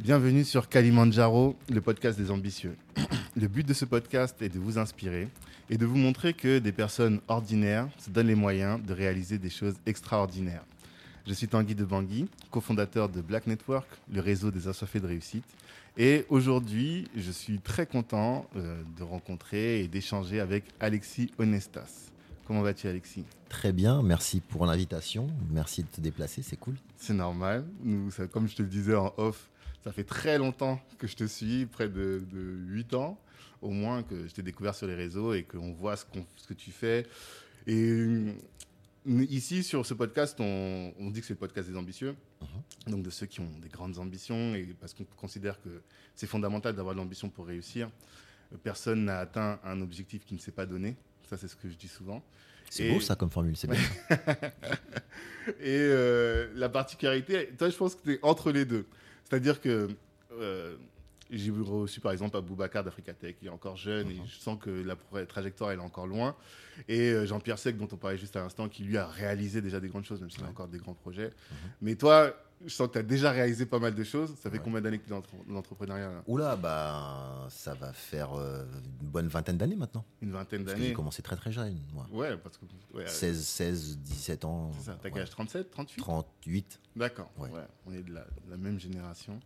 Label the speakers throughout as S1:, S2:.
S1: Bienvenue sur Kalimandjaro, le podcast des ambitieux. Le but de ce podcast est de vous inspirer et de vous montrer que des personnes ordinaires se donnent les moyens de réaliser des choses extraordinaires. Je suis Tanguy de Bangui, cofondateur de Black Network, le réseau des assoiffés de réussite. Et aujourd'hui, je suis très content euh, de rencontrer et d'échanger avec Alexis Honestas. Comment vas-tu, Alexis?
S2: Très bien, merci pour l'invitation. Merci de te déplacer, c'est cool.
S1: C'est normal. Nous, ça- comme je te le disais en off, ça fait très longtemps que je te suis, près de, de 8 ans au moins, que je t'ai découvert sur les réseaux et qu'on voit ce, que tu fais. Et ici, sur ce podcast, on, on dit que c'est le podcast des ambitieux, donc de ceux qui ont des grandes ambitions, et parce qu'on considère que c'est fondamental d'avoir de l'ambition pour réussir. Personne n'a atteint un objectif qui ne s'est pas donné. Ça, c'est ce que je dis souvent.
S2: C'est beau ça comme formule, c'est bien.
S1: Et euh, la particularité, toi, je pense que tu es entre les deux. C'est-à-dire que euh, j'ai reçu par exemple Aboubacar d'Africatech, il est encore jeune et je sens que la trajectoire elle est encore loin. Et euh, Jean-Pierre Sec, dont on parlait juste à l'instant, qui lui a réalisé déjà des grandes choses, même s'il a encore des grands projets. Mais toi, je sens que tu as déjà réalisé pas mal de choses. Ça fait
S2: Ouais.
S1: combien d'années que tu es dans l'entre- l'entrepreneuriat
S2: Oula, bah ça va faire euh, une bonne vingtaine d'années maintenant.
S1: Une vingtaine
S2: que j'ai
S1: d'années.
S2: commencé très très jeune, moi.
S1: Ouais, parce que. ouais,
S2: 16, 16, 17 ans.
S1: C'est ça, t'as
S2: ouais.
S1: âge? 37, 38
S2: 38.
S1: D'accord,
S2: Ouais.
S1: on est de la, de la même génération.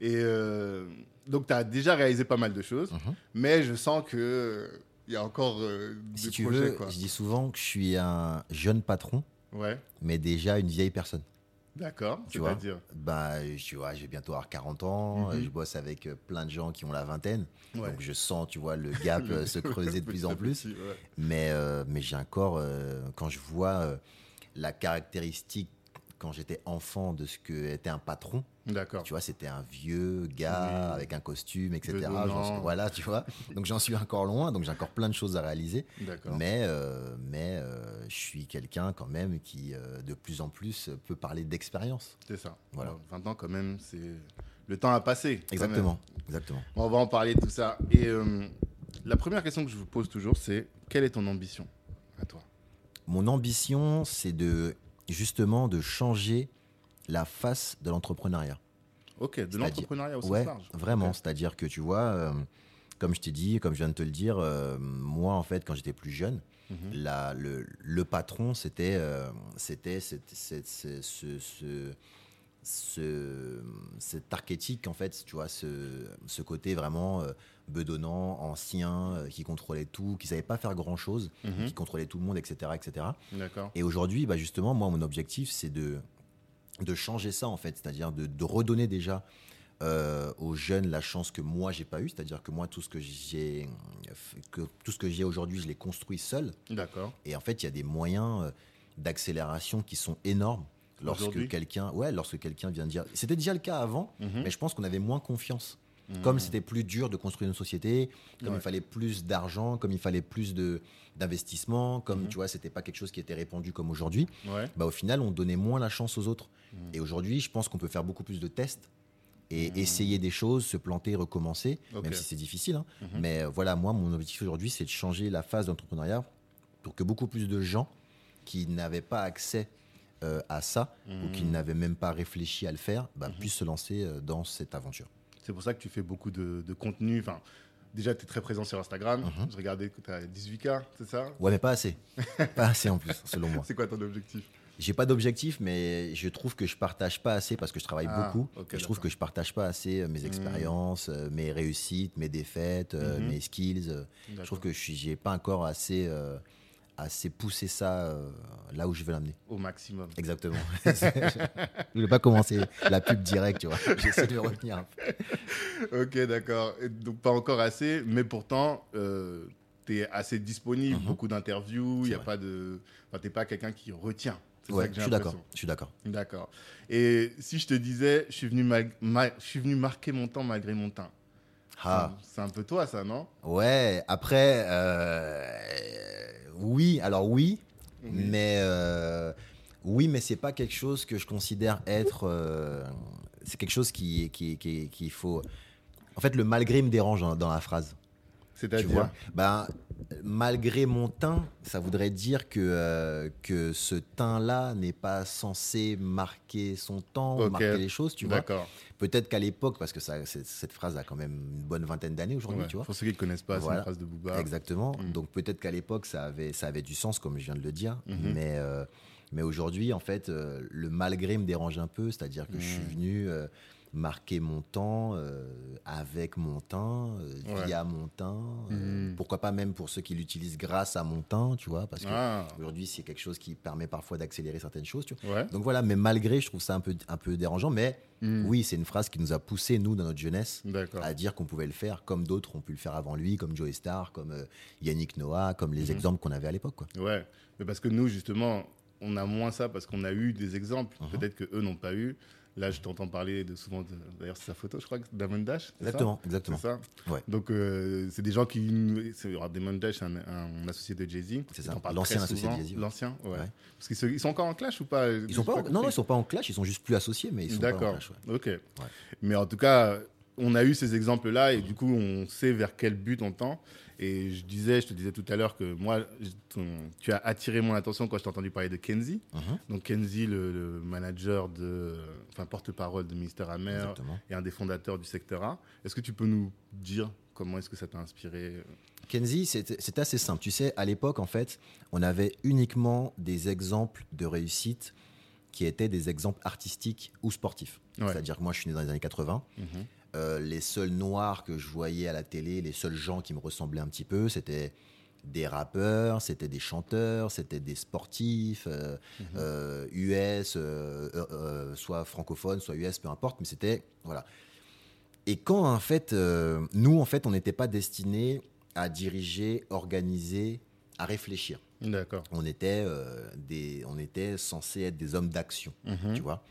S1: Et euh, donc, tu as déjà réalisé pas mal de choses,
S2: Mhm.
S1: mais je sens que il y a encore euh,
S2: Si
S1: des
S2: tu
S1: projets.
S2: veux,
S1: quoi.
S2: je dis souvent que je suis un jeune patron,
S1: Ouais,
S2: mais déjà une vieille personne.
S1: D'accord,
S2: Tu vois
S1: c'est-à-dire.
S2: Bah, tu vois, j'ai bientôt avoir 40 ans,
S1: Mhm.
S2: je bosse avec euh, plein de gens qui ont la vingtaine.
S1: Ouais.
S2: Donc je sens, tu vois, le gap euh, se creuser de plus en plus.
S1: petit, ouais.
S2: Mais, euh, mais j'ai encore, euh, quand je vois euh, la caractéristique quand j'étais enfant de ce que était un patron,
S1: D'accord.
S2: tu vois, c'était un vieux gars
S1: Oui.
S2: avec un costume, etc. Voilà, tu vois. Donc j'en suis encore loin, donc j'ai encore plein de choses à réaliser.
S1: D'accord.
S2: Mais, euh, mais euh, je suis quelqu'un quand même qui, euh, de plus en plus, peut parler d'expérience.
S1: C'est ça.
S2: Voilà.
S1: Alors, 20 ans, quand même, c'est. Le temps a passé.
S2: Exactement, exactement.
S1: Bon, on va en parler de tout ça. Et la première question que je vous pose toujours, c'est quelle est ton ambition à toi?
S2: Mon ambition, c'est de justement de changer la face de l'entrepreneuriat.
S1: Ok, de l'entrepreneuriat au
S2: Ouais,
S1: large.
S2: vraiment. C'est-à-dire que tu vois, euh, comme je t'ai dit, comme je viens de te le dire, euh, moi en fait, quand j'étais plus jeune, la- le, le patron, c'était euh, c'était ce, ce- cet archétype en fait, tu vois, ce, ce côté vraiment euh, bedonnant, ancien, euh, qui contrôlait tout, qui savait pas faire grand chose,
S1: Mhm.
S2: qui contrôlait tout le monde, etc., etc. Et aujourd'hui, bah justement, moi, mon objectif, c'est de, de changer ça, en fait. C'est-à-dire de, de redonner déjà euh, aux jeunes la chance que moi, j'ai pas eu. C'est-à-dire que moi, tout ce que j'ai que tout ce que j'ai aujourd'hui, je l'ai construit seul.
S1: D'accord.
S2: Et en fait, il y a des moyens euh, d'accélération qui sont énormes. Lorsque quelqu'un ouais, lorsque quelqu'un vient dire... C'était déjà le cas avant,
S1: Mhm.
S2: mais je pense qu'on avait moins confiance. Comme c'était plus dur de construire une société, comme
S1: Ouais.
S2: il fallait plus d'argent, comme il fallait plus de d'investissement, comme
S1: Mhm.
S2: tu vois, c'était pas quelque chose qui était répandu comme aujourd'hui
S1: Ouais.
S2: bah, au final, on donnait moins la chance aux autres.
S1: Mhm.
S2: Et aujourd'hui, je pense qu'on peut faire beaucoup plus de tests et
S1: Mhm.
S2: essayer des choses, se planter, recommencer, même si c'est difficile. hein.
S1: Mhm.
S2: Mais euh, voilà, moi, mon objectif aujourd'hui, c'est de changer la phase d'entrepreneuriat pour que beaucoup plus de gens qui n'avaient pas accès euh, à ça ou qui n'avaient même pas réfléchi à le faire bah,
S1: Mhm.
S2: puissent se lancer euh, dans cette aventure.
S1: C'est pour ça que tu fais beaucoup de, de contenu. Enfin, déjà, tu es très présent sur Instagram.
S2: Mhm.
S1: Je regardais que tu as 18K, c'est ça?
S2: Ouais, mais pas assez. pas assez en plus, selon moi.
S1: C'est quoi ton objectif?
S2: J'ai pas d'objectif, mais je trouve que je partage pas assez parce que je travaille
S1: Ah,
S2: beaucoup. et je trouve que je partage pas assez euh, mes
S1: Mhm.
S2: expériences, euh, mes réussites, mes défaites, euh,
S1: Mhm.
S2: mes skills. Je trouve que je j'ai pas encore assez, euh, assez poussé ça euh, là où je veux l'amener.
S1: Au maximum.
S2: Exactement. je vais pas commencer la pub directe, tu vois. J'essaie de retenir. un peu.
S1: Ok, d'accord. Donc, pas encore assez, mais pourtant, tu es assez disponible.
S2: Mhm.
S1: Beaucoup d'interviews. Il a
S2: vrai.
S1: pas de. Enfin, tu n'es pas quelqu'un qui retient.
S2: Ouais, je suis d'accord. Je suis d'accord.
S1: D'accord. Et si je te disais, je suis venu, ma- je suis venu marquer mon temps malgré mon teint.
S2: Ah.
S1: C'est un peu toi, ça, non?
S2: Ouais, après, euh, oui, alors oui,
S1: Oui.
S2: mais euh, oui, mais c'est pas quelque chose que je considère être. euh, c'est quelque chose qui, qui, qui, qu'il faut. En fait, le malgré me dérange dans, dans la phrase.
S1: C'est-à-dire?
S2: ben, malgré mon teint, ça voudrait dire que, euh, que ce teint-là n'est pas censé marquer son temps, marquer les choses, tu vois. Peut-être qu'à l'époque, parce que ça, cette phrase a quand même une bonne vingtaine d'années aujourd'hui,
S1: Ouais.
S2: tu vois.
S1: Pour ceux qui ne connaissent pas, c'est une phrase de Booba.
S2: Exactement.
S1: Mm.
S2: Donc peut-être qu'à l'époque, ça avait, ça avait du sens, comme je viens de le dire.
S1: Mhm.
S2: Mais, euh, mais aujourd'hui, en fait, euh, le malgré me dérange un peu. C'est-à-dire que je suis
S1: Mm.
S2: venu marquer mon temps euh, avec mon teint, euh,
S1: Ouais.
S2: via mon teint. euh,
S1: Mhm.
S2: Pourquoi pas même pour ceux qui l'utilisent grâce à mon teint, tu vois Parce que
S1: Ah,
S2: aujourd'hui, c'est quelque chose qui permet parfois d'accélérer certaines choses. Tu vois
S1: ouais.
S2: Donc voilà, mais malgré, je trouve ça un peu, un peu dérangeant. Mais
S1: Mm.
S2: oui, c'est une phrase qui nous a poussé, nous, dans notre jeunesse, à dire qu'on pouvait le faire comme d'autres ont pu le faire avant lui, comme Joe Star, comme Yannick Noah, comme les
S1: Mhm.
S2: exemples qu'on avait à l'époque.
S1: Ouais, mais parce que nous, justement, on a moins ça parce qu'on a eu des exemples.
S2: Mhm.
S1: Peut-être que eux n'ont pas eu. Là, je t'entends parler de souvent, de- d'ailleurs, c'est sa photo, je crois, Damon Dash. c'est ça
S2: Exactement,
S1: C'est
S2: exactement.
S1: ça.
S2: Ouais.
S1: Donc, euh, c'est des gens qui. c'est- Damon Dash, un, un associé de Jay-Z.
S2: C'est ça, l'ancien associé de. Jay-Z, ouais.
S1: L'ancien, ouais.
S2: Ouais.
S1: Parce qu'ils se- ils sont encore en clash ou pas?
S2: Ils sont pas, en- non, non, ils sont pas en clash, ils sont juste plus associés, mais ils sont pas en
S1: D'accord.
S2: clash. ouais.
S1: Ok. Mais en tout cas, on a eu ces exemples-là et du coup, on sait vers quel but on tend. Et je disais, je te disais tout à l'heure que moi, ton- tu as attiré mon attention quand je t'ai entendu parler de Kenzie.
S2: Mhm,
S1: Donc Kenzie, le, le manager de, enfin porte-parole de Mister Amer
S2: exactement.
S1: et un des fondateurs du secteur A. Est-ce que tu peux nous dire comment est-ce que ça t'a inspiré?
S2: Kenzie, c'était assez simple. Tu sais, à l'époque, en fait, on avait uniquement des exemples de réussite qui étaient des exemples artistiques ou sportifs.
S1: Ouais.
S2: C'est-à-dire que moi, je suis né dans les années 80.
S1: Mhm.
S2: Euh, les seuls noirs que je voyais à la télé, les seuls gens qui me ressemblaient un petit peu, c'était des rappeurs, c'était des chanteurs, c'était des sportifs, euh,
S1: Mhm.
S2: euh, US, euh, euh, euh, soit francophones, soit US, peu importe, mais c'était voilà. Et quand en fait, nous en fait, on n'était pas destinés à diriger, organiser, à réfléchir.
S1: D'accord.
S2: On était des, on était censés être des hommes d'action
S1: Mhm.
S2: tu vois.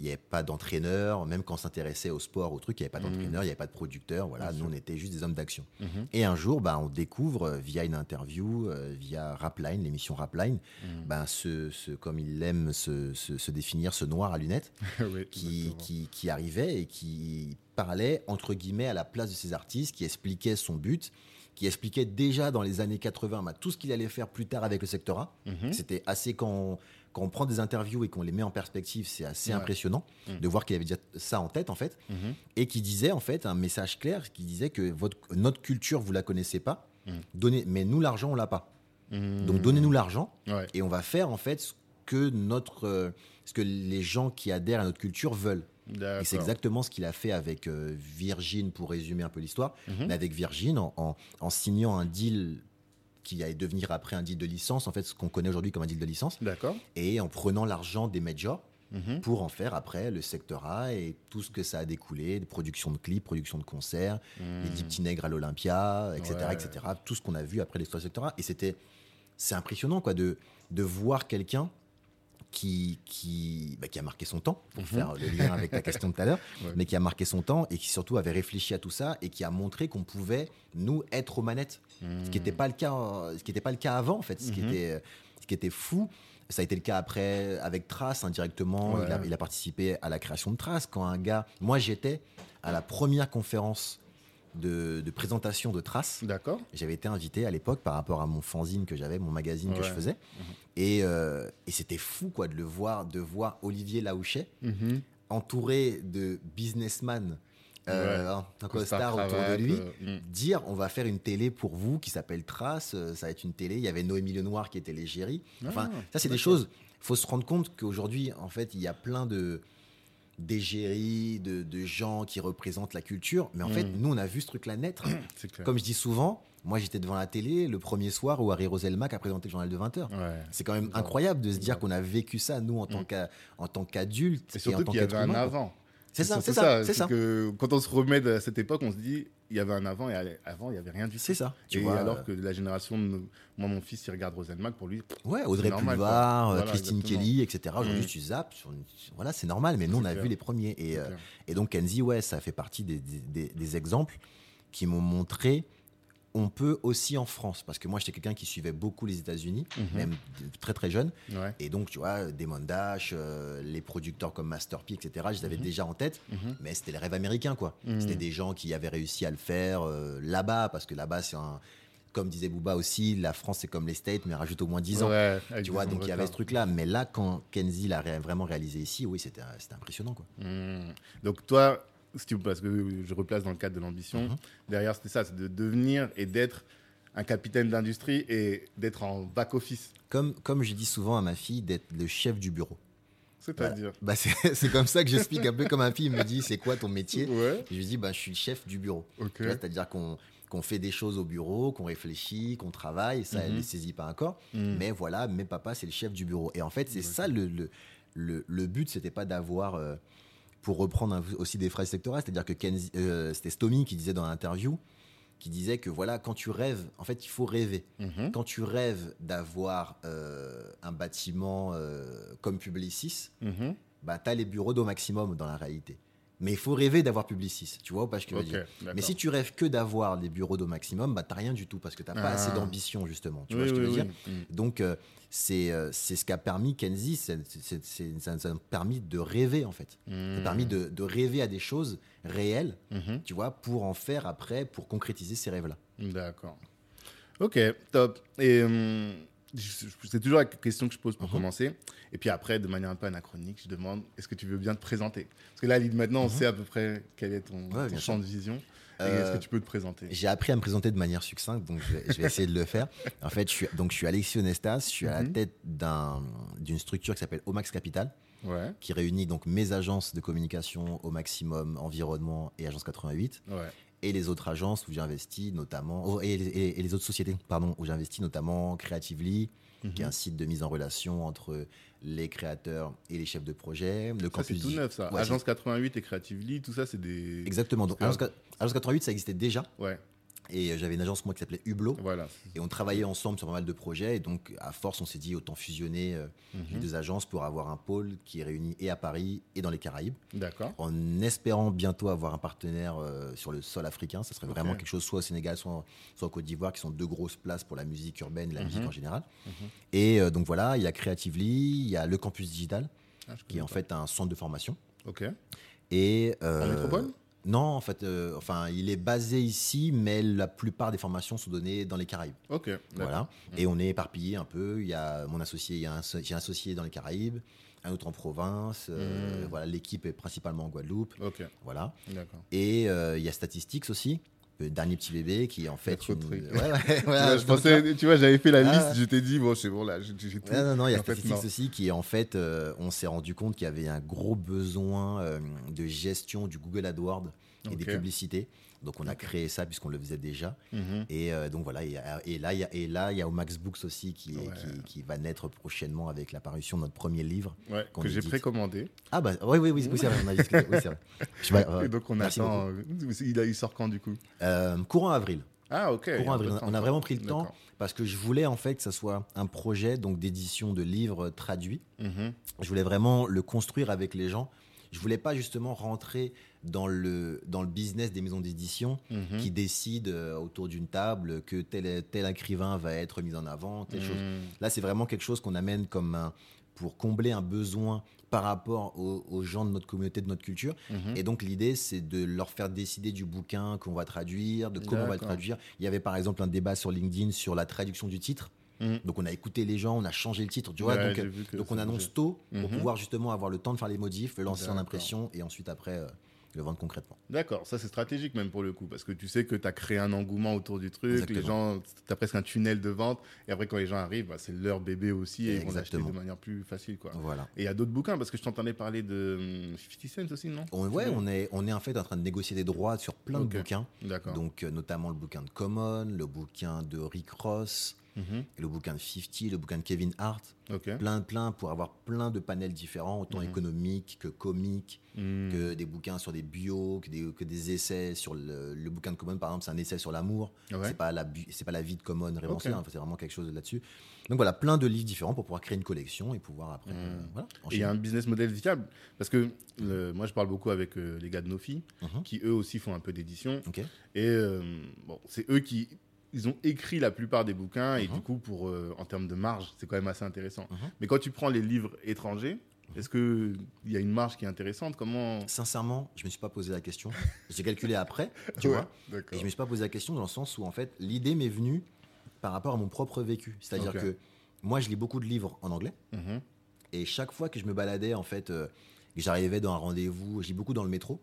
S2: Il n'y avait pas d'entraîneur, même quand on s'intéressait au sport, au truc, il n'y avait pas
S1: Mhm.
S2: d'entraîneur, il n'y avait pas de producteur, voilà, nous on était juste des hommes d'action.
S1: Mhm.
S2: Et un jour, bah, on découvre euh, via une interview, euh, via Rapline, l'émission Rapline, ben, ce, ce- comme il aime se, se- se définir, ce noir à lunettes,
S1: Oui,
S2: qui, qui, qui arrivait et qui parlait, entre guillemets, à la place de ces artistes, qui expliquait son but, qui expliquait déjà dans les années 80 bah, tout ce qu'il allait faire plus tard avec le secteur A.
S1: Mhm.
S2: C'était assez quand quand on prend des interviews et qu'on les met en perspective, c'est assez
S1: Ouais.
S2: impressionnant
S1: Mm.
S2: de voir qu'il avait déjà ça en tête en fait
S1: Mhm.
S2: et qui disait en fait un message clair qui disait que votre, notre culture vous la connaissez pas,
S1: Mm.
S2: donnez, mais nous l'argent on l'a pas.
S1: Mhm.
S2: Donc donnez-nous l'argent
S1: Ouais.
S2: et on va faire en fait ce que notre euh, ce que les gens qui adhèrent à notre culture veulent. Et c'est exactement ce qu'il a fait avec euh, Virgin pour résumer un peu l'histoire.
S1: Mhm.
S2: Mais avec Virgin en, en- en signant un deal qui allait devenir après un deal de licence, en fait ce qu'on connaît aujourd'hui comme un deal de licence
S1: D'accord.
S2: et en prenant l'argent des majors
S1: Mhm.
S2: pour en faire après le secteur A et tout ce que ça a découlé, de production de clips, production de concerts,
S1: Mhm.
S2: les dix petits nègres à l'Olympia, etc.,
S1: Ouais.
S2: etc. Tout ce qu'on a vu après l'histoire du secteur A. Et c'était, c'est impressionnant quoi de, de voir quelqu'un qui, qui, bah, qui a marqué son temps, pour
S1: Mhm.
S2: faire le lien avec ta question de tout à l'heure,
S1: Ouais.
S2: mais qui a marqué son temps et qui surtout avait réfléchi à tout ça et qui a montré qu'on pouvait, nous, être aux manettes. Ce qui n'était pas le cas, euh, ce qui était pas le cas avant en fait, ce qui
S1: Mhm.
S2: était, euh, ce qui était fou. Ça a été le cas après avec Trace indirectement.
S1: Ouais.
S2: Il, a, il a participé à la création de Trace quand un gars. Moi j'étais à la première conférence de, de présentation de Trace.
S1: D'accord.
S2: J'avais été invité à l'époque par rapport à mon fanzine que j'avais, mon magazine que
S1: Ouais.
S2: je faisais.
S1: Mhm.
S2: Et, euh, et c'était fou quoi de le voir, de voir Olivier Laouchet
S1: Mhm.
S2: entouré de businessmen, euh, en costard autour de lui
S1: euh, mm.
S2: dire on va faire une télé pour vous qui s'appelle Trace, euh, ça va être une télé. Il y avait Noémie Lenoir qui était l'égérie. Enfin,
S1: Ah,
S2: ça c'est des choses. Il faut se rendre compte qu'aujourd'hui, en fait, il y a plein de d'égéries, de, de gens qui représentent la culture. Mais en fait,
S1: Mm.
S2: nous, on a vu ce truc-là naître. Comme je dis souvent, moi, j'étais devant la télé le premier soir où Harry Roselmack a présenté le journal de 20h.
S1: Ouais.
S2: C'est quand même incroyable de se dire qu'on a vécu ça, nous, en tant
S1: Mm.
S2: en tant qu'adultes
S1: Et surtout qu'il y avait un avant.
S2: C'est ça, c'est ça, c'est ça.
S1: que quand on se remet à cette époque, on se dit, il y avait un avant et avant, il n'y avait rien du tout.
S2: C'est ça. Tu
S1: et
S2: vois,
S1: alors
S2: euh,
S1: que la génération de moi, mon fils, il regarde Roselmack, pour lui,
S2: Ouais, Audrey
S1: normal.
S2: Pulvar, euh,
S1: Voilà,
S2: Christine
S1: exactement.
S2: Kelly, etc. Aujourd'hui,
S1: Mm.
S2: tu zappes. sur une- Voilà, c'est normal, mais nous, on a
S1: clair.
S2: vu les premiers. Et, euh, et donc, Kenzie, ouais, ça fait partie des, des- des- des exemples qui m'ont montré on peut aussi en France, parce que moi j'étais quelqu'un qui suivait beaucoup les États-Unis,
S1: Mhm.
S2: même très très jeune,
S1: Ouais.
S2: et donc tu vois, Damon Dash, euh, les producteurs comme Master P, etc., je les avais
S1: Mhm.
S2: déjà en tête,
S1: Mhm.
S2: mais c'était les rêves américains quoi. C'était des gens qui avaient réussi à le faire euh, là-bas, parce que là-bas c'est un. Comme disait Booba aussi, la France c'est comme les States, mais rajoute au moins 10 ans.
S1: Ouais,
S2: Tu vois, donc il y avait ce truc-là. Mais là, quand Kenzie l'a vraiment réalisé ici, oui, c'était c'était impressionnant. Quoi.
S1: Donc toi, parce que je replace dans le cadre de l'ambition,
S2: Mhm.
S1: derrière c'était ça, c'est de devenir et d'être un capitaine d'industrie et d'être en back office.
S2: Comme, comme je dis souvent à ma fille, d'être le chef du bureau.
S1: C'est-à-dire.
S2: Bah, c'est c'est comme ça que j'explique un peu comme ma fille me dit c'est quoi ton métier?
S1: Ouais.
S2: Je lui dis bah, je suis le chef du bureau. C'est-à-dire qu'on qu'on fait des choses au bureau, qu'on réfléchit, qu'on travaille. Ça, elle
S1: Mhm.
S2: ne saisit pas encore.
S1: Hmm.
S2: Mais voilà, mais papa, c'est le chef du bureau. Et en fait, c'est ça le, le, le, le but, c'était pas d'avoir, euh, pour reprendre aussi des phrases sectorales, c'est-à-dire que euh, c'était Stomy qui disait dans l'interview, qui disait que voilà, quand tu rêves, en fait, il faut rêver.
S1: Mhm.
S2: Quand tu rêves d'avoir euh, un bâtiment euh, comme Publicis,
S1: Mhm.
S2: bah, tu as les bureaux d'au maximum dans la réalité. Mais il faut rêver d'avoir Publicis, tu vois ou pas ce que je veux dire. Mais si tu rêves que d'avoir les bureaux d'au maximum, bah, tu rien du tout parce que tu pas
S1: Ah.
S2: assez d'ambition, justement. Tu
S1: Oui,
S2: vois ce que je veux dire
S1: oui. Hmm.
S2: donc, euh, c'est euh, c'est ce qu'a permis Kenzie, ça ça a permis de rêver, en fait. Ça a
S1: Hmm.
S2: permis de, de rêver à des choses réelles,
S1: Mhm.
S2: tu vois, pour en faire après, pour concrétiser ces rêves-là.
S1: D'accord. Ok, top. Et hum, c'est toujours la question que je pose pour
S2: Mhm.
S1: commencer. Et puis après, de manière un peu anachronique, je demande est-ce que tu veux bien te présenter? Parce que là, maintenant, on
S2: Mhm.
S1: sait à peu près quel est ton,
S2: Ouais,
S1: ton
S2: bien
S1: champ de vision.
S2: Euh,
S1: est-ce que tu peux te présenter?
S2: J'ai appris à me présenter de manière succincte, donc je vais, je vais essayer de le faire. En fait, je suis, donc, je suis Alexis Onestas, je suis à la
S1: Mhm.
S2: tête d'un- d'une structure qui s'appelle Omax Capital,
S1: Ouais,
S2: qui réunit donc mes agences de communication au maximum, environnement et agence 88.
S1: ouais.
S2: Et les autres agences où j'ai investi notamment oh, et, et- et les autres sociétés pardon où j'ai investi notamment Creatively qui est un site de mise en relation entre les créateurs et les chefs de projet le
S1: Ça, c'est tout neuf, ça.
S2: Ouais,
S1: Agence 88 et Creatively, tout ça, c'est des.
S2: exactement donc agence, Agence 88 ça existait déjà
S1: Ouais,
S2: et euh, j'avais une agence moi qui s'appelait Hublot
S1: voilà.
S2: et on travaillait ensemble sur pas mal de projets et donc à force on s'est dit autant fusionner euh, les
S1: Mhm.
S2: deux agences pour avoir un pôle qui est réuni et à Paris et dans les Caraïbes
S1: D'accord.
S2: en espérant bientôt avoir un partenaire euh, sur le sol africain. Ça serait vraiment quelque chose soit au Sénégal, soit, en- soit Côte d'Ivoire, qui sont deux grosses places pour la musique urbaine et la
S1: Mhm.
S2: musique en général.
S1: Mhm.
S2: Et euh, donc voilà, il y a Creatively, il y a le campus digital,
S1: Ah,
S2: qui est en fait un centre de formation.
S1: Ok.
S2: Et,
S1: En métropole?
S2: Non, en fait, euh, enfin, il est basé ici, mais la plupart des formations sont données dans les Caraïbes.
S1: Ok.
S2: Voilà. Et on est éparpillé un peu. Il y a mon associé, il y a un, j'ai un associé dans les Caraïbes, un autre en province. euh,
S1: Mhm.
S2: Voilà, l'équipe est principalement en Guadeloupe.
S1: Ok,
S2: Voilà.
S1: d'accord.
S2: Et euh, il y a Statistics aussi, dernier petit bébé qui est en fait une. Ouais, ouais, voilà,
S1: je pensais, tu vois, j'avais fait la
S2: Ah.
S1: liste, je t'ai dit, bon, c'est bon, là, j'ai tout.
S2: Non, non, non, il y a Statistics aussi qui est en fait, euh, on s'est rendu compte qu'il y avait un gros besoin euh, de gestion du Google AdWords et des publicités. Donc on a créé ça puisqu'on le faisait déjà.
S1: Mhm.
S2: Et euh, donc voilà, et, et là, il y a, et là, il y a Omax Books aussi qui,
S1: Ouais.
S2: qui, qui va naître prochainement avec la parution de notre premier livre.
S1: Ouais, que j'ai précommandé.
S2: Ah bah oui, oui, oui, oui c'est vrai, on a discuté. Oui, c'est vrai. Je vais- ouais,
S1: Et donc, on attend. Il, a, il sort quand, du coup?
S2: Euh, courant avril.
S1: Ah, ok.
S2: Courant avril. On a- vraiment pris le temps parce que je voulais en fait que ça soit un projet donc d'édition de livres traduits.
S1: Mhm.
S2: Je voulais vraiment le construire avec les gens. Je voulais pas justement rentrer dans le, dans le business des maisons d'édition
S1: Mhm.
S2: qui décident euh, autour d'une table que tel, tel écrivain va être mis en avant, telle chose.
S1: Mhm.
S2: Là, c'est vraiment quelque chose qu'on amène comme un, pour combler un besoin par rapport aux, aux gens de notre communauté, de notre culture.
S1: Mhm.
S2: Et donc, l'idée, c'est de leur faire décider du bouquin qu'on va traduire, de comment on va le traduire. Il y avait par exemple un débat sur LinkedIn sur la traduction du titre.
S1: Mhm.
S2: Donc, on a écouté les gens, on a changé le titre, tu vois.
S1: Ouais,
S2: donc, on annonce tôt pour pouvoir justement avoir le temps de faire les modifs, le lancer en impression et ensuite après euh, le vendre concrètement.
S1: D'accord, ça c'est stratégique même pour le coup, parce que tu sais que tu as créé un engouement autour du truc,
S2: Exactement.
S1: les gens, tu as presque un tunnel de vente, et après quand les gens arrivent, bah, c'est leur bébé aussi, et ils vont l'acheter
S2: Exactement.
S1: de manière plus facile. Quoi.
S2: Voilà.
S1: Et il y a d'autres bouquins, parce que je t'entendais parler de hum, 50 Cent aussi, non?
S2: On, ouais, on est, on est en fait en train de négocier des droits sur plein de bouquins. Donc, euh, notamment le bouquin de Common, le bouquin de Rick Ross,
S1: Mhm.
S2: le bouquin de 50, le bouquin de Kevin Hart.
S1: Ok.
S2: Plein, plein, pour avoir plein de panels différents, autant
S1: Mhm.
S2: économiques que comiques,
S1: Hmm.
S2: que des bouquins sur des bios, que des, que des essais sur le, le bouquin de Common, par exemple, c'est un essai sur l'amour.
S1: Ouais.
S2: C'est pas la pas la vie de Common
S1: Ok.
S2: hein, c'est vraiment quelque chose là-dessus. Donc voilà, plein de livres différents pour pouvoir créer une collection et pouvoir après,
S1: Mhm.
S2: euh, voilà,
S1: Et il y a un business model viable, parce que le- moi je parle beaucoup avec euh, les gars de Nofi,
S2: Mhm.
S1: qui eux aussi font un peu d'édition, et euh, bon, c'est eux qui ils ont écrit la plupart des bouquins et du coup, pour, euh, en termes de marge, c'est quand même assez intéressant.
S2: Mhm.
S1: Mais quand tu prends les livres étrangers, est-ce qu'il y a une marge qui est intéressante? Comment?
S2: Sincèrement, je me suis pas posé la question. J'ai calculé après, tu
S1: Ouais,
S2: vois. Et je me suis pas posé la question dans le sens où, en fait, l'idée m'est venue par rapport à mon propre vécu. C'est-à-dire que moi, je lis beaucoup de livres en anglais. Et chaque fois que je me baladais, en fait, euh, j'arrivais dans un rendez-vous, je lis beaucoup dans le métro.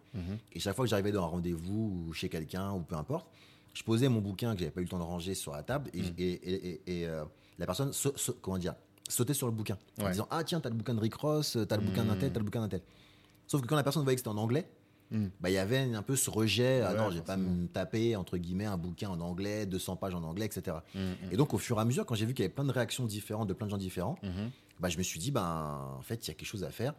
S2: Et chaque fois que j'arrivais dans un rendez-vous ou chez quelqu'un ou peu importe, je posais mon bouquin que j'avais pas eu le temps de ranger sur la table et,
S1: Mm.
S2: et- et- et, euh, la personne, comment dire, sautait sur le bouquin en disant Ah, tiens, t'as le bouquin de Rick Ross, t'as le bouquin d'un
S1: Mm.
S2: tel, t'as le bouquin d'un tel. Sauf que quand la personne voyait que c'était en anglais,
S1: Mm.
S2: bah, il y avait un peu ce rejet Ah
S1: Ouais,
S2: non, j'ai pas me taper, entre guillemets, un bouquin en anglais, 200 pages en anglais, etc. Et donc, au fur et à mesure, quand j'ai vu qu'il y avait plein de réactions différentes de plein de gens différents,
S1: mhm.
S2: bah, je me suis dit ben, En fait, il y a quelque chose à faire.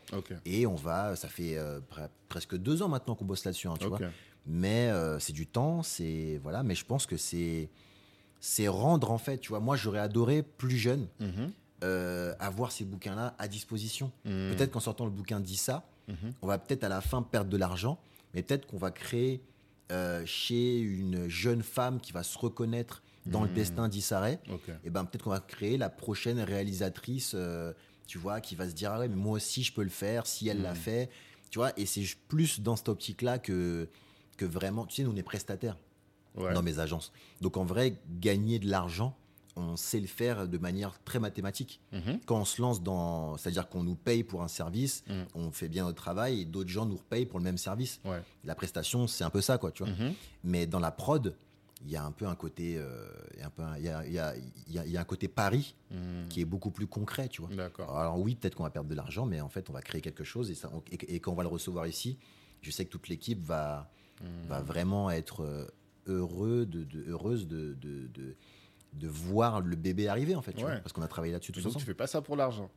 S2: Et on va, ça fait euh, pre- presque deux ans maintenant qu'on bosse là-dessus, hein, tu vois. Mais euh, c'est du temps, c'est voilà. Mais je pense que c'est c'est rendre en fait, tu vois. Moi, j'aurais adoré plus jeune
S1: Mhm,
S2: euh, avoir ces bouquins-là à disposition.
S1: mhm,
S2: Peut-être qu'en sortant le bouquin dit ça,
S1: mhm.
S2: on va peut-être à la fin perdre de l'argent, mais peut-être qu'on va créer euh, chez une jeune femme qui va se reconnaître dans le destin d'Issaré,
S1: Ok.
S2: et ben peut-être qu'on va créer la prochaine réalisatrice, tu vois, qui va se dire ah ouais mais moi aussi je peux le faire si elle l'a fait, tu vois. Et c'est plus dans cette optique-là que que vraiment, tu sais, nous on est prestataires
S1: Ouais.
S2: dans mes agences. Donc en vrai, gagner de l'argent, on sait le faire de manière très mathématique.
S1: Mhm,
S2: Quand on se lance dans, c'est-à-dire qu'on nous paye pour un service,
S1: Mhm.
S2: on fait bien notre travail et d'autres gens nous repayent pour le même service.
S1: Ouais.
S2: La prestation, c'est un peu ça, quoi, tu vois.
S1: Mhm.
S2: Mais dans la prod, il y a un peu un côté, euh, il y a un peu, un- il y a, il y a- il y a- il y a un côté pari qui est beaucoup plus concret, tu vois. Alors oui, peut-être qu'on va perdre de l'argent, mais en fait, on va créer quelque chose et, ça, on- et, et quand on va le recevoir ici, je sais que toute l'équipe va, Va vraiment être euh, heureux de, de- heureuse de, de, de, de voir le bébé arriver, en fait, tu
S1: Ouais.
S2: vois, parce qu'on a travaillé là-dessus tous
S1: Donc tu
S2: ensemble.
S1: fais pas ça pour l'argent.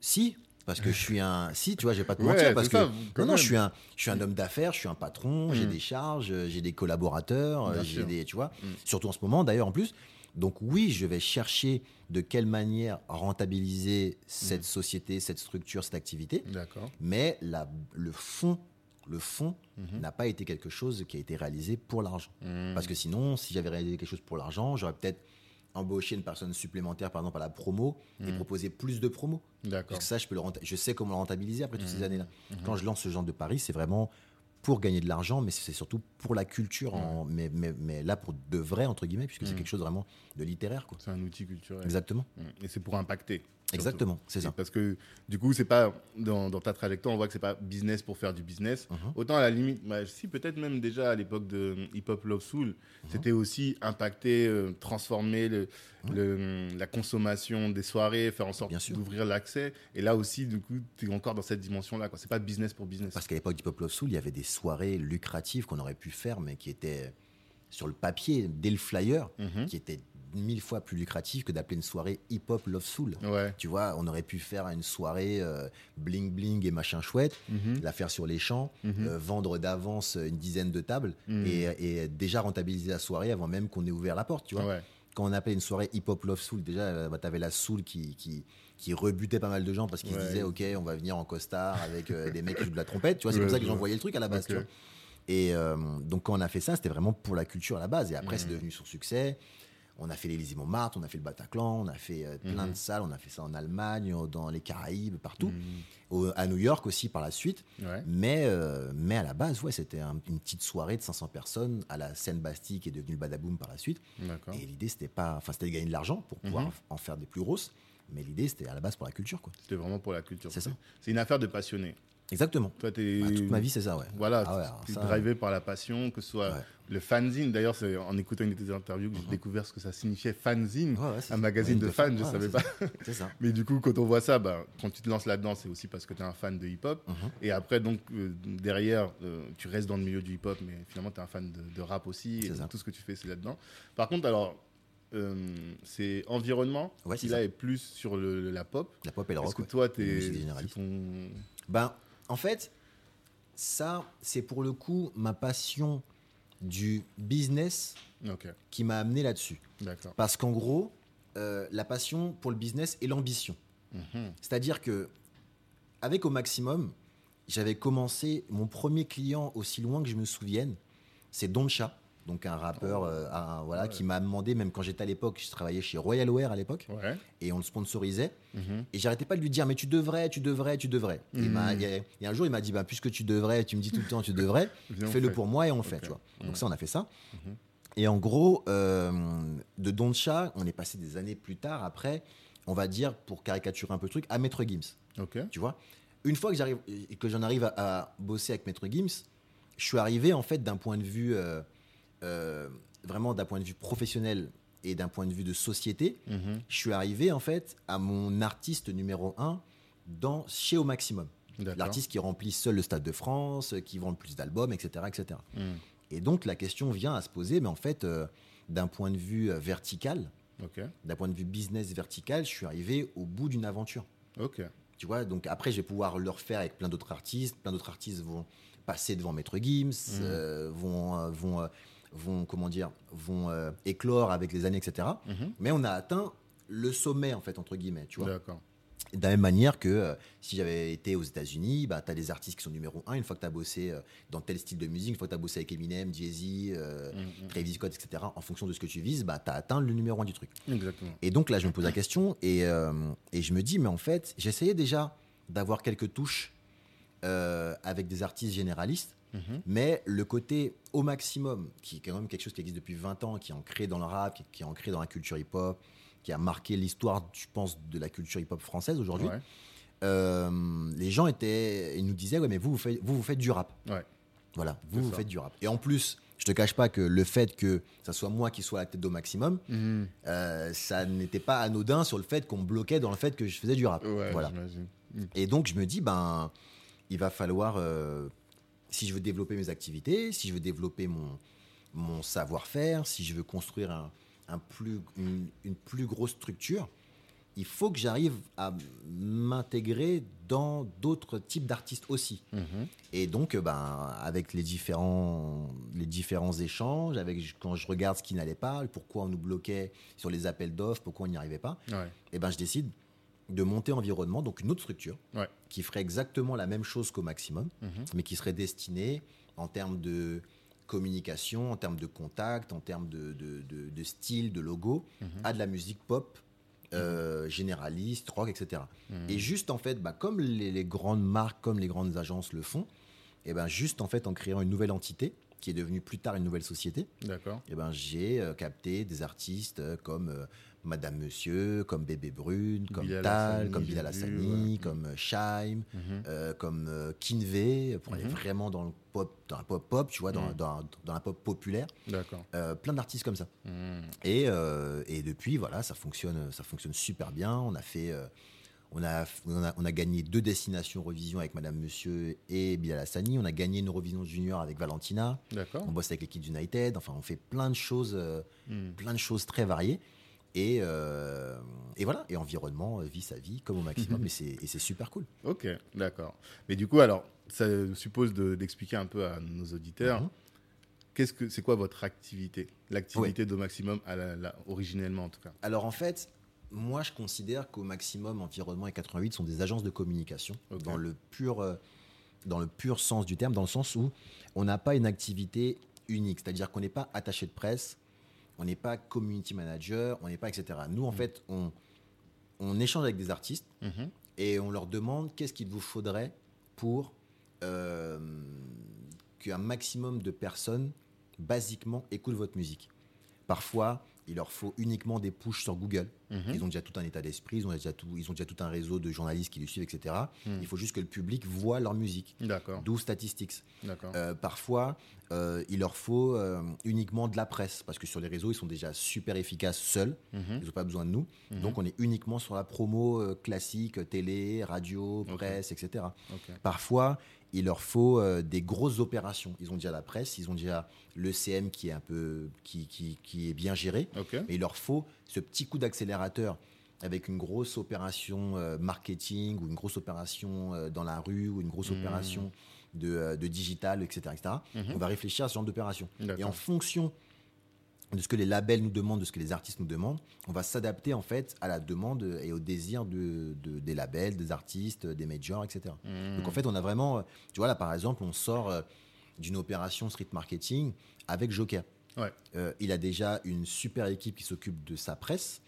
S2: Si, parce que je suis un. Si, tu vois, je vais pas te
S1: Ouais,
S2: mentir, parce que.
S1: ça,
S2: non, je suis un, je suis un homme d'affaires, je suis un patron, j'ai
S1: Mm.
S2: des charges, j'ai des collaborateurs, j'ai des, tu vois,
S1: Mm.
S2: surtout en ce moment d'ailleurs en plus. Donc oui, je vais chercher de quelle manière rentabiliser cette
S1: Mm.
S2: société, cette structure, cette activité, mais la, le fond, le fond
S1: Mhm.
S2: n'a pas été quelque chose qui a été réalisé pour l'argent.
S1: Mhm.
S2: Parce que sinon, si j'avais réalisé quelque chose pour l'argent, j'aurais peut-être embauché une personne supplémentaire, par exemple à la promo, et
S1: Mm.
S2: proposé plus de promos. Parce que ça, je, peux le je sais comment le rentabiliser après toutes ces
S1: Mhm.
S2: années-là.
S1: Mhm.
S2: Quand je lance ce genre de pari, c'est vraiment pour gagner de l'argent, mais c'est surtout pour la culture, en- mais, mais, mais là pour de vrai, entre guillemets, puisque c'est
S1: Mhm.
S2: quelque chose vraiment de littéraire. Quoi.
S1: C'est un outil culturel.
S2: Exactement.
S1: Mhm. Et c'est pour impacter.
S2: Exactement, c'est ça.
S1: Parce que du coup, c'est pas dans, dans ta trajectoire, on voit que c'est pas business pour faire du business.
S2: Mhm.
S1: Autant à la limite, bah, si peut-être même déjà à l'époque de Hip Hop Love Soul,
S2: Mhm.
S1: c'était aussi impacter, euh, transformer le, le- la consommation des soirées, faire en sorte d'ouvrir l'accès. Et là aussi, du coup, tu es encore dans cette dimension-là. C'est pas business pour business.
S2: Parce qu'à l'époque d'Hip Hop Love Soul, il y avait des soirées lucratives qu'on aurait pu faire, mais qui étaient sur le papier, dès le flyer,
S1: Mhm.
S2: qui étaient mille fois plus lucratives que d'appeler une soirée Hip Hop Love Soul.
S1: Ouais.
S2: Tu vois, on aurait pu faire une soirée euh, bling bling et machin chouette,
S1: Mhm.
S2: la faire sur les champs,
S1: Mhm.
S2: euh, vendre d'avance une dizaine de tables
S1: Mhm.
S2: et, et déjà rentabiliser la soirée avant même qu'on ait ouvert la porte, tu vois.
S1: Ouais.
S2: Quand on appelait une soirée hip-hop love soul, déjà, euh, bah, t'avais la soul qui, qui, qui rebutait pas mal de gens parce qu'ils se disaient, OK, on va venir en costard avec euh, des mecs qui jouent de la trompette, tu vois, c'est comme ça que
S1: vois.
S2: voyaient le truc à la base,
S1: Ok.
S2: tu vois. Et donc quand on a fait ça, c'était vraiment pour la culture à la base. Et après, c'est devenu son succès. On a fait l'Élysée Montmartre, on a fait le Bataclan, on a fait euh, plein
S1: Mhm.
S2: de salles, on a fait ça en Allemagne, au- dans les Caraïbes, partout.
S1: Mhm.
S2: Au- à New York aussi par la suite.
S1: Ouais.
S2: Mais, euh, mais à la base, ouais, c'était un- une petite soirée de 500 personnes à la scène Bastille qui est devenue le Badaboom par la suite. Et l'idée, c'était pas, enfin, c'était de gagner de l'argent pour pouvoir
S1: Mhm.
S2: en faire des plus grosses. Mais l'idée, c'était à la base pour la culture.
S1: C'était vraiment pour la culture.
S2: C'est ça.
S1: C'est une affaire de passionné.
S2: Exactement.
S1: Toi.
S2: Bah, toute ma vie, c'est ça, ouais.
S1: Voilà,
S2: Ah ouais,
S1: tu es
S2: ça,
S1: drivé par la passion, que ce soit
S2: Ouais.
S1: le fanzine. D'ailleurs, c'est en écoutant une de tes interviews que j'ai
S2: Mhm.
S1: découvert ce que ça signifiait fanzine, un magazine de fans, je
S2: ouais,
S1: savais pas.
S2: ça. C'est ça.
S1: Mais du coup, quand on voit ça, bah, quand tu te lances là-dedans, c'est aussi parce que tu es un fan de hip-hop.
S2: Mhm.
S1: Et après, donc, euh, derrière, euh, tu restes dans le milieu du hip-hop, mais finalement, tu es un fan de, de rap aussi. Et tout ce que tu fais, c'est là-dedans. Par contre, alors, euh, c'est environnement qui, là, est plus sur le- la pop.
S2: La pop et le rock.
S1: que
S2: ouais.
S1: toi, ton...
S2: Ben, en fait, ça, c'est pour le coup ma passion du business qui m'a amené là-dessus. Parce qu'en gros, euh, la passion pour le business et l'ambition.
S1: Mhm.
S2: C'est-à-dire que, avec au maximum, j'avais commencé mon premier client aussi loin que je me souvienne, c'est Doncha. Donc un rappeur euh, un- voilà,
S1: Ouais.
S2: qui m'a demandé, même quand j'étais à l'époque, je travaillais chez Royal Wear à l'époque,
S1: Ouais.
S2: et on le sponsorisait.
S1: Mhm.
S2: Et j'arrêtais pas de lui dire, mais tu devrais, tu devrais, tu devrais. M'a-
S1: Mhm.
S2: il y, a- il y a un jour, il m'a dit, bah, puisque tu devrais, tu me dis tout le temps, tu devrais, fais-le pour moi et on fait, tu vois. Donc
S1: Mhm.
S2: ça, on a fait ça.
S1: Mhm.
S2: Et en gros, euh, de Doncha, on est passé des années plus tard, après, on va dire, pour caricaturer un peu le truc, à Maître Gims, tu vois? Une fois que j'arrive, que j'en arrive à, à bosser avec Maître Gims, je suis arrivé, en fait, d'un point de vue, euh, euh, vraiment d'un point de vue professionnel et d'un point de vue de société,
S1: Mhm.
S2: je suis arrivé, en fait, à mon artiste numéro un dans, chez Au Maximum. L'artiste qui remplit seul le Stade de France, qui vend le plus d'albums, etc., etc.
S1: Mhm.
S2: Et donc la question vient à se poser, mais en fait, euh, d'un point de vue euh, vertical, d'un point de vue business vertical, je suis arrivé au bout d'une aventure.
S1: Ok.
S2: Tu vois, donc après, je vais pouvoir le refaire avec plein d'autres artistes. Plein d'autres artistes vont passer devant Maître Gims, euh, vont, vont, vont, comment dire, vont euh, éclore avec les années, etc.
S1: Mhm.
S2: Mais on a atteint le sommet, en fait, entre guillemets, tu vois.
S1: D'accord.
S2: De la même manière que euh, si j'avais été aux États-Unis, bah, tu as des artistes qui sont numéro un. Une fois que tu as bossé euh, dans tel style de musique, une fois que tu as bossé avec Eminem, Jay-Z, euh,
S1: Mhm.
S2: Travis Scott, etc., en fonction de ce que tu vises, bah, tu as atteint le numéro un du truc.
S1: Exactement.
S2: Et donc là, je me pose la question et, et je me dis, mais en fait, j'essayais déjà d'avoir quelques touches euh, avec des artistes généralistes,
S1: Mhm.
S2: mais le côté au maximum, qui est quand même quelque chose qui existe depuis 20 ans, qui est ancré dans le rap, qui, qui est ancré dans la culture hip-hop, qui a marqué l'histoire, je pense, de la culture hip-hop française aujourd'hui.
S1: Ouais.
S2: Euh, les gens étaient, ils nous disaient, ouais, mais vous, vous faites, vous, vous faites du rap.
S1: Ouais.
S2: Voilà, vous, vous
S1: ça.
S2: faites du rap. Et en plus, je te cache pas que le fait que ça soit moi qui sois à la tête d'au maximum,
S1: Mhm.
S2: euh, ça n'était pas anodin sur le fait qu'on me bloquait dans le fait que je faisais du rap.
S1: Ouais,
S2: voilà. Et donc, je me dis, ben, il va falloir, euh, si je veux développer mes activités, si je veux développer mon, mon savoir-faire, si je veux construire un, un plus, une, une plus grosse structure, il faut que j'arrive à m'intégrer dans d'autres types d'artistes aussi.
S1: Mhm.
S2: Et donc, euh, ben, avec les différents, les différents échanges, avec quand je regarde ce qui n'allait pas, pourquoi on nous bloquait sur les appels d'offres, pourquoi on n'y arrivait pas,
S1: Ouais.
S2: et ben, je décide de monter environnement, donc une autre structure,
S1: Ouais.
S2: qui ferait exactement la même chose qu'au maximum,
S1: Mhm.
S2: mais qui serait destinée en termes de communication, en termes de contact, en termes de, de, de- de style, de logo,
S1: Mhm.
S2: à de la musique pop, euh, généraliste, rock, etc.
S1: Mhm.
S2: Et juste en fait, bah, comme les, les grandes marques, comme les grandes agences le font, et ben juste en fait en créant une nouvelle entité qui est devenue plus tard une nouvelle société,
S1: D'accord.
S2: et ben j'ai euh, capté des artistes euh, comme euh, Madame Monsieur, comme Bébé Brune, comme
S1: Bilal
S2: Tal, comme Bilal Hassani,
S1: ouais.
S2: comme euh, Shaim,
S1: Mhm.
S2: euh, comme euh, Kinvey, pour aller
S1: Mhm.
S2: vraiment dans le pop, dans la pop pop, tu vois, dans,
S1: Mhm.
S2: dans, dans la pop populaire,
S1: D'accord.
S2: Euh, plein d'artistes comme ça. Et, et depuis, voilà, ça fonctionne, ça fonctionne super bien. On a fait, on a, on a, on a gagné deux destinations Eurovision avec Madame Monsieur et Bilal Hassani. On a gagné une Eurovision Junior avec Valentina.
S1: D'accord.
S2: On bosse avec l'équipe United. Enfin, on fait plein de choses, plein de choses très variées. Et, euh, et voilà, et environnement euh, vit sa vie comme au maximum, et c'est super cool.
S1: Ok, d'accord. Mais du coup, alors, ça suppose de- d'expliquer un peu à nos auditeurs.
S2: Mhm.
S1: Qu'est-ce que c'est quoi votre activité? L'activité d'au maximum, à la, la- originellement en tout cas.
S2: Alors en fait, moi je considère qu'au maximum Environnement et 88 sont des agences de communication dans le pur euh, dans le pur sens du terme, dans le sens où on n'a pas une activité unique, c'est-à-dire qu'on n'est pas attaché de presse, on n'est pas community manager, on n'est pas etc. Nous en fait on on échange avec des artistes
S1: Mhm.
S2: et on leur demande qu'est-ce qu'il vous faudrait pour euh, qu'un maximum de personnes, basiquement, écoutent votre musique. Parfois, il leur faut uniquement des pushes sur Google.
S1: Mhm.
S2: Ils ont déjà tout un état d'esprit, ils, ont déjà tout- ils ont déjà tout un réseau de journalistes qui les suivent, etc.
S1: Mhm.
S2: Il faut juste que le public voit leur musique.
S1: D'accord.
S2: D'où Statistics.
S1: D'accord.
S2: Euh, parfois, euh, il leur faut euh, uniquement de la presse, parce que sur les réseaux, ils sont déjà super efficaces seuls.
S1: Mhm.
S2: Ils n'ont pas besoin de nous. Donc, on est uniquement sur la promo classique, télé, radio, presse, etc. Parfois, il leur faut euh, des grosses opérations. Ils ont déjà la presse, ils ont déjà le CM qui est un peu qui, qui, qui est bien géré,
S1: Ok.
S2: mais il leur faut ce petit coup d'accélérateur avec une grosse opération euh, marketing ou une grosse opération euh, dans la rue ou une grosse
S1: Mhm.
S2: opération de, de digital, etc. etc.
S1: Mhm.
S2: On va réfléchir à ce genre d'opération. Et en fonction de ce que les labels nous demandent, de ce que les artistes nous demandent, on va s'adapter en fait à la demande et au désir de, de- des labels, des artistes, des majors, etc.
S1: Mhm.
S2: Donc en fait, on a vraiment, euh, tu vois là par exemple, on sort euh, d'une opération street marketing avec Joker.
S1: Ouais.
S2: Euh, il a déjà une super équipe qui s'occupe de sa presse.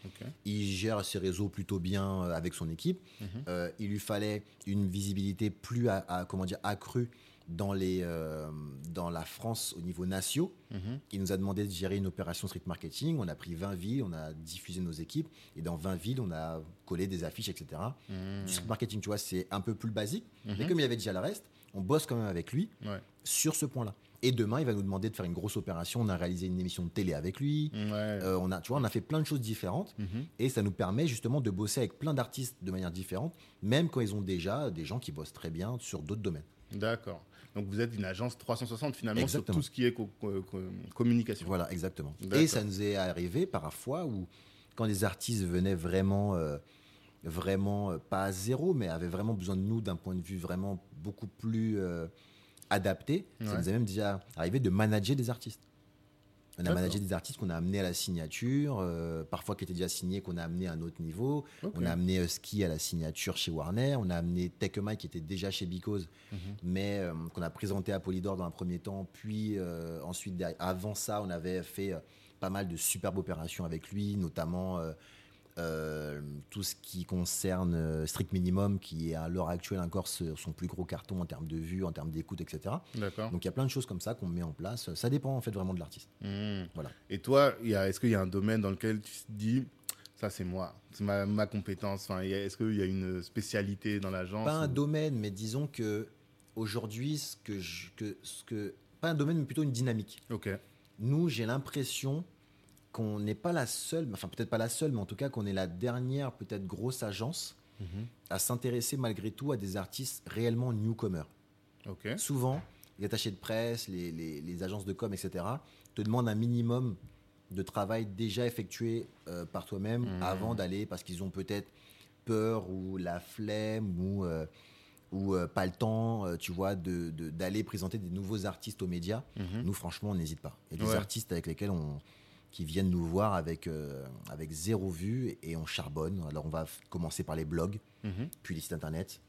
S2: Il gère ses réseaux plutôt bien avec son équipe. Euh, il lui fallait une visibilité plus à, à- comment dire, accrue dans, les, euh, dans la France au niveau national.
S1: Mhm.
S2: Il nous a demandé de gérer une opération street marketing. On a pris 20 villes, on a diffusé nos équipes. Et dans 20 villes, on a collé des affiches, etc. Du street marketing, tu vois, c'est un peu plus basique.
S1: Mhm.
S2: Mais comme il y avait déjà le reste, on bosse quand même avec lui
S1: Ouais.
S2: sur ce point-là. Et demain, il va nous demander de faire une grosse opération. On a réalisé une émission de télé avec lui.
S1: Ouais.
S2: Euh, on a, tu vois, on a fait plein de choses différentes.
S1: Mhm.
S2: Et ça nous permet justement de bosser avec plein d'artistes de manière différente, même quand ils ont déjà des gens qui bossent très bien sur d'autres domaines.
S1: D'accord. Donc vous êtes une agence 360 finalement
S2: Exactement.
S1: sur tout ce qui est co- co- co- communication.
S2: Voilà, exactement. Et ça nous est arrivé parfois où, quand les artistes venaient vraiment, euh, vraiment euh, pas à zéro, mais avaient vraiment besoin de nous d'un point de vue vraiment beaucoup plus euh, adapté, ça nous est même déjà arrivé de manager des artistes. On a managé des artistes qu'on a amenés à la signature, euh, parfois qui étaient déjà signés, qu'on a amenés à un autre niveau. On a amené euh, Ski à la signature chez Warner. On a amené Mike qui était déjà chez Because,
S1: Mhm.
S2: mais euh, qu'on a présenté à Polydor dans un premier temps. Puis euh, ensuite, avant ça, on avait fait pas mal de superbes opérations avec lui, notamment euh, tout ce qui concerne euh, Strict Minimum, qui est à l'heure actuelle encore son plus gros carton en termes de vues, en termes d'écoute, etc. Donc il y a plein de choses comme ça qu'on met en place. Ça dépend en fait vraiment de l'artiste.
S1: Mhm.
S2: Voilà.
S1: Et toi, est-ce qu'il y a un domaine dans lequel tu te dis, ça c'est moi, c'est ma, ma compétence? Enfin, Est-ce qu'il y a une spécialité dans l'agence
S2: Pas un
S1: ou-
S2: domaine, mais disons que aujourd'hui, ce que, je- que, ce que pas un domaine, mais plutôt une dynamique.
S1: Ok.
S2: Nous, j'ai l'impression qu'on n'est pas la seule, enfin peut-être pas la seule, mais en tout cas qu'on est la dernière peut-être grosse agence
S1: Mhm.
S2: à s'intéresser malgré tout à des artistes réellement newcomers. Souvent, les attachés de presse, les, les- les agences de com, etc., te demandent un minimum de travail déjà effectué euh, par toi-même
S1: Mhm.
S2: avant d'aller, parce qu'ils ont peut-être peur ou la flemme ou, euh, ou euh, pas le temps, tu vois, de- de- d'aller présenter des nouveaux artistes aux médias.
S1: Mhm.
S2: Nous, franchement, on n'hésite pas. Il y a des
S1: Ouais.
S2: artistes avec lesquels on qui viennent nous voir avec, euh, avec zéro vue et on charbonne. Alors, on va commencer par les blogs,
S1: Mhm.
S2: puis les sites internet,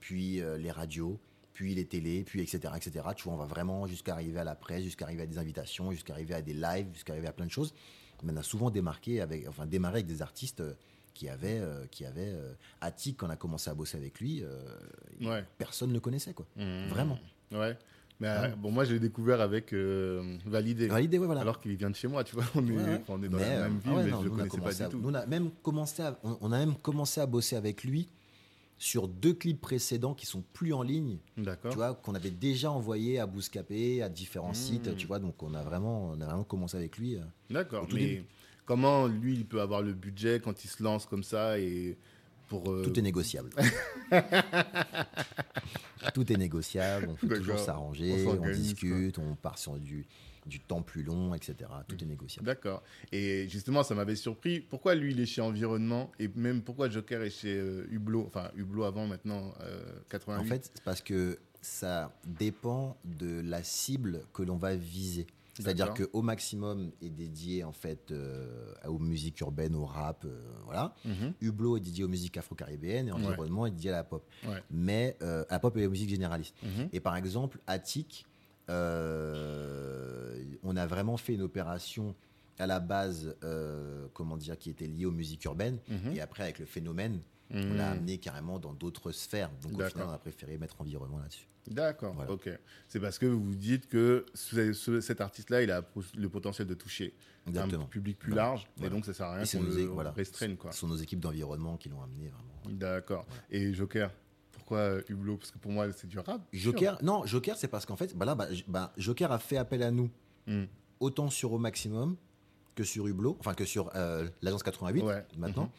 S2: puis euh, les radios, puis les télés, puis etc., etc. Tu vois, on va vraiment jusqu'à arriver à la presse, jusqu'à arriver à des invitations, jusqu'à arriver à des lives, jusqu'à arriver à plein de choses. Mais on a souvent démarqué avec, enfin, démarré avec des artistes euh, qui avaient, euh, qui avaient Attic, quand on a commencé à bosser avec lui,
S1: Ouais.
S2: personne ne le connaissait, quoi.
S1: Mhm.
S2: Vraiment.
S1: Ouais. Mais euh,
S2: Vraiment.
S1: bon, moi, je l'ai découvert avec euh, Validé.
S2: Validé, ouais, voilà.
S1: Alors qu'il vient de chez moi, tu vois. On est,
S2: Ouais,
S1: on est dans
S2: Mais,
S1: la
S2: euh,
S1: même ville,
S2: ah ouais,
S1: mais
S2: non,
S1: je
S2: a
S1: connaissais pas du tout.
S2: nous, on a même commencé à, on, on a même commencé à bosser avec lui sur deux clips précédents qui sont plus en ligne,
S1: D'accord.
S2: tu vois, qu'on avait déjà envoyé à Bouscapé, à différents
S1: Mmh.
S2: sites, tu vois, donc on a vraiment, on a vraiment commencé avec lui. euh.
S1: D'accord. Mais
S2: début.
S1: comment lui, il peut avoir le budget quand il se lance comme ça et pour. euh,
S2: Tout est négociable. Tout est négociable, on peut toujours s'arranger,
S1: On
S2: discute, on part sur du, du temps plus long, etc. Tout est négociable.
S1: D'accord. Et justement, ça m'avait surpris. Pourquoi lui, il est chez Environnement et même pourquoi Joker est chez euh, Hublot Enfin, Hublot avant, maintenant, euh, 88.
S2: En fait, c'est parce que ça dépend de la cible que l'on va viser. C'est-à-dire qu'au maximum est dédié en fait euh, aux musiques urbaines, au rap, euh, voilà.
S1: Mhm.
S2: Hublot est dédié aux musiques afro-caribéennes et
S1: Ouais.
S2: environnement est dédié à la pop.
S1: Ouais.
S2: Mais euh, à la pop et aux musiques généralistes.
S1: Mhm.
S2: Et par exemple, Attic, euh, on a vraiment fait une opération à la base, comment dire, qui était liée aux musiques urbaines.
S1: Mhm.
S2: Et après, avec le phénomène, on
S1: Mhm.
S2: l'a amené carrément dans d'autres sphères. Donc au final, on a préféré mettre environnement là-dessus.
S1: D'accord,
S2: Voilà.
S1: ok. C'est parce que vous dites que ce- ce- cet artiste-là, il a le potentiel de toucher
S2: Exactement.
S1: un public plus
S2: Voilà.
S1: large, et
S2: Voilà.
S1: donc ça sert à rien
S2: Et
S1: qu'on le
S2: voilà.
S1: restreigne, quoi.
S2: Ce sont nos équipes d'environnement qui l'ont amené vraiment.
S1: D'accord. Et Joker, pourquoi euh, Hublot? Parce que pour moi, c'est du rap.
S2: Joker, non, Joker, c'est parce qu'en fait, bah là, bah, bah, Joker a fait appel à nous
S1: Hmm.
S2: autant sur Au Maximum que sur Hublot, enfin que sur euh, l'agence 88
S1: Ouais.
S2: maintenant,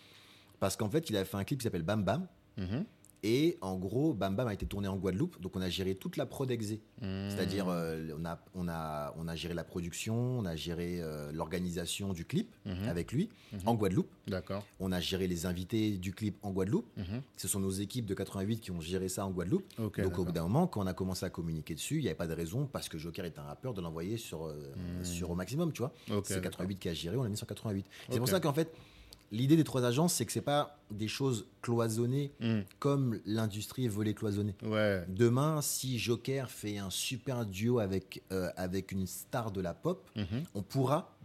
S2: parce qu'en fait, il a fait un clip qui s'appelle Bam Bam.
S1: Mhm.
S2: Et en gros, Bam Bam a été tourné en Guadeloupe, donc on a géré toute la prod exé.
S1: Mhm.
S2: C'est-à-dire, euh, on, a, on, a, on a géré la production, on a géré euh, l'organisation du clip
S1: Mhm.
S2: avec lui en Guadeloupe.
S1: D'accord.
S2: On a géré les invités du clip en Guadeloupe. Ce sont nos équipes de 88 qui ont géré ça en Guadeloupe. Donc au bout d'un moment, quand on a commencé à communiquer dessus, il n'y avait pas de raison, parce que Joker est un rappeur, de l'envoyer sur, euh, sur au maximum, tu vois. C'est
S1: d'accord.
S2: 88 qui a géré, on l'a mis sur 88. C'est pour ça qu'en fait, l'idée des trois agences, c'est que c'est pas des choses cloisonnées
S1: Mm.
S2: comme l'industrie est volée cloisonnée.
S1: Ouais.
S2: Demain, si Joker fait un super duo avec, euh, avec une star de la pop,
S1: Mhm.
S2: on pourra,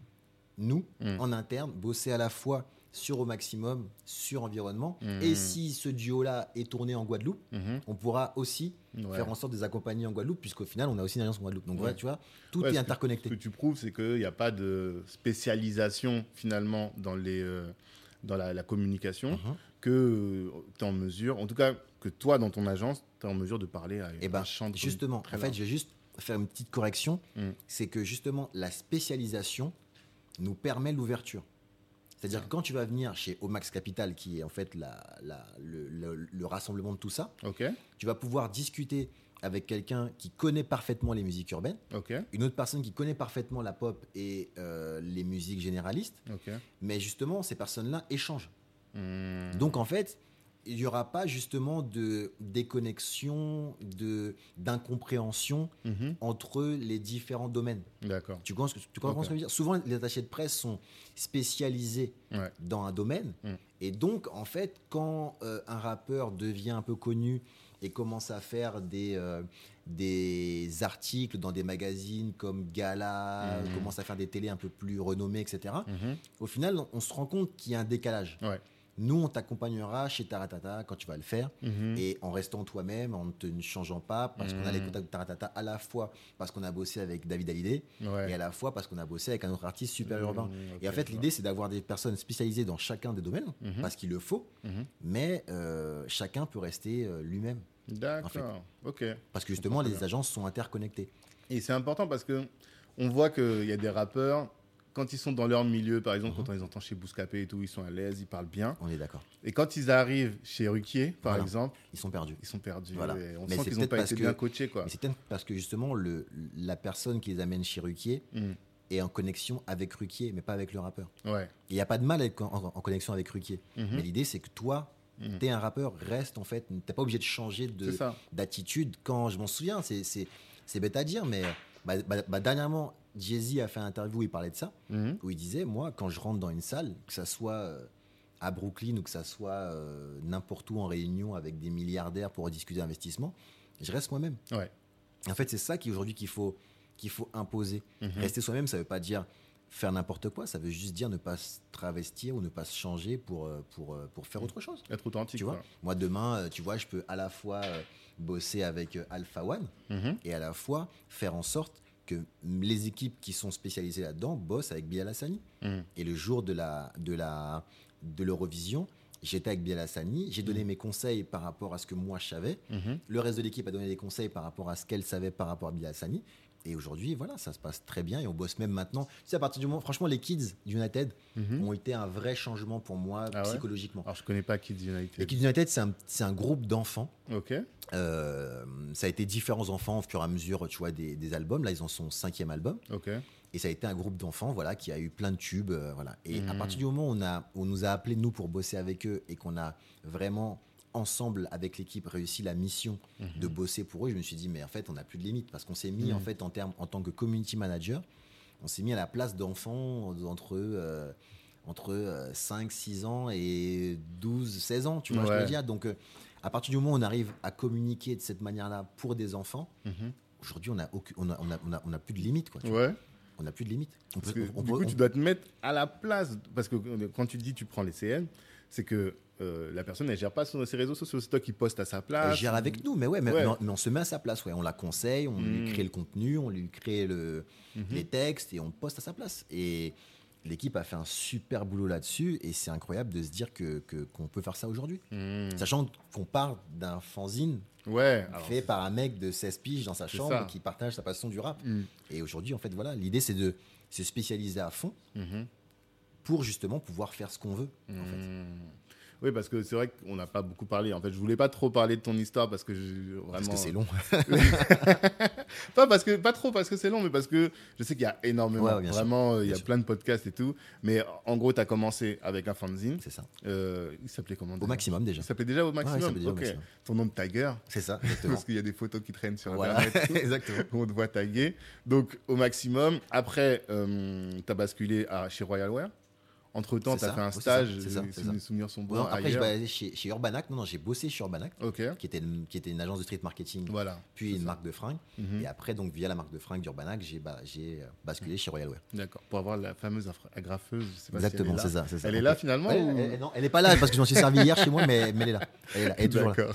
S2: nous,
S1: Mm.
S2: en interne, bosser à la fois sur au maximum, sur environnement.
S1: Mm.
S2: Et si ce duo-là est tourné en Guadeloupe,
S1: Mhm.
S2: on pourra aussi
S1: Ouais.
S2: faire en sorte de les accompagner en Guadeloupe, puisqu'au final, on a aussi une agence en Guadeloupe. Donc
S1: Ouais.
S2: voilà, tu vois, tout
S1: Ouais,
S2: est
S1: que-
S2: interconnecté.
S1: Ce que tu prouves, c'est qu'il n'y a pas de spécialisation finalement dans, les, euh, dans la, la communication,
S2: Mhm.
S1: que tu es en mesure, en tout cas que toi dans ton agence, tu es en mesure de parler à
S2: Et
S1: un
S2: ben,
S1: champ de
S2: justement, en fait, je vais juste faire une petite correction.
S1: Mm.
S2: C'est que justement, la spécialisation nous permet l'ouverture. C'est-à-dire que quand tu vas venir chez Omax Capital, qui est en fait la- la- le, le- le rassemblement de tout ça, tu vas pouvoir discuter avec quelqu'un qui connaît parfaitement les musiques urbaines, une autre personne qui connaît parfaitement la pop et euh, les musiques généralistes, mais justement, ces personnes-là échangent.
S1: Hmm.
S2: Donc en fait, il n'y aura pas justement de déconnexion, de d'incompréhension
S1: Mhm.
S2: entre les différents domaines.
S1: D'accord.
S2: Tu comprends ce que, tu comprends
S1: Ok.
S2: ce que je veux dire? Souvent, les attachés de presse sont spécialisés
S1: Ouais.
S2: dans un domaine.
S1: Mm.
S2: Et donc, en fait, quand euh, un rappeur devient un peu connu et commence à faire des, euh, des articles dans des magazines comme Gala,
S1: Mhm.
S2: commence à faire des télés un peu plus renommées, etc.,
S1: Mhm.
S2: au final, on se rend compte qu'il y a un décalage.
S1: Ouais.
S2: Nous, on t'accompagnera chez Taratata quand tu vas le faire
S1: Mhm.
S2: et en restant toi-même, en ne te ne changeant pas, parce qu'on a les
S1: Mhm.
S2: contacts de Taratata à la fois parce qu'on a bossé avec David Hallyday
S1: Ouais.
S2: et à la fois parce qu'on a bossé avec un autre artiste super urbain.
S1: Mhm,
S2: Et en fait, l'idée, c'est d'avoir des personnes spécialisées dans chacun des domaines, parce qu'il le faut, mais euh, chacun peut rester euh, lui-même.
S1: D'accord. Ok.
S2: Parce que justement, les agences sont interconnectées.
S1: Et c'est important parce que on voit qu'il y a des rappeurs, quand ils sont dans leur milieu, par exemple, quand on les entend chez Bouscapé et tout, ils sont à l'aise, ils parlent bien.
S2: On est d'accord.
S1: Et quand ils arrivent chez Ruquier, par
S2: Voilà.
S1: exemple,
S2: Ils sont perdus.
S1: ils sont perdus.
S2: Voilà.
S1: Et on
S2: Mais
S1: sent qu'ils n'ont pas été
S2: que-
S1: bien coachés. Quoi.
S2: C'est peut-être parce que justement, le, la personne qui les amène chez Ruquier
S1: Mhm.
S2: est en connexion avec Ruquier, mais pas avec le rappeur.
S1: Ouais.
S2: Il n'y a pas de mal à être en, en- en connexion avec Ruquier.
S1: Mhm.
S2: Mais l'idée, c'est que toi,
S1: Mhm.
S2: t'es un rappeur, reste en fait, t'es pas obligé de changer de, d'attitude. Quand je m'en souviens, c'est bête à dire, mais bah, bah, bah, dernièrement, Jay-Z a fait un interview où il parlait de ça,
S1: Mhm.
S2: où il disait Moi, quand je rentre dans une salle, que ça soit euh, à Brooklyn ou que ça soit euh, n'importe où en réunion avec des milliardaires pour discuter d'investissement, je reste moi-même.
S1: Ouais.
S2: En fait, c'est ça qui aujourd'hui qu'il faut, qu'il faut imposer.
S1: Mhm.
S2: Rester soi-même, ça veut pas dire faire n'importe quoi, ça veut juste dire ne pas se travestir ou ne pas se changer pour, euh, pour, pour faire autre chose.
S1: Être authentique.
S2: Tu vois
S1: quoi.
S2: Moi, demain, tu vois, je peux à la fois bosser avec Alpha One
S1: Mhm.
S2: et à la fois faire en sorte que les équipes qui sont spécialisées là-dedans bossent avec Bilal Hassani.
S1: Mhm.
S2: Et le jour de la de la de l'Eurovision, j'étais avec Bilal Hassani, j'ai donné mes conseils par rapport à ce que moi je savais.
S1: Mhm.
S2: Le reste de l'équipe a donné des conseils par rapport à ce qu'elle savait par rapport à Bilal Hassani. Et aujourd'hui, voilà, ça se passe très bien et on bosse même maintenant. Tu sais, à partir du moment, franchement, les kids d'United
S1: Mhm.
S2: ont été un vrai changement pour moi
S1: Ah ouais
S2: psychologiquement.
S1: Alors, je connais pas Kids
S2: Les
S1: United.
S2: Kids United, c'est un, un groupe d'enfants.
S1: Ok.
S2: Euh, ça a été différents enfants au fur et à mesure, tu vois, des, des albums. Là, ils en sont au cinquième album.
S1: Ok.
S2: Et ça a été un groupe d'enfants, voilà, qui a eu plein de tubes, euh, voilà. Et à
S1: Mhm.
S2: partir du moment où on, a, on nous a appelés, nous, pour bosser avec eux et qu'on a vraiment, ensemble, avec l'équipe, réussi la mission
S1: Mhm.
S2: de bosser pour eux, je me suis dit, mais en fait, on n'a plus de limite. Parce qu'on s'est mis,
S1: Mhm.
S2: en fait, en, termes, en tant que community manager, on s'est mis à la place d'enfants entre, euh, entre euh, 5, 6 ans et 12, 16 ans, tu vois je veux dire? Donc, euh, à partir du moment où on arrive à communiquer de cette manière-là pour des enfants,
S1: Mhm.
S2: aujourd'hui, on a, on a, on a, on a plus de limite, quoi. tu vois. On n'a plus de limite. On
S1: Parce
S2: peut-
S1: que,
S2: on
S1: du coup, tu dois te mettre à la place. Parce que quand tu dis tu prends les CM, c'est que euh, la personne, elle gère pas sur ses réseaux sociaux. C'est toi qui postes à sa place.
S2: Elle gère avec nous, mais ouais, mais,
S1: Ouais.
S2: mais on, mais on se met à sa place, ouais. On la conseille, on lui
S1: Mm.
S2: crée le contenu, on lui crée le,
S1: Mhm.
S2: les textes et on poste à sa place. Et l'équipe a fait un super boulot là-dessus et c'est incroyable de se dire que qu'on peut faire ça aujourd'hui.
S1: Mhm.
S2: Sachant qu'on part d'un fanzine
S1: Ouais.
S2: fait par un mec de 16 piges dans sa chambre
S1: ça.
S2: qui partage sa passion du rap. Et aujourd'hui, en fait, voilà, l'idée c'est de se spécialiser à fond
S1: Mhm.
S2: pour justement pouvoir faire ce qu'on veut. En fait.
S1: Oui, parce que c'est vrai qu'on n'a pas beaucoup parlé. En fait, je voulais pas trop parler de ton histoire parce que je- vraiment.
S2: Parce que c'est long.
S1: pas parce que pas trop parce que c'est long, mais parce que je sais qu'il y a énormément.
S2: Ouais, bien sûr.
S1: vraiment, il y a plein de podcasts et tout. Mais en gros, tu as commencé avec un fanzine.
S2: c'est ça.
S1: Euh, il s'appelait comment
S2: Au maximum déjà.
S1: Il s'appelait déjà au maximum.
S2: s'appelait déjà au
S1: Ok.
S2: maximum.
S1: Ton nom de Tiger.
S2: C'est ça, exactement.
S1: Parce qu'il y a des photos qui traînent sur
S2: voilà,
S1: Internet.
S2: exactement.
S1: On te voit taguer. Donc, au maximum. Après, tu as basculé à, chez Royal Wear. Entre temps, tu as
S2: ça,
S1: fait un
S2: ouais,
S1: stage,
S2: ça, ça,
S1: mes souvenirs sont bons.
S2: Non, après, je aller chez, chez Urbanac. Non, non, j'ai bossé chez Urbanac, qui était, une, qui était une agence de street marketing,
S1: voilà.
S2: puis une marque de fringues.
S1: Mhm.
S2: Et après, donc, via la marque de fringues d'Urbanac, j'ai euh, basculé chez Royal Wear.
S1: D'accord. Pour avoir la fameuse agrafeuse, je sais pas
S2: Exactement,
S1: si
S2: c'est ça.
S1: Elle est là finalement
S2: Ouais,
S1: ou-
S2: elle, elle- non, elle est pas là parce que j'en suis servi hier chez moi, mais, mais elle est là. Elle est là. Elle est toujours là.
S1: D'accord.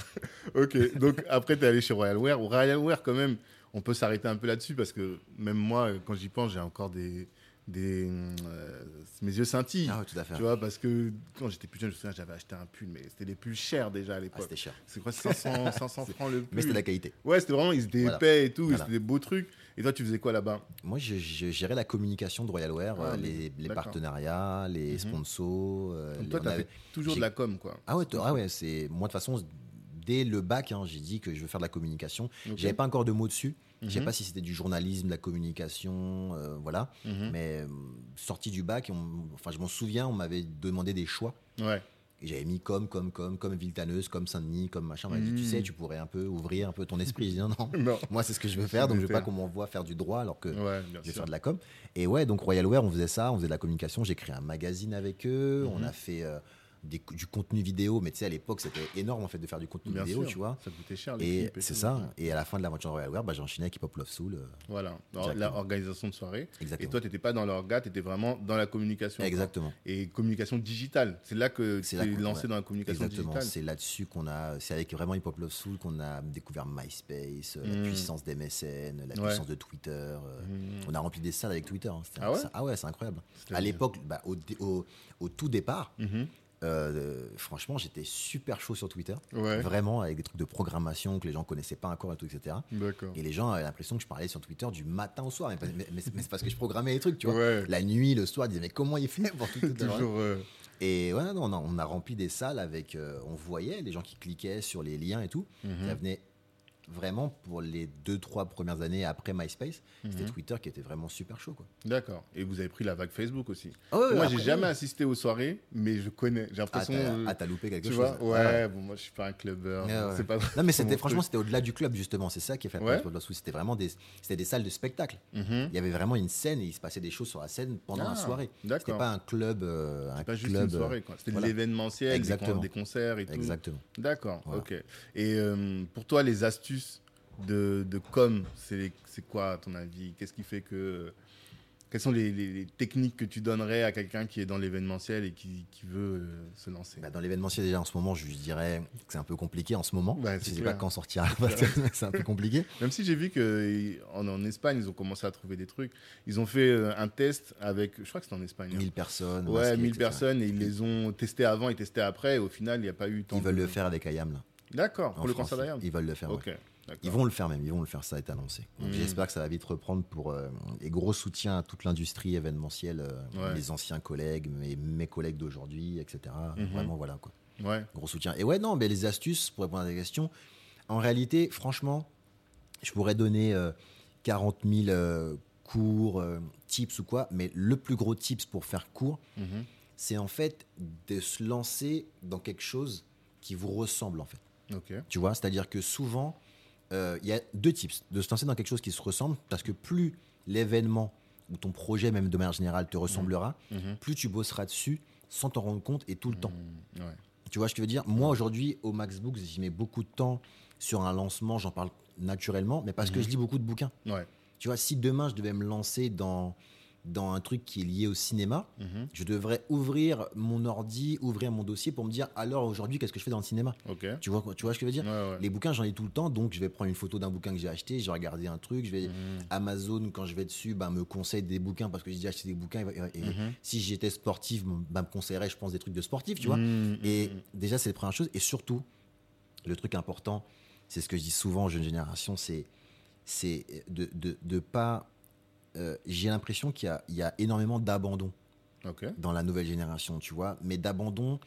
S1: ok. Donc après, tu es allé chez Royal Wear. Royal Wear, quand même, on peut s'arrêter un peu là-dessus parce que même moi, euh, quand j'y pense, j'ai encore des. Des euh, mes yeux scintillent.
S2: Ah ouais, tout à fait.
S1: Tu vois, parce que quand j'étais plus jeune, je me souviens, j'avais acheté un pull, mais c'était les plus chers déjà à
S2: Ah,
S1: l'époque.
S2: c'était cher.
S1: c'est quoi, 500, 500 francs le pull
S2: Mais c'était de la qualité.
S1: Ouais, c'était vraiment, ils étaient
S2: Voilà.
S1: épais et tout,
S2: Voilà.
S1: c'était des beaux trucs. Et toi, tu faisais quoi là-bas?
S2: Moi, je, je gérais la communication de Royal Wear,
S1: Ah,
S2: euh, les, partenariats, les
S1: Mhm.
S2: sponsors. euh,
S1: Donc
S2: les-
S1: toi, tu
S2: avait-
S1: toujours de la com, quoi.
S2: Ah ouais, ah ouais c'est moi de toute façon dès le bac, hein, j'ai dit que je veux faire de la communication.
S1: Ok.
S2: J'avais pas encore de mots dessus. Je sais
S1: Mhm.
S2: pas si c'était du journalisme, de la communication, euh, voilà.
S1: Mhm.
S2: Mais euh, sorti du bac, on- enfin je m'en souviens, on m'avait demandé des choix.
S1: Ouais.
S2: Et j'avais mis comme, comme, comme, comme Villetaneuse, comme Saint-Denis, comme machin. On m'a dit, tu
S1: Mhm.
S2: sais, tu pourrais un peu ouvrir un peu ton esprit. J'ai dit, non, non.
S1: Non.
S2: Moi, c'est ce que je veux faire, donc je veux pas qu'on m'envoie faire du droit alors que
S1: Ouais,
S2: je vais
S1: sûr.
S2: faire de la com. Et ouais, donc Royal Wear, on faisait ça, on faisait de la communication. J'ai créé un magazine avec eux. On a fait euh, des- du contenu vidéo, mais tu sais, à l'époque, c'était énorme en fait de faire du contenu
S1: Bien
S2: vidéo,
S1: sûr.
S2: tu vois.
S1: Ça coûtait cher, les
S2: Et
S1: et
S2: c'est ça. Et à la fin de l'aventure Royal Wear, bah, j'ai enchaîné avec Hip Hop Love Soul. euh,
S1: Voilà. Dans
S2: Exactement.
S1: la organisation de soirée. Et
S2: exactement.
S1: toi, tu n'étais pas dans l'orga, tu étais vraiment dans la communication.
S2: exactement.
S1: Et communication digitale. C'est là que tu
S2: que-
S1: lancé
S2: ouais.
S1: dans la communication
S2: Exactement.
S1: digitale.
S2: C'est là-dessus qu'on a, c'est avec vraiment Hip Hop Love Soul qu'on a découvert MySpace, euh, la puissance des MSN, la
S1: Ouais.
S2: puissance de Twitter. euh,
S1: Mmh.
S2: On a rempli des salles avec Twitter. hein.
S1: Ah ouais?
S2: ça- ah ouais, c'est incroyable. À l'époque, bah, au, au- au tout départ,
S1: Mhm.
S2: Euh, franchement, j'étais super chaud sur Twitter.
S1: Ouais.
S2: Vraiment, avec des trucs de programmation que les gens connaissaient pas encore et tout, etc. Et les gens avaient l'impression que je parlais sur Twitter du matin au soir. Mais, mais- mais c'est parce que je programmais les trucs, tu vois.
S1: Ouais.
S2: La nuit, le soir, ils disaient, mais comment il fait pour tout, tout, tout
S1: Toujours. euh,
S2: Et ouais, non, non, on a rempli des salles avec. euh, on voyait les gens qui cliquaient sur les liens et tout.
S1: mhm.
S2: Ça venait vraiment pour les deux, trois premières années après MySpace. C'était
S1: Mhm.
S2: Twitter qui était vraiment super chaud, quoi.
S1: D'accord. Et vous avez pris la vague Facebook aussi.
S2: Ah ouais,
S1: moi, j'ai jamais assisté aux soirées, mais je connais. J'ai
S2: Ah,
S1: l'impression.
S2: t'as
S1: euh,
S2: ah, t'as loupé quelque
S1: tu
S2: chose.
S1: vois
S2: Ah
S1: Ouais, bon, moi, je suis pas un
S2: ouais.
S1: C'est pas.
S2: Non, mais c'était franchement, c'était au-delà du club, justement. C'est ça qui a fait
S1: Ouais.
S2: C'était vraiment des, des salles de spectacle.
S1: Mhm.
S2: Il y avait vraiment une scène et il se passait des choses sur la scène pendant
S1: Ah,
S2: la soirée. C'était pas un club. euh, un
S1: pas juste
S2: club,
S1: une soirée, quoi. C'était de l'événementiel, des, des concerts et tout.
S2: Exactement.
S1: D'accord, ok. Et euh, pour toi, les astuces de, de com, c'est quoi à ton avis? Qu'est-ce qui fait que. Quelles sont les, les- les techniques que tu donnerais à quelqu'un qui est dans l'événementiel et qui, qui veut euh, se lancer?
S2: Bah, dans l'événementiel, déjà en ce moment, je dirais que c'est un peu compliqué en ce moment. Je
S1: c'est
S2: sais pas quand sortira, c'est un peu compliqué.
S1: Même si j'ai vu qu'en en Espagne, ils ont commencé à trouver des trucs. Ils ont fait euh, un test avec. Je crois que c'était en Espagne. hein.
S2: 1000 personnes.
S1: Ouais,
S2: masquées,
S1: 1000
S2: etc.
S1: personnes et ils les ont testés avant et testés après. Et au final, il n'y a pas eu tant
S2: Ils veulent
S1: de-
S2: le faire avec Ayam, là.
S1: D'accord, pour le
S2: France.
S1: concert d'Ayam.
S2: Ils veulent le faire.
S1: Ok.
S2: Ils vont le faire même, ils vont le faire, ça été annoncé.
S1: Mhm.
S2: j'espère que ça va vite reprendre pour euh, et gros soutien à toute l'industrie événementielle, euh,
S1: Ouais.
S2: les anciens collègues, mes, mes collègues d'aujourd'hui, etc.
S1: Mhm.
S2: Vraiment voilà quoi,
S1: Ouais,
S2: gros soutien. Et ouais non, mais les astuces pour répondre à ta question, en réalité, franchement, je pourrais donner euh, 40 000 euh, cours, euh, tips ou quoi, mais le plus gros tips pour faire court,
S1: Mhm.
S2: c'est en fait de se lancer dans quelque chose qui vous ressemble en fait. Tu vois, c'est-à-dire que souvent, euh, il y a deux tips. De se lancer dans quelque chose qui se ressemble, parce que plus l'événement ou ton projet, même de manière générale, te ressemblera,
S1: Mhm.
S2: plus tu bosseras dessus sans t'en rendre compte et tout le temps.
S1: Mhm. Ouais.
S2: Tu vois ce que je veux dire? Moi, aujourd'hui, au MaxBook, j'y mets beaucoup de temps sur un lancement, j'en parle naturellement, mais parce que
S1: Mhm.
S2: je lis beaucoup de bouquins.
S1: Ouais.
S2: Tu vois, si demain, je devais me lancer dans, dans un truc qui est lié au cinéma,
S1: Mhm.
S2: je devrais ouvrir mon ordi, ouvrir mon dossier pour me dire, alors aujourd'hui, qu'est-ce que je fais dans le cinéma? Tu vois, tu vois ce que je veux dire?
S1: Ouais, ouais.
S2: les bouquins, j'en ai tout le temps, donc je vais prendre une photo d'un bouquin que j'ai acheté, je vais regarder un truc, je vais
S1: Mhm.
S2: Amazon quand je vais dessus, ben, me conseille des bouquins parce que j'ai déjà acheté des bouquins. Et, et
S1: Mhm.
S2: si j'étais sportif, ben, me conseillerait, je pense, des trucs de sportif, tu vois. Et déjà, c'est la première chose. Et surtout, le truc important, c'est ce que je dis souvent aux jeunes générations, c'est c'est de de, de pas. Euh, j'ai l'impression qu'il y a, il y a énormément d'abandon dans la nouvelle génération, tu vois, mais d'abandon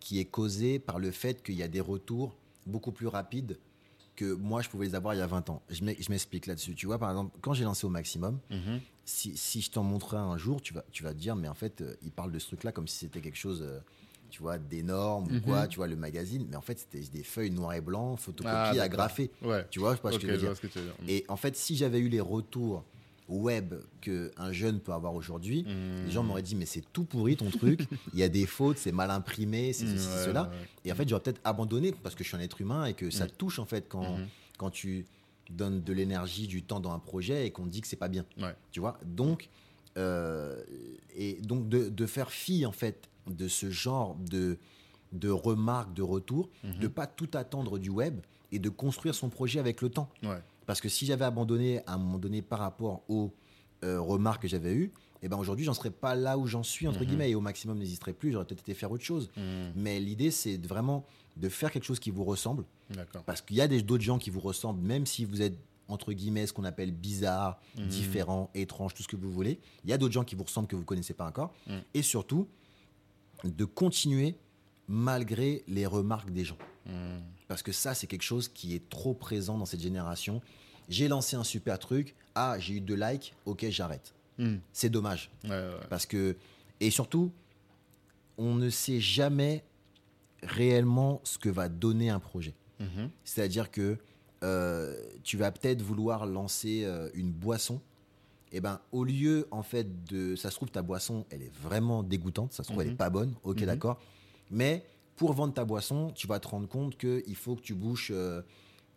S2: qui est causé par le fait qu'il y a des retours beaucoup plus rapides que moi je pouvais les avoir il y a 20 ans. Je m'ex- je m'explique là-dessus. Tu vois, par exemple, quand j'ai lancé au maximum,
S1: Mhm.
S2: si, si je t'en montrais un jour, tu vas, tu vas te dire, mais en fait, euh, il parle de ce truc-là comme si c'était quelque chose, euh, tu vois, d'énorme ou
S1: Mhm.
S2: quoi, tu vois, le magazine, mais en fait, c'était des feuilles noir et blanc,
S1: Ah,
S2: photocopiées,
S1: d'accord.
S2: agrafées.
S1: Ouais.
S2: Tu vois, je sais pas ce
S1: Ok,
S2: que je veux
S1: je
S2: dire.
S1: vois ce que veux dire.
S2: Et en fait, si j'avais eu les retours web qu'un jeune peut avoir aujourd'hui,
S1: Mmh.
S2: les gens m'auraient dit mais c'est tout pourri ton truc, il y a des fautes, c'est mal imprimé, c'est ceci,
S1: Ouais,
S2: c'est cela. Et en fait, j'aurais peut-être abandonné parce que je suis un être humain et que ça
S1: Mm.
S2: te touche en fait quand, quand tu donnes de l'énergie, du temps dans un projet et qu'on te dit que c'est pas bien.
S1: Ouais.
S2: Tu vois? Donc, euh, et donc de, de faire fi en fait de ce genre de, de remarques, de retours,
S1: Mhm.
S2: de pas tout attendre du web et de construire son projet avec le temps.
S1: Ouais.
S2: Parce que si j'avais abandonné à un moment donné par rapport aux euh, remarques que j'avais eues, et ben aujourd'hui, j'en serais pas là où j'en suis, entre
S1: Mhm.
S2: guillemets, et au maximum, n'hésiterais plus, j'aurais peut-être été faire autre chose.
S1: Mmh.
S2: Mais l'idée, c'est vraiment de faire quelque chose qui vous ressemble, parce qu'il y a d'autres gens qui vous ressemblent, même si vous êtes, entre guillemets, ce qu'on appelle bizarre,
S1: Mhm.
S2: différent, étrange, tout ce que vous voulez. Il y a d'autres gens qui vous ressemblent que vous connaissez pas encore.
S1: Mhm.
S2: Et surtout, de continuer malgré les remarques des gens.
S1: Mmh.
S2: Parce que ça, c'est quelque chose qui est trop présent dans cette génération. J'ai lancé un super truc. Ah, j'ai eu deux likes. Ok, j'arrête.
S1: Mmh.
S2: C'est dommage.
S1: Ouais, ouais.
S2: Parce que, et surtout, on ne sait jamais réellement ce que va donner un projet.
S1: Mhm.
S2: C'est-à-dire que euh, tu vas peut-être vouloir lancer euh, une boisson. Et ben, au lieu, en fait, de. Ça se trouve, ta boisson, elle est vraiment dégoûtante. Ça se trouve, elle
S1: Mhm.
S2: est pas bonne. Ok,
S1: Mhm.
S2: d'accord. Mais pour vendre ta boisson, tu vas te rendre compte qu'il faut que tu bouches euh,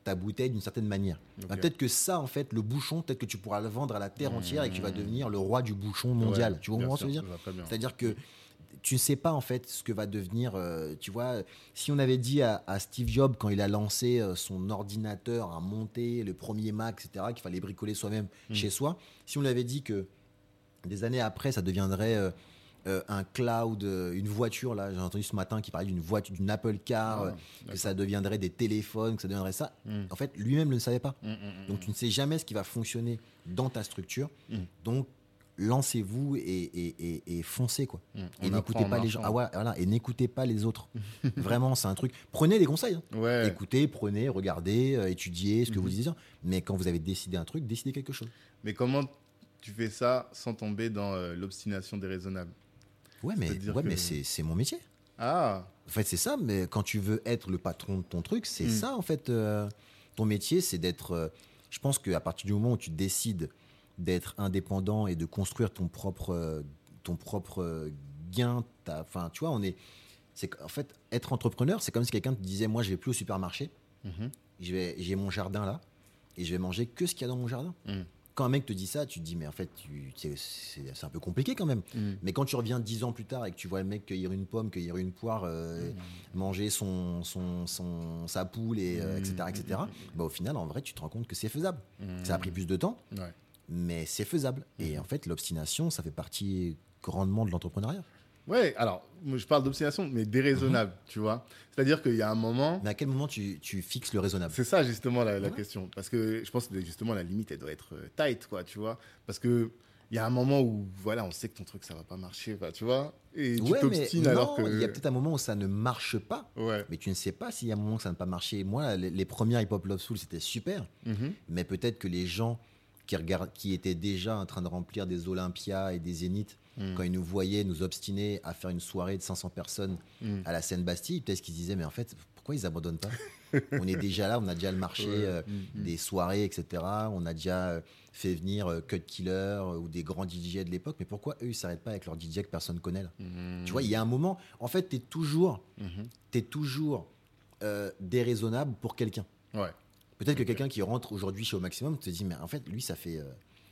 S2: ta bouteille d'une certaine manière.
S1: Ok.
S2: peut-être que ça, en fait, le bouchon, peut-être que tu pourras le vendre à la terre entière et que tu vas
S1: Mhm.
S2: devenir le roi du bouchon mondial.
S1: Ouais,
S2: tu ce que je veux dire
S1: vois
S2: c'est-à-dire que tu ne sais pas en fait ce que va devenir. euh, tu vois, si on avait dit à, à Steve Jobs quand il a lancé euh, son ordinateur à monter le premier Mac, etc., qu'il fallait bricoler soi-même
S1: Mm.
S2: chez soi, si on lui avait dit que des années après, ça deviendrait euh, euh, un cloud, euh, une voiture, là, j'ai entendu ce matin qui parlait d'une voiture, d'une Apple Car,
S1: Ah,
S2: euh, que ça deviendrait des téléphones, que ça deviendrait ça.
S1: Mm.
S2: En fait, lui-même ne le savait pas.
S1: Mmh, mmh.
S2: Donc, tu ne sais jamais ce qui va fonctionner dans ta structure.
S1: Mm.
S2: Donc, lancez-vous et, et- et- et foncez, quoi.
S1: Mmh.
S2: Et n'écoutez pas les gens. Ah ouais, voilà, et n'écoutez pas les autres. Vraiment, c'est un truc. Prenez des conseils. hein.
S1: Ouais.
S2: Écoutez, prenez, regardez, euh, étudiez ce que vous disiez. Mais quand vous avez décidé un truc, décidez quelque chose.
S1: Mais comment tu fais ça sans tomber dans euh, l'obstination déraisonnable?
S2: Ouais, mais, ouais,
S1: que-
S2: mais c'est mon métier.
S1: Ah,
S2: En fait, c'est ça. Mais quand tu veux être le patron de ton truc, c'est
S1: Mm.
S2: ça, en fait. euh, ton métier, c'est d'être. euh, je pense qu'à partir du moment où tu décides d'être indépendant et de construire ton propre, euh, ton propre gain, enfin, tu vois, on est. C'est qu'en fait, être entrepreneur, c'est comme si quelqu'un te disait Moi, je vais plus au supermarché.
S1: Mhm.
S2: vais- j'ai mon jardin là et je vais manger que ce qu'il y a dans mon jardin.
S1: Mm.
S2: Quand un mec te dit ça, tu te dis mais en fait c'est un peu compliqué quand même.
S1: Mmh.
S2: Mais quand tu reviens dix ans plus tard et que tu vois le mec cueillir une pomme, cueillir une poire, euh, manger son, son, son- sa poule et euh,
S1: Mm.
S2: etc etc. Bah, au final en vrai tu te rends compte que c'est faisable. Ça a pris plus de temps,
S1: Ouais.
S2: mais c'est faisable. Et en fait l'obstination ça fait partie grandement de l'entrepreneuriat.
S1: Ouais, alors, je parle d'obstination, mais déraisonnable, tu vois. C'est-à-dire qu'il y a un moment.
S2: Mais à quel moment tu, tu fixes le raisonnable?
S1: C'est ça, justement, la, la
S2: Ouais.
S1: question. Parce que je pense que, justement, la limite, elle doit être euh, tight, quoi, tu vois. Parce que. Il y a un moment où, voilà, on sait que ton truc, ça va pas marcher, bah, tu vois. Et tu
S2: Ouais,
S1: t'obstines alors que.
S2: il y a peut-être un moment où ça ne marche pas.
S1: Ouais.
S2: Mais tu ne sais pas s'il y a un moment que ça n'a pas marché. Moi, les, les premières Hip Hop Love Soul, c'était super.
S1: Mhm.
S2: Mais peut-être que les gens qui, regardent, qui étaient déjà en train de remplir des Olympias et des Zéniths,
S1: Mm.
S2: quand ils nous voyaient nous obstiner à faire une soirée de 500 personnes
S1: Mm.
S2: à la Seine-Bastille, peut-être qu'ils disaient, mais en fait, pourquoi ils abandonnent pas? On est déjà là, on a déjà le marché
S1: Ouais.
S2: euh,
S1: Mm, mm.
S2: des soirées, etc. On a déjà euh, fait venir euh, Cut Killer ou des grands DJ de l'époque, mais pourquoi eux, ils s'arrêtent pas avec leur DJ que personne connaît là? Tu vois, il y a un moment, en fait, tu es toujours, t'es toujours euh, déraisonnable pour quelqu'un.
S1: Ouais.
S2: Peut-être que quelqu'un qui rentre aujourd'hui chez Au Maximum te dit, mais en fait, lui, ça fait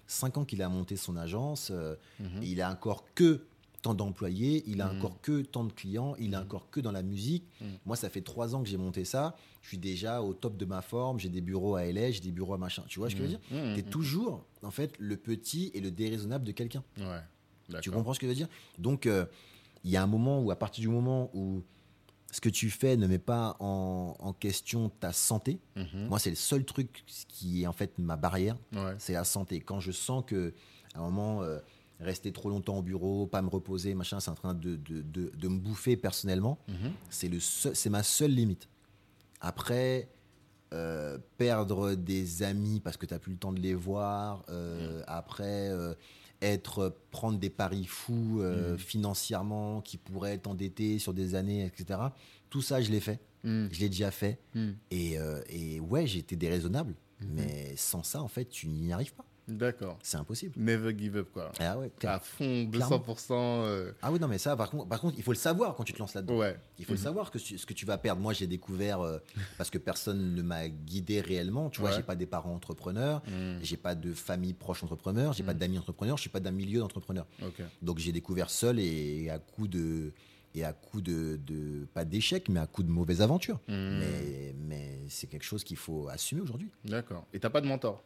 S2: 5 ans qu'il a monté son agence, euh,
S1: Mhm.
S2: et il a encore que tant d'employés, il a
S1: Mhm.
S2: encore que tant de clients, il a
S1: Mhm.
S2: encore que dans la musique. Moi, ça fait 3 ans que j'ai monté ça, je suis déjà au top de ma forme, j'ai des bureaux à LA, j'ai des bureaux à machin. Tu vois ce que je veux dire? Tu es toujours, en fait, le petit et le déraisonnable de quelqu'un.
S1: Ouais.
S2: Tu comprends ce que je veux dire? Donc, euh, il y a un moment où, à partir du moment où ce que tu fais ne met pas en, en question ta santé,
S1: Mhm.
S2: moi, c'est le seul truc qui est en fait ma barrière,
S1: Ouais.
S2: c'est la santé. Quand je sens que, à un moment, euh, rester trop longtemps au bureau, pas me reposer, machin, c'est en train de, de, de- de me bouffer personnellement,
S1: Mhm.
S2: c'est le seul- c'est ma seule limite. Après, euh, perdre des amis parce que tu n'as plus le temps de les voir, euh, après, euh, être, prendre des paris fous euh,
S1: Mhm.
S2: financièrement qui pourraient t'endetter sur des années, etc. Tout ça, je l'ai fait.
S1: Mhm.
S2: Je l'ai déjà fait. Et, euh, et ouais, été déraisonnable.
S1: Mhm.
S2: Mais sans ça, en fait, tu n'y arrives pas.
S1: D'accord.
S2: C'est impossible.
S1: Never give up, quoi.
S2: Ah ouais,
S1: À fond,
S2: Clairement.
S1: 200%. euh,
S2: Ah oui, non, mais ça, par contre, par contre, il faut le savoir quand tu te lances là-dedans.
S1: Ouais.
S2: Il faut le savoir que ce que tu vas perdre. Moi, j'ai découvert euh, parce que personne ne m'a guidé réellement. Tu vois,
S1: Ouais.
S2: j'ai pas des parents entrepreneurs,
S1: Mm.
S2: j'ai pas de famille proche entrepreneur, j'ai pas d'amis entrepreneurs, je suis pas d'un milieu d'entrepreneurs.
S1: Ok.
S2: Donc j'ai découvert seul et à coup de et à coup de, de pas d'échecs, mais à coup de mauvaises aventures.
S1: Mm.
S2: Mais mais c'est quelque chose qu'il faut assumer aujourd'hui.
S1: D'accord. Et t'as pas de mentor?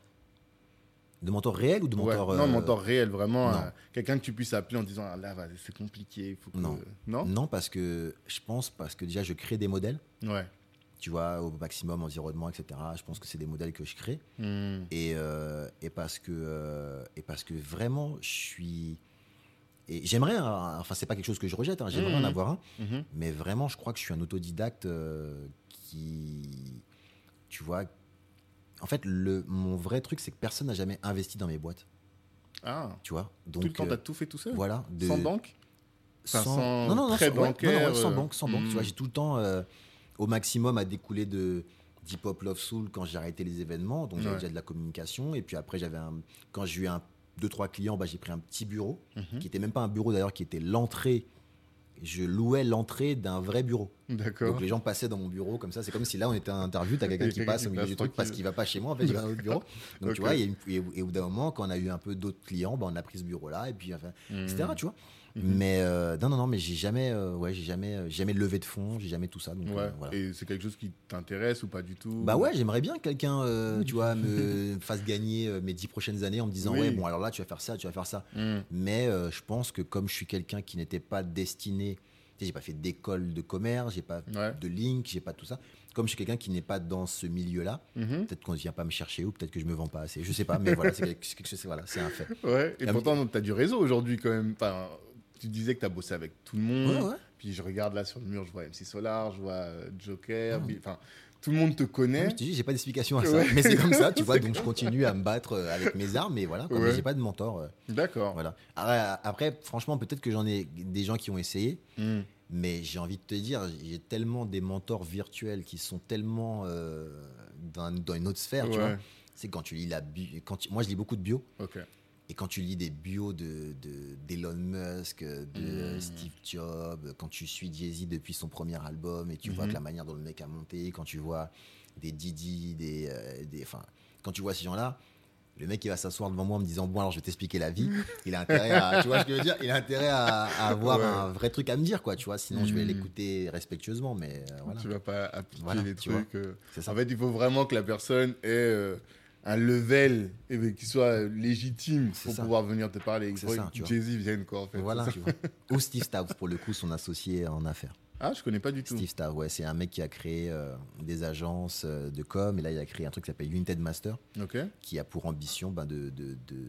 S2: De mentor réel ou de
S1: Ouais.
S2: mentor
S1: Non,
S2: euh,
S1: mentor réel, vraiment. euh, Quelqu'un que tu puisses appeler en disant ah, là, c'est compliqué. il Faut que...
S2: Non.
S1: Non?
S2: Non, parce que je pense parce que déjà je crée des modèles.
S1: Ouais.
S2: Tu vois, au maximum environnement, etc. Je pense que c'est des modèles que je crée.
S1: Mm.
S2: et, euh, et parce que et parce que vraiment je suis et j'aimerais enfin c'est pas quelque chose que je rejette hein, j'aimerais
S1: Mhm.
S2: en avoir un
S1: Mhm.
S2: mais vraiment je crois que je suis un autodidacte euh, qui tu vois en fait le mon vrai truc c'est que personne n'a jamais investi dans mes boîtes
S1: Ah,
S2: tu vois donc
S1: tout le temps,
S2: euh,
S1: t'as tout fait tout seul?
S2: voilà de-
S1: Sans banque?
S2: Sans,
S1: sans
S2: non, non, non, sans- ouais, non, ouais, sans
S1: euh,
S2: banque, sans banque. Tu vois,
S1: hmm.
S2: j'ai tout le temps, euh, au maximum, à découler de d'Hip Hop Love Soul quand j'ai arrêté les événements. Donc, j'avais
S1: Ouais.
S2: déjà de la communication. Et puis après, j'avais un, quand j'ai eu un, deux, trois clients, bah, j'ai pris un petit bureau,
S1: Mhm.
S2: qui était même pas un bureau d'ailleurs, qui était l'entrée. Je louais l'entrée d'un vrai bureau.
S1: D'accord.
S2: Donc les gens passaient dans mon bureau comme ça. C'est comme si là on était en interview, t'as quelqu'un qui passe au milieu du truc parce qu'il va pas chez moi, en fait, il va autre bureau. Donc tu vois, et, et au bout d'un moment, quand on a eu un peu d'autres clients, bah, on a pris ce bureau-là et puis enfin, etc. Tu vois.
S1: Mhm.
S2: Mais euh, non, non, non, mais j'ai jamais, euh, ouais, j'ai jamais, euh, jamais levé de fonds, j'ai jamais tout ça. Donc,
S1: Ouais.
S2: voilà.
S1: Et c'est quelque chose qui t'intéresse ou pas du tout
S2: Bah ouais, j'aimerais bien que quelqu'un, tu vois, me fasse gagner mes dix prochaines années en me disant
S1: Oui.
S2: ouais, bon alors là tu vas faire ça, tu vas faire ça.
S1: Mm.
S2: Mais je pense que comme je suis quelqu'un qui n'était pas destiné, tu sais, j'ai pas fait d'école de commerce, j'ai pas
S1: Ouais.
S2: de link, j'ai pas tout ça. Comme je suis quelqu'un qui n'est pas dans ce milieu-là,
S1: Mhm.
S2: peut-être qu'on ne vient pas me chercher ou peut-être que je me vends pas assez. Je sais pas, mais voilà, c'est quelque chose, voilà, c'est un fait.
S1: Ouais. Et pourtant, t'as du réseau aujourd'hui quand même. Enfin, tu disais que t'as bossé avec tout le monde.
S2: Ouais, ouais.
S1: Puis je regarde là sur le mur, je vois MC Solar, je vois euh, Joker. Enfin, tout le monde te connaît.
S2: je te dis, j'ai pas d'explication à ça.
S1: Ouais.
S2: Mais c'est comme ça, tu vois. Donc je continue à me battre euh, avec mes armes, mais voilà.
S1: Ouais.
S2: j'ai pas de mentor. euh,
S1: D'accord.
S2: voilà. Après, franchement, peut-être que j'en ai des gens qui ont essayé,
S1: Mm.
S2: mais j'ai envie de te dire, j'ai tellement des mentors virtuels qui sont tellement euh, dans, dans une autre sphère, tu vois. C'est quand tu lis la bio, quand tu- moi je lis beaucoup de bio.
S1: Ok.
S2: Et quand tu lis des bios de de- d'Elon Musk, de
S1: Mm.
S2: Steve Jobs, quand tu suis Jay-Z depuis son premier album et tu vois
S1: Mhm.
S2: que la manière dont le mec a monté, quand tu vois des Didi, des, euh, des, enfin, quand tu vois ces gens-là, le mec il va s'asseoir devant moi en me disant bon alors je vais t'expliquer la vie. Il a intérêt à, tu vois ce que je veux dire, il a intérêt à, à avoir
S1: Ouais.
S2: un vrai truc à me dire quoi, tu vois? Sinon je vais l'écouter respectueusement, mais euh, voilà,
S1: Tu vas pas appliquer
S2: Voilà,
S1: les
S2: vois?
S1: trucs. euh. En fait, il faut vraiment que la personne ait euh, un level ben, qui soit légitime pour
S2: ça.
S1: pouvoir venir te parler. Jay-Z vienne, quoi, en fait.
S2: Voilà, tu vois. Ou Steve Stout pour le coup, son associé en affaires.
S1: Ah, je connais pas du tout.
S2: Steve Stout, ouais, c'est un mec qui a créé euh, des agences euh, de com et là il a créé un truc qui s'appelle United Master qui a pour ambition ben, de, de, de,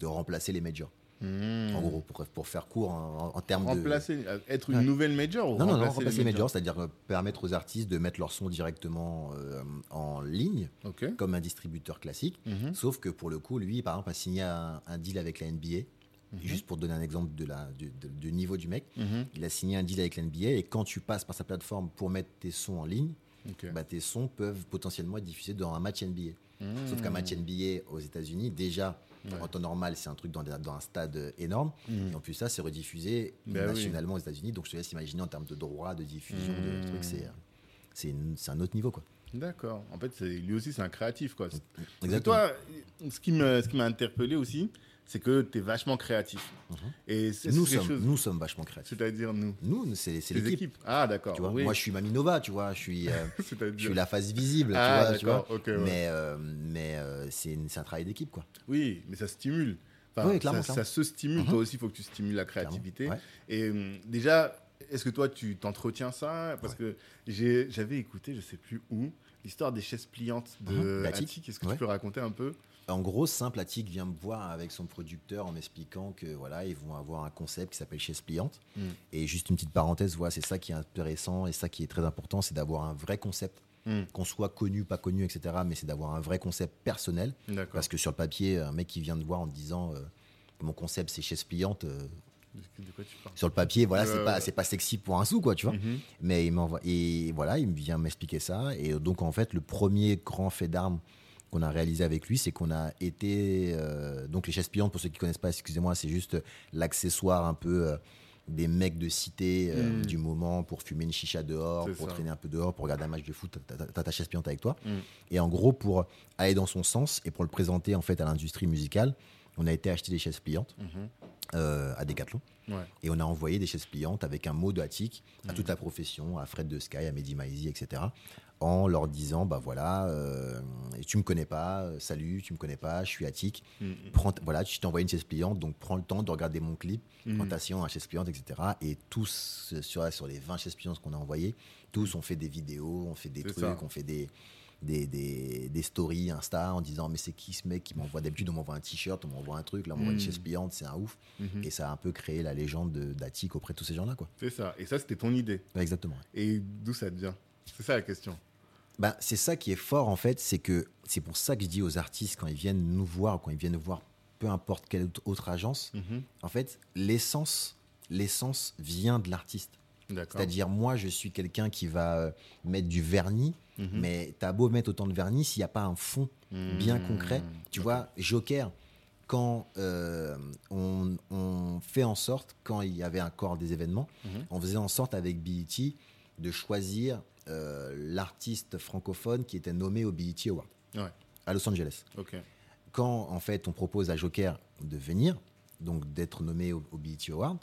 S2: de remplacer les majors.
S1: Mm.
S2: En gros, pour, pour faire court en, en termes de.
S1: Remplacer, euh, être une
S2: Ouais.
S1: nouvelle major ou
S2: Non, non, non,
S1: remplacer,
S2: les majors,
S1: majors
S2: c'est-à-dire euh, permettre aux artistes de mettre leur son directement euh, en ligne, comme un distributeur classique.
S1: Mhm.
S2: Sauf que pour le coup, lui, par exemple, a signé un, un deal avec la NBA.
S1: Mhm.
S2: Juste pour donner un exemple de la, du, de- du niveau du mec,
S1: Mhm.
S2: il a signé un deal avec la NBA et quand tu passes par sa plateforme pour mettre tes sons en ligne, bah, tes sons peuvent potentiellement être diffusés dans un match NBA.
S1: Mm.
S2: Sauf qu'un match NBA aux États-Unis, déjà,
S1: Ouais.
S2: en temps normal, c'est un truc dans, un stade énorme.
S1: Mm.
S2: Et en plus, ça, c'est rediffusé
S1: Bah
S2: nationalement aux États-Unis. Donc, je te laisse imaginer en termes de droits, de diffusion,
S1: Mm.
S2: de trucs, c'est, un autre niveau, quoi.
S1: D'accord. En fait, lui aussi, c'est un créatif, quoi. Que
S2: Exactement.
S1: toi, ce qui me- ce qui m'a interpellé aussi, c'est que tu es vachement créatif.
S2: Mhm.
S1: Et c'est
S2: nous, sommes,
S1: chose.
S2: nous sommes vachement créatifs.
S1: C'est-à-dire nous.
S2: Nous, c'est, l'équipe.
S1: équipes. Ah, d'accord. Oui.
S2: Moi, je suis Maminova, tu vois. Je suis, euh, je
S1: C'est-à-dire.
S2: suis la face visible, tu
S1: Ah,
S2: vois, tu vois.
S1: d'accord. Ok. ouais.
S2: Mais, euh, mais euh, c'est, un travail d'équipe, quoi.
S1: Oui, mais ça stimule. Enfin,
S2: Oui, clairement,
S1: ça,
S2: clairement.
S1: ça se stimule.
S2: Mhm.
S1: Toi aussi, il faut que tu stimules la créativité. Et hum, déjà, est-ce que toi, tu t'entretiens ça? Parce que j'avais écouté, je sais plus où, l'histoire des chaises pliantes de
S2: Mhm, d'Attic.
S1: Attic. Est-ce que tu peux raconter un peu?
S2: En gros, Simple Attic vient me voir avec son producteur en m'expliquant que voilà, ils vont avoir un concept qui s'appelle chaise pliante.
S1: Mm.
S2: Et juste une petite parenthèse, voilà, c'est ça qui est intéressant et ça qui est très important, c'est d'avoir un vrai concept,
S1: Mm.
S2: qu'on soit connu, pas connu, etc. Mais c'est d'avoir un vrai concept personnel, parce que sur le papier, un mec qui vient te voir en te disant euh, mon concept c'est chaise pliante, euh,
S1: De de quoi tu parles?
S2: sur le papier, voilà, c'est pas c'est pas sexy pour un sou, quoi, tu vois.
S1: Mhm.
S2: Mais il m'envoie et voilà, il vient m'expliquer ça et donc en fait le premier grand fait d'armes qu'on a réalisé avec lui, c'est qu'on a été. euh, donc, les chaises pliantes, pour ceux qui connaissent pas, excusez-moi, c'est juste l'accessoire un peu. euh, des mecs de cité euh,
S1: Mm.
S2: du moment pour fumer une chicha dehors, pour
S1: ça.
S2: traîner un peu dehors, pour regarder un match de foot, t'as- ta chaise pliante avec toi.
S1: Mm.
S2: Et en gros, pour aller dans son sens et pour le présenter en fait à l'industrie musicale, on a été acheter des chaises pliantes
S1: Mhm.
S2: euh, à Decathlon.
S1: Ouais.
S2: Et on a envoyé des chaises pliantes avec un mot de Attic à
S1: Mhm.
S2: toute la profession, à Fred de Sky, à Mehdi Maizi, etc. En leur disant, bah voilà, euh, tu me connais pas, euh, salut, tu me connais pas, je suis Attic.
S1: Mhm.
S2: Prends, voilà, je t'ai envoyé une chaise pliante, donc prends le temps de regarder mon clip,
S1: Mhm.
S2: présentation à chaise pliante, etc. Et tous, sur, sur les 20 chaises pliantes qu'on a envoyées, tous ont fait des vidéos, on fait des trucs,
S1: ça.
S2: on fait des, des, des, des stories Insta en disant, mais c'est qui ce mec qui m'envoie d'habitude, on m'envoie un t-shirt, on m'envoie un truc, là on m'envoie une
S1: Mhm.
S2: chaise pliante, c'est un ouf.
S1: Mhm.
S2: Et ça a un peu créé la légende de- d'Attic auprès de tous ces gens-là, quoi.
S1: C'est ça. Et ça, c'était ton idée.
S2: Ouais, exactement.
S1: Et d'où ça te vient? C'est ça la question.
S2: Ben, c'est ça qui est fort en fait, c'est que c'est pour ça que je dis aux artistes quand ils viennent nous voir, quand ils viennent voir peu importe quelle autre agence,
S1: Mhm.
S2: en fait, l'essence, l'essence vient de l'artiste. C'est-à-dire, moi, je suis quelqu'un qui va euh, mettre du vernis,
S1: Mhm.
S2: mais t'as beau mettre autant de vernis, s'il n'y a pas un fond bien
S1: Mhm.
S2: concret, tu vois, Joker, quand euh, on, on fait en sorte, quand il y avait un corps des événements, on faisait en sorte avec BET de choisir euh, l'artiste francophone qui était nommé au BET Award
S1: Ouais.
S2: à Los Angeles. Quand en fait on propose à Joker de venir, donc d'être nommé au, au BET Award,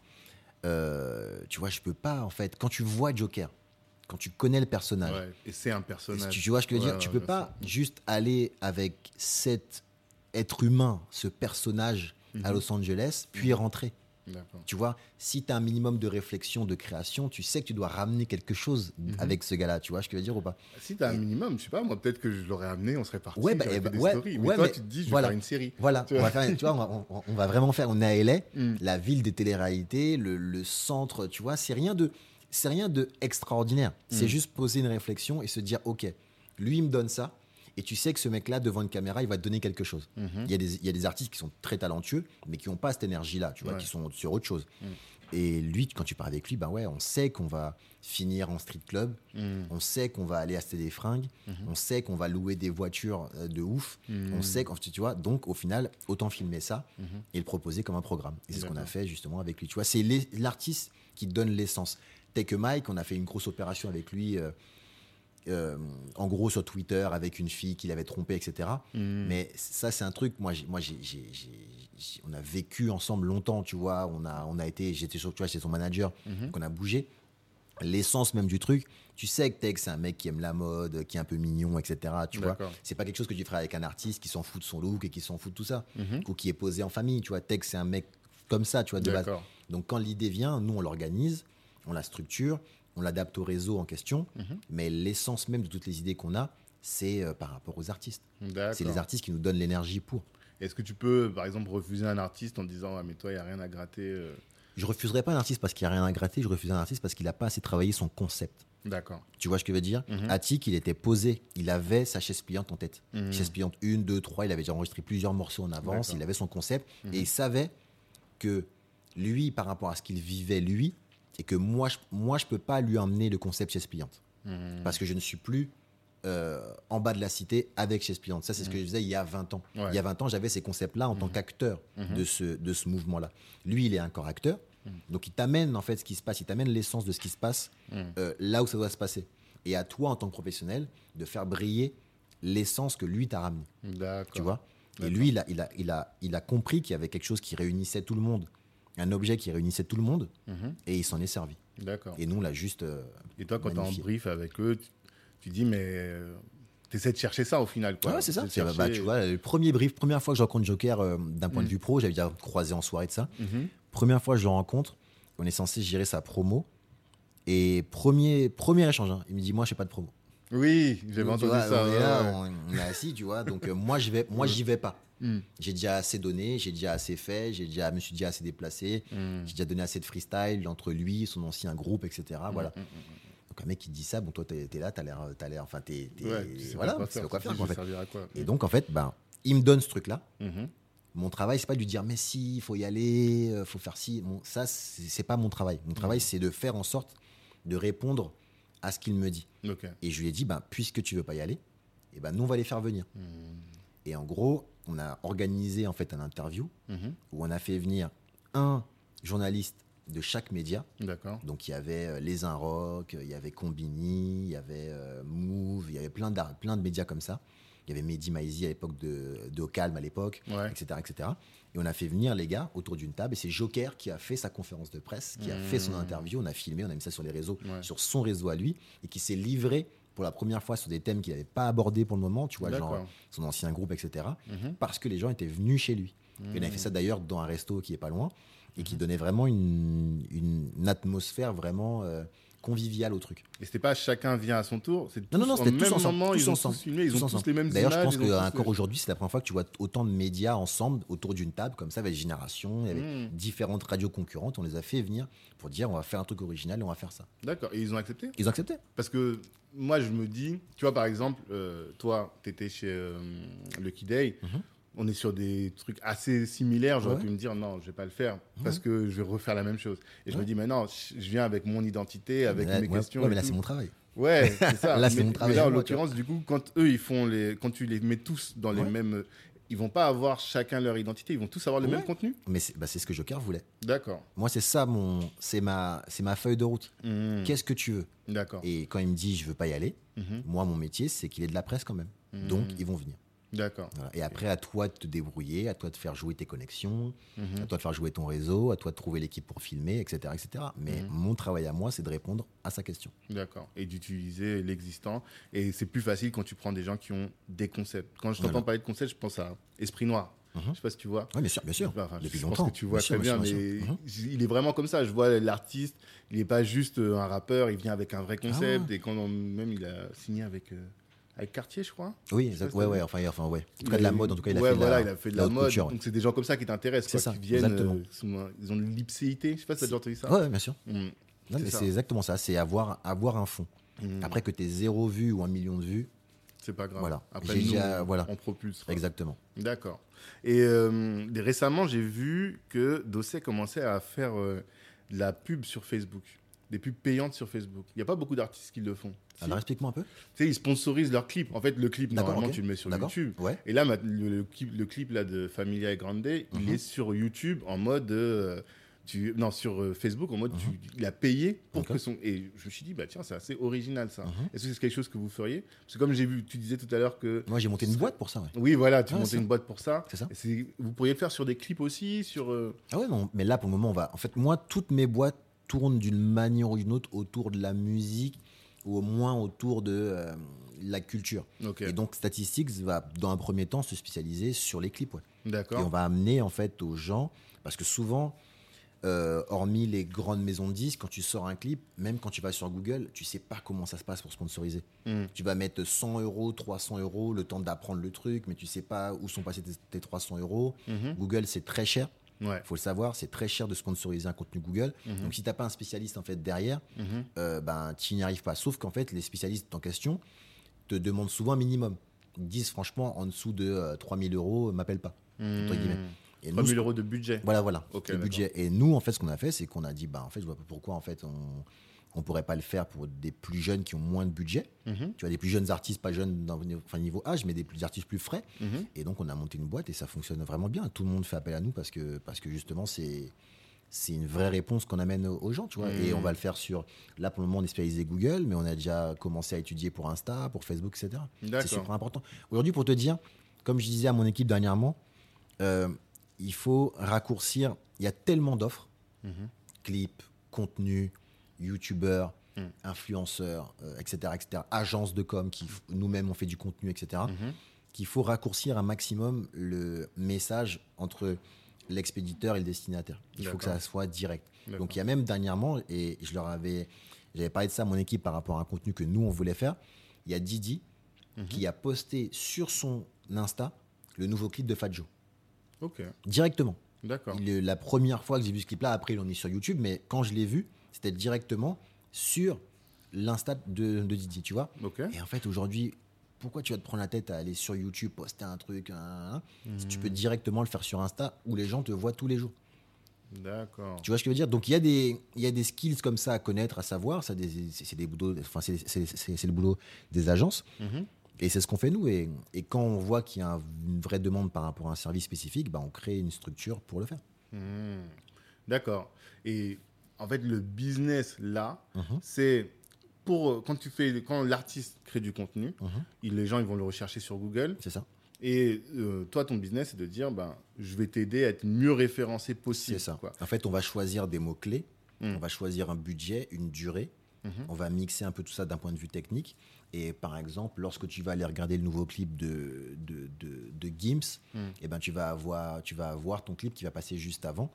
S2: euh, tu vois, je peux pas en fait. Quand tu vois Joker, quand tu connais le personnage,
S1: Ouais. Et c'est un personnage.
S2: tu, vois ce que je veux
S1: Ouais,
S2: dire Tu peux pas juste aller avec cet être humain, ce personnage à
S1: Mhm.
S2: Los Angeles, puis rentrer.
S1: sûr. D'accord.
S2: Tu vois, si tu as un minimum de réflexion, de création, tu sais que tu dois ramener quelque chose
S1: Mhm.
S2: avec ce gars-là. Tu vois ce que je veux dire ou pas?
S1: Si t'as un minimum, je sais pas, moi peut-être que je l'aurais amené, on serait parti.
S2: Ouais, bah, eh bah,
S1: des
S2: ouais,
S1: stories. Mais
S2: ouais,
S1: toi,
S2: mais
S1: tu te dis, je vais
S2: voilà.
S1: faire une série.
S2: Voilà,
S1: Tu
S2: on
S1: vois.
S2: va, faire, tu vois, on, va- on va vraiment faire. On est à LA,
S1: Mm.
S2: la ville des téléréalités, le, le centre, tu vois, c'est rien de, c'est rien de extraordinaire. C'est
S1: Mm.
S2: juste poser une réflexion et se dire, ok, lui il me donne ça, et tu sais que ce mec-là devant une caméra, il va te donner quelque chose.
S1: Mhm.
S2: Il y, a des, il y a des artistes qui sont très talentueux, mais qui n'ont pas cette énergie-là, tu vois,
S1: Ouais.
S2: qui sont sur autre chose.
S1: Mm.
S2: Et lui, quand tu parles avec lui, ben ouais, on sait qu'on va finir en street club,
S1: Mhm.
S2: on sait qu'on va aller acheter des fringues,
S1: Mhm.
S2: on sait qu'on va louer des voitures euh, de ouf,
S1: Mhm.
S2: on sait qu'on, tu vois, donc au final, autant filmer ça
S1: Mhm.
S2: et le proposer comme un programme. Et c'est ce qu'on a fait justement avec lui. Tu vois, c'est l'artiste qui donne l'essence. Take a Mike, on a fait une grosse opération avec lui, euh, euh, en gros sur Twitter, avec une fille qu'il avait trompée, etc.
S1: Mhm.
S2: Mais ça, c'est un truc. Moi, moi, j'ai, j'ai- j'ai- j'ai- on a vécu ensemble longtemps, tu vois. On a, on a été, j'étais sur, tu vois, chez son manager,
S1: Mhm.
S2: qu'on a bougé. L'essence même du truc, tu sais que Tech, c'est un mec qui aime la mode, qui est un peu mignon, etc. Tu vois,
S1: D'accord.
S2: c'est pas quelque chose que tu ferais avec un artiste qui s'en fout de son look et qui s'en fout de tout ça,
S1: Mhm.
S2: ou qui est posé en famille. Tu vois, Tech, c'est un mec comme ça, tu vois, de base. Donc quand l'idée vient, nous on l'organise, on la structure, on l'adapte au réseau en question,
S1: Mhm.
S2: mais l'essence même de toutes les idées qu'on a, c'est euh, par rapport aux artistes. C'est les artistes qui nous donnent l'énergie pour.
S1: Est-ce que tu peux, par exemple, refuser un artiste en disant ah, mais toi, il n'y a rien à gratter euh.
S2: Je refuserais pas un artiste parce qu'il n'y a rien à gratter, je refuserais un artiste parce qu'il n'a pas assez travaillé son concept.
S1: D'accord.
S2: Tu vois ce que je veux dire?
S1: Mhm.
S2: Attic, il était posé, il avait sa chaise pliante en tête.
S1: Mhm.
S2: Chaise pliante 1, 2, 3, il avait déjà enregistré plusieurs morceaux en avance, il avait son concept
S1: Mhm.
S2: et il savait que lui, par rapport à ce qu'il vivait lui, et que moi, je, moi, je peux pas lui emmener le concept chaise pliante.
S1: Mhm.
S2: parce que je ne suis plus euh, en bas de la cité avec Chaise Pliante. Ça, c'est ce que je faisais il y a 20 ans.
S1: Ouais.
S2: Il y a 20 ans, j'avais ces concepts-là en tant qu'acteur
S1: Mhm.
S2: de ce, de ce mouvement-là. Lui, il est encore acteur, donc il t'amène en fait ce qui se passe, il t'amène l'essence de ce qui se passe euh, là où ça doit se passer. Et à toi, en tant que professionnel, de faire briller l'essence que lui t'a ramené. Tu vois? Et lui, il a, il, a, il, a, il a compris qu'il y avait quelque chose qui réunissait tout le monde, un objet qui réunissait tout le monde,
S1: Mhm.
S2: et il s'en est servi.
S1: D'accord.
S2: Et nous, on l'a juste. euh,
S1: Et toi, quand tu es en brief avec eux, tu, tu dis mais tu essaies de chercher ça au final. Quoi.
S2: Ouais, c'est ça. Bah, tu vois, le premier brief, première fois que je rencontre Joker euh, d'un point de vue pro, j'avais déjà croisé en soirée de ça.
S1: Mhm.
S2: Première fois que je le rencontre, on est censé gérer sa promo. Et premier, premier échange, hein, il me dit Moi, je fais pas de promo.
S1: Oui, j'avais entendu
S2: vois,
S1: ça.
S2: On est
S1: ouais,
S2: là,
S1: ouais.
S2: on, on est assis, tu vois. Donc, euh, moi, je vais, moi, j'y vais pas.
S1: Mm.
S2: J'ai déjà assez donné, j'ai déjà assez fait, j'ai déjà, me suis déjà assez déplacé,
S1: Mm.
S2: j'ai déjà donné assez de freestyle entre lui, son ancien groupe, etc. Voilà.
S1: Mm, mm,
S2: Donc, un mec qui dit ça, bon, toi, t'es es là, t'as l'air, t'as l'air, enfin, t'es,
S1: Ouais,
S2: voilà, c'est quoi faire, quoi, en fait.
S1: quoi
S2: Et donc, en fait, ben, il me donne ce truc-là.
S1: Mhm.
S2: Mon travail, c'est pas de lui dire mais si, il faut y aller, euh, faut faire ci. Bon, ça, c'est c'est pas mon travail. Mon travail, c'est de faire en sorte de répondre à ce qu'il me dit. Et je lui ai dit, ben, puisque tu veux pas y aller, eh ben, nous, on va les faire venir.
S1: Mm.
S2: Et en gros, on a organisé en fait un interview
S1: Mhm.
S2: où on a fait venir un journaliste de chaque média.
S1: D'accord.
S2: Donc il y avait euh, Les Un Rock, il y avait Combini, il y avait euh, Move, il y avait plein, plein de médias comme ça. Il y avait Mehdi Maizi à l'époque de, de Au Calme à l'époque,
S1: Ouais.
S2: etc., etc. Et on a fait venir les gars autour d'une table et c'est Joker qui a fait sa conférence de presse, qui a fait son
S1: Mmh.
S2: interview, on a filmé, on a mis ça sur les réseaux,
S1: Ouais.
S2: sur son réseau à lui et qui s'est livré pour la première fois sur des thèmes qu'il n'avait pas abordés pour le moment, tu vois, genre son ancien groupe, etc.
S1: Mhm.
S2: Parce que les gens étaient venus chez lui. Et on a fait ça d'ailleurs dans un resto qui est pas loin et qui donnait vraiment une, une atmosphère vraiment euh, conviviale au truc.
S1: Et c'était pas chacun vient à son tour, c'est
S2: Non, non, non, c'était tous
S1: même
S2: ensemble,
S1: moment,
S2: tous
S1: ils ont
S2: ensemble,
S1: tous filmé, ils
S2: tous
S1: ont tous
S2: ensemble.
S1: les mêmes
S2: D'ailleurs, je pense
S1: tous
S2: qu'encore aujourd'hui, c'est la première fois que tu vois autant de médias ensemble autour d'une table, comme ça, avec Génération, avait
S1: Mmh.
S2: différentes radios concurrentes, on les a fait venir pour dire on va faire un truc original et on va faire ça.
S1: D'accord, et ils ont accepté?
S2: Ils ont accepté.
S1: Parce que moi, je me dis, tu vois, par exemple, euh, toi, tu étais chez euh, Lucky Day,
S2: Mhm.
S1: On est sur des trucs assez similaires. J'aurais
S2: Ouais.
S1: pu me dire, non, je vais pas le faire parce que je vais refaire la même chose. Et je me dis, mais non, je viens avec mon identité, avec mes
S2: ouais,
S1: questions.
S2: mais là, c'est mon travail.
S1: Ouais, c'est ça.
S2: Là, c'est mon
S1: mais
S2: travail
S1: là, en l'occurrence, du coup, quand eux, ils font les, quand tu les mets tous dans les mêmes, ils vont pas avoir chacun leur identité. Ils vont tous avoir le même contenu.
S2: Mais c'est bah, c'est ce que Joker voulait.
S1: D'accord.
S2: Moi, c'est ça, mon, c'est ma, c'est ma feuille de route.
S1: Mhm.
S2: Qu'est-ce que tu veux?
S1: D'accord.
S2: Et quand il me dit je veux pas y aller,
S1: Mhm.
S2: moi, mon métier, c'est qu'il est de la presse quand même.
S1: Mhm.
S2: Donc, ils vont venir.
S1: D'accord.
S2: Voilà. Et après, à toi de te débrouiller, à toi de faire jouer tes connexions,
S1: Mhm.
S2: à toi de faire jouer ton réseau, à toi de trouver l'équipe pour filmer, etc. etc. Mais
S1: Mhm.
S2: mon travail à moi, c'est de répondre à sa question.
S1: D'accord. Et d'utiliser l'existant. Et c'est plus facile quand tu prends des gens qui ont des concepts. Quand je t'entends
S2: Voilà.
S1: parler de concepts, je pense à Esprit Noir.
S2: Mhm.
S1: Je sais pas si tu vois.
S2: Oui, bien sûr, bien sûr.
S1: Enfin,
S2: Depuis
S1: je
S2: longtemps.
S1: pense que tu vois
S2: Bien sûr,
S1: très bien, mais il est vraiment comme ça. Je vois l'artiste, il n'est pas juste euh, un rappeur, il vient avec un vrai concept.
S2: Ah ouais.
S1: Et quand on- même il a signé avec, euh, avec Cartier, je crois.
S2: Oui, exact. ouais, ouais, enfin, enfin, ouais. En tout cas, de la mode, en tout cas, il a
S1: ouais,
S2: fait de la,
S1: il a fait de
S2: la
S1: la
S2: haute
S1: mode.
S2: couture, ouais.
S1: Donc c'est des gens comme ça qui t'intéressent, quoi,
S2: ça,
S1: qui viennent,
S2: exactement.
S1: euh, sont- ils ont une lipséité. Je sais pas si t'as déjà entendu ça.
S2: Ouais, bien sûr.
S1: Mm.
S2: Non, mais c'est exactement ça. C'est avoir, avoir un fond.
S1: Mm.
S2: Après que tu aies zéro vue ou un million de vues,
S1: c'est pas grave.
S2: voilà.
S1: Après, nous,
S2: déjà- voilà.
S1: on propulse.
S2: exactement.
S1: D'accord. Et euh, récemment, j'ai vu que Dossé commençait à faire euh, de la pub sur Facebook, des pubs payantes sur Facebook. Il n'y a pas beaucoup d'artistes qui le font. Si.
S2: Alors, explique-moi un peu.
S1: Tu sais, ils sponsorisent leurs clips. En fait, le clip, normalement, tu le mets sur. YouTube.
S2: Ouais.
S1: Et là, le, le clip, le clip là, de Familia et Grande, il
S2: Mhm.
S1: est sur YouTube en mode. euh, tu, non, sur euh, Facebook en mode.
S2: Mhm.
S1: Tu, il a payé pour que son. Et je me suis dit, bah tiens, c'est assez original ça.
S2: Mhm.
S1: Est-ce que c'est quelque chose que vous feriez? Parce que comme j'ai vu, tu disais tout à l'heure que.
S2: Moi, j'ai monté une boîte pour ça, ouais.
S1: Oui, voilà, tu
S2: Ah,
S1: montais une boîte pour ça.
S2: C'est ça.
S1: Vous pourriez le faire sur des clips aussi, sur. euh,
S2: Ah ouais, non, mais là, pour le moment, on va. En fait, moi, toutes mes boîtes tournent d'une manière ou d'une autre autour de la musique ou au moins autour de euh, la culture. Et donc, Statistics va, dans un premier temps, se spécialiser sur les clips. Ouais. Et on
S1: d'accord.
S2: va amener, en fait, aux gens. Parce que souvent, euh, hormis les grandes maisons de disques, quand tu sors un clip, même quand tu vas sur Google, tu sais pas comment ça se passe pour sponsoriser.
S1: Hmm.
S2: Tu vas mettre 100 euros, 300 euros, le temps d'apprendre le truc, mais tu sais pas où sont passés tes, tes 300 euros.
S1: Mhm.
S2: Google, c'est très cher.
S1: Ouais.
S2: Il faut le savoir, c'est très cher de sponsoriser un contenu Google.
S1: Mhm.
S2: Donc, si tu n'as pas un spécialiste en fait derrière,
S1: Mhm.
S2: euh, ben, tu n'y arrives pas. Sauf qu'en fait, les spécialistes en question te demandent souvent un minimum. Ils disent franchement, en dessous de euh, 3000 euros, m'appelle pas. Entre guillemets. Et
S1: 3
S2: nous,
S1: 000 euros de budget.
S2: voilà, voilà, le budget. Et nous, en fait, ce qu'on a fait, c'est qu'on a dit, bah, en fait, je vois pas pourquoi, en fait, on on pourrait pas le faire pour des plus jeunes qui ont moins de budget.
S1: Mhm.
S2: Tu vois, des plus jeunes artistes, pas jeunes dans, enfin, niveau âge, mais des plus artistes plus frais.
S1: Mhm.
S2: Et donc, on a monté une boîte et ça fonctionne vraiment bien. Tout le monde fait appel à nous parce que, parce que justement, c'est. C'est une vraie réponse qu'on amène aux gens, tu vois.
S1: Mhm.
S2: Et on va le faire sur. Là, pour le moment, on est spécialisé Google, mais on a déjà commencé à étudier pour Insta, pour Facebook, etc. C'est super important. Aujourd'hui, pour te dire, comme je disais à mon équipe dernièrement, euh, il faut raccourcir. Il y a tellement d'offres
S1: Mhm.
S2: clips, contenu, youtubeurs,
S1: Mm.
S2: influenceurs, euh, etc., etc., agences de com qui nous-mêmes on fait du contenu, etc.,
S1: Mhm.
S2: qu'il faut raccourcir un maximum le message entre l'expéditeur et le destinataire. Il faut que ça soit direct. Donc il y a même dernièrement, et je leur avais, j'avais parlé de ça à mon équipe par rapport à un contenu que nous on voulait faire. Il y a Didi
S1: Mhm.
S2: qui a posté sur son Insta le nouveau clip de Fat Joe
S1: Ok,
S2: directement.
S1: d'accord.
S2: La première fois que j'ai vu ce clip-là, après il en est sur YouTube, mais quand je l'ai vu, c'était directement sur l'Insta de, de Didier, tu vois. Et en fait, aujourd'hui, pourquoi tu vas te prendre la tête à aller sur YouTube, poster un truc, hein, hein, hein, si tu peux
S1: Hmm.
S2: directement le faire sur Insta où les gens te voient tous les jours.
S1: D'accord.
S2: Tu vois ce que je veux dire? Donc il y, a des, y a des skills comme ça à connaître, à savoir. Ça, c'est c'est des boulots, enfin, c'est le boulot des agences.
S1: Mhm.
S2: Et c'est ce qu'on fait nous. Et, et quand on voit qu'il y a un- une vraie demande par rapport à un service spécifique, bah, on crée une structure pour le faire.
S1: Hmm. D'accord. Et en fait, le business là,
S2: Mhm.
S1: c'est pour quand tu fais quand l'artiste crée du contenu,
S2: Mhm.
S1: il- les gens ils vont le rechercher sur Google.
S2: C'est ça.
S1: Et euh, toi, ton business, c'est de dire, ben, je vais t'aider à être mieux référencé possible.
S2: C'est ça.
S1: Quoi.
S2: En fait, on va choisir des mots-clés,
S1: Mm.
S2: on va choisir un budget, une durée,
S1: Mhm.
S2: on va mixer un peu tout ça d'un point de vue technique. Et par exemple, lorsque tu vas aller regarder le nouveau clip de, de, de, de Gims,
S1: Mm.
S2: eh ben, tu, vas avoir, tu vas avoir ton clip qui va passer juste avant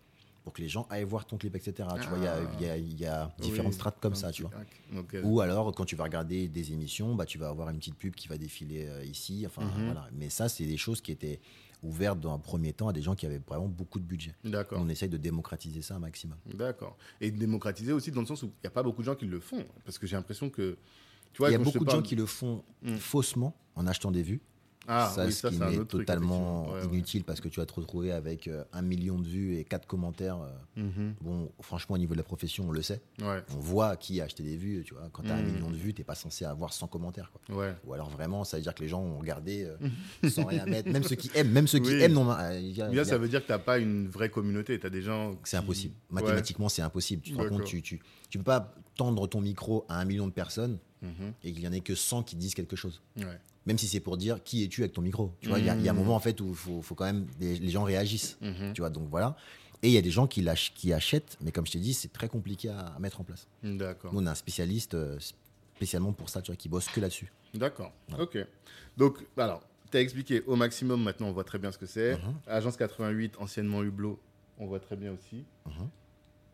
S2: pour que les gens aillent voir ton clip, etc. Tu vois, il y a- il y a, il y a différentes
S1: Oui,
S2: strates comme ça, tu vois.
S1: euh,
S2: Ou alors, quand tu vas regarder des émissions, bah, tu vas avoir une petite pub qui va défiler euh, ici. Enfin,
S1: Mhm.
S2: voilà. Mais ça, c'est des choses qui étaient ouvertes dans un premier temps à des gens qui avaient vraiment beaucoup de budget.
S1: D'accord.
S2: On essaye de démocratiser ça un maximum.
S1: D'accord. Et démocratiser aussi dans le sens où il n'y a pas beaucoup de gens qui le font. Parce que j'ai l'impression que. Tu vois,
S2: Il y a beaucoup de gens qui le font
S1: Mm.
S2: faussement en achetant des vues.
S1: Ah,
S2: ça,
S1: oui,
S2: ce
S1: ça,
S2: qui
S1: c'est un
S2: est
S1: autre truc,
S2: totalement
S1: ouais.
S2: inutile parce que tu vas te retrouver avec euh, un million de vues et quatre commentaires. euh,
S1: Mhm.
S2: Bon, franchement, au niveau de la profession, on le sait.
S1: Ouais,
S2: On voit qui a acheté des vues. Tu vois, quand tu as un
S1: Mm.
S2: million de vues, tu pas censé avoir 100 commentaires. Quoi. Ou alors vraiment, ça veut dire que les gens ont regardé euh, sans rien mettre. Même ceux qui aiment, même ceux qui aiment, non. y a- a-
S1: ça veut dire que tu n'as pas une vraie communauté. Tu as des gens.
S2: C'est impossible. Mathématiquement, c'est impossible. Tu te rends
S1: D'accord.
S2: compte, tu, tu, tu peux pas tendre ton micro à un million de personnes
S1: Mhm.
S2: et qu'il y en ait que 100 qui disent quelque chose.
S1: Ouais.
S2: Même si c'est pour dire qui es-tu avec ton micro? Tu vois, il y, a- il y a un
S1: Mhm.
S2: moment en fait où faut, faut quand même des- les gens réagissent.
S1: Mhm.
S2: Tu vois, donc voilà. Et il y a des gens qui, lâchent, qui achètent, mais comme je t'ai dit, c'est très compliqué à, à mettre en place.
S1: D'accord.
S2: Nous, on a un spécialiste euh, spécialement pour ça, tu vois, qui bosse que là-dessus.
S1: D'accord. Ok. Donc, alors, tu as expliqué au maximum, maintenant on voit très bien ce que c'est. Agence 88, anciennement Hublot, on voit très bien aussi.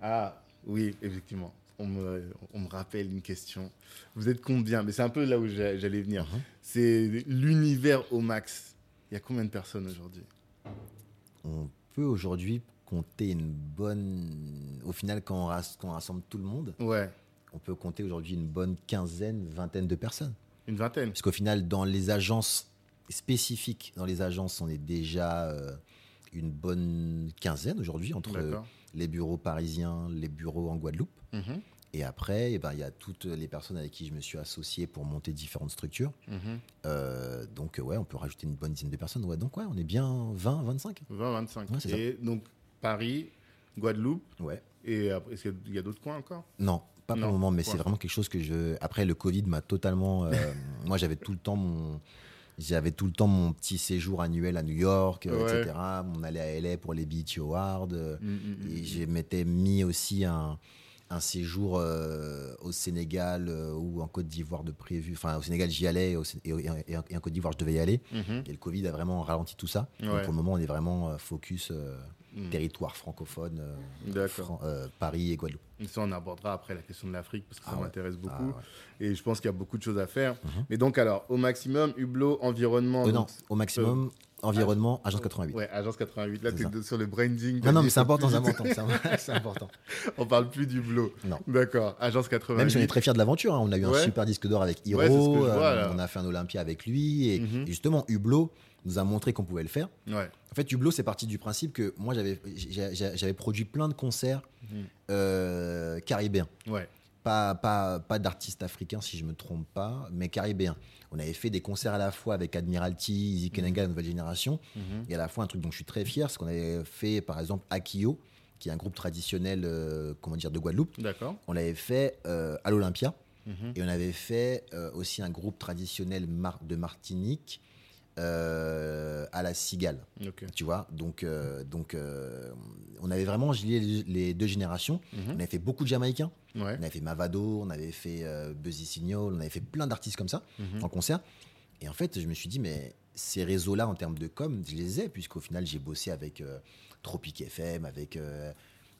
S1: Ah, oui, effectivement. On me, on me rappelle une question. Vous êtes combien? Mais c'est un peu là où j'a- j'allais venir.
S2: Mhm.
S1: C'est l'univers au max. Il y a combien de personnes aujourd'hui?
S2: On peut aujourd'hui compter une bonne. Au final, quand on, ras- quand on rassemble tout le monde,
S1: Ouais,
S2: on peut compter aujourd'hui une bonne quinzaine, vingtaine de personnes.
S1: une vingtaine.
S2: Parce qu'au final, dans les agences spécifiques, dans les agences, on est déjà euh, une bonne quinzaine aujourd'hui entre
S1: D'accord.
S2: Les bureaux parisiens, les bureaux en Guadeloupe.
S1: Mhm,
S2: Et après, eh ben, il y a toutes les personnes avec qui je me suis associé pour monter différentes structures.
S1: mhm.
S2: Euh, donc, ouais, on peut rajouter une bonne dizaine de personnes. Ouais, donc, ouais, on est bien 20, 25.
S1: 20, 25.
S2: Ouais, c'est ça.
S1: Et donc, Paris, Guadeloupe,
S2: Ouais.
S1: et après, est-ce qu'il y a d'autres coins encore?
S2: Non, pas pour
S1: Non,
S2: le moment, mais c'est vraiment quelque chose que je. Après, le Covid m'a totalement. euh, moi, j'avais tout le temps mon. J'avais tout le temps mon petit séjour annuel à New York,
S1: Ouais.
S2: etc. On allait à LA pour les BET Awards. euh,
S1: Mm, mm, mm,
S2: Et
S1: mm.
S2: je m'étais mis aussi un, un séjour euh, au Sénégal euh, ou en Côte d'Ivoire de prévu. Enfin, au Sénégal, j'y allais et, au Sé- et, et- et en Côte d'Ivoire, je devais y aller.
S1: Mhm.
S2: Et le Covid a vraiment ralenti tout ça. Donc, pour le moment, on est vraiment focus euh,
S1: Mm.
S2: territoire francophone, euh. Fran- euh, Paris et Guadeloupe.
S1: Et Ça, on abordera après la question de l'Afrique parce que ça
S2: Ah ouais.
S1: m'intéresse beaucoup.
S2: Ah, ouais.
S1: Et je pense qu'il y a beaucoup de choses à faire.
S2: Mhm.
S1: Mais donc, alors, au maximum, Hublot, environnement.
S2: Euh, non, au maximum, environnement, agence 88.
S1: Ouais, agence 88. Là, tu es sur le branding.
S2: Non, non, mais c'est important, c'est important. c'est- important.
S1: On parle plus d'Hublot.
S2: Non.
S1: D'accord. Agence 88.
S2: Même si on est très fiers de l'aventure, hein. on a eu
S1: Ouais.
S2: un super disque d'or avec Hiro,
S1: Ouais, vois,
S2: euh, on a fait un Olympia avec lui, et,
S1: Mhm.
S2: et justement, Hublot nous a montré qu'on pouvait le faire.
S1: Ouais.
S2: En fait, Hublot, c'est parti du principe que moi, j'avais produit plein de concerts
S1: Mhm.
S2: euh, caribéens.
S1: Ouais.
S2: Pas, pas, pas d'artistes africains, si je me trompe pas, mais caribéens. On avait fait des concerts à la fois avec Admiralty, Easy Kenanga, la nouvelle génération,
S1: Mhm.
S2: et à la fois un truc dont je suis très fier, c'est qu'on avait fait, par exemple, Akio, qui est un groupe traditionnel euh, comment dire, de Guadeloupe.
S1: D'accord.
S2: On l'avait fait euh, à l'Olympia.
S1: Mhm.
S2: Et on avait fait euh, aussi un groupe traditionnel mar- de Martinique à la Cigale. Tu vois, donc, donc on avait vraiment lié les, deux générations. On
S1: Mhm.
S2: avait fait beaucoup de Jamaïcains.
S1: Ouais.
S2: On avait fait Mavado, on avait fait euh, Buzzy Signal, on avait fait plein d'artistes comme ça
S1: Mhm.
S2: en concert. Et en fait, je me suis dit, mais ces réseaux-là, en termes de com, je les ai, puisqu'au final, j'ai bossé avec euh, Tropic FM, avec, euh,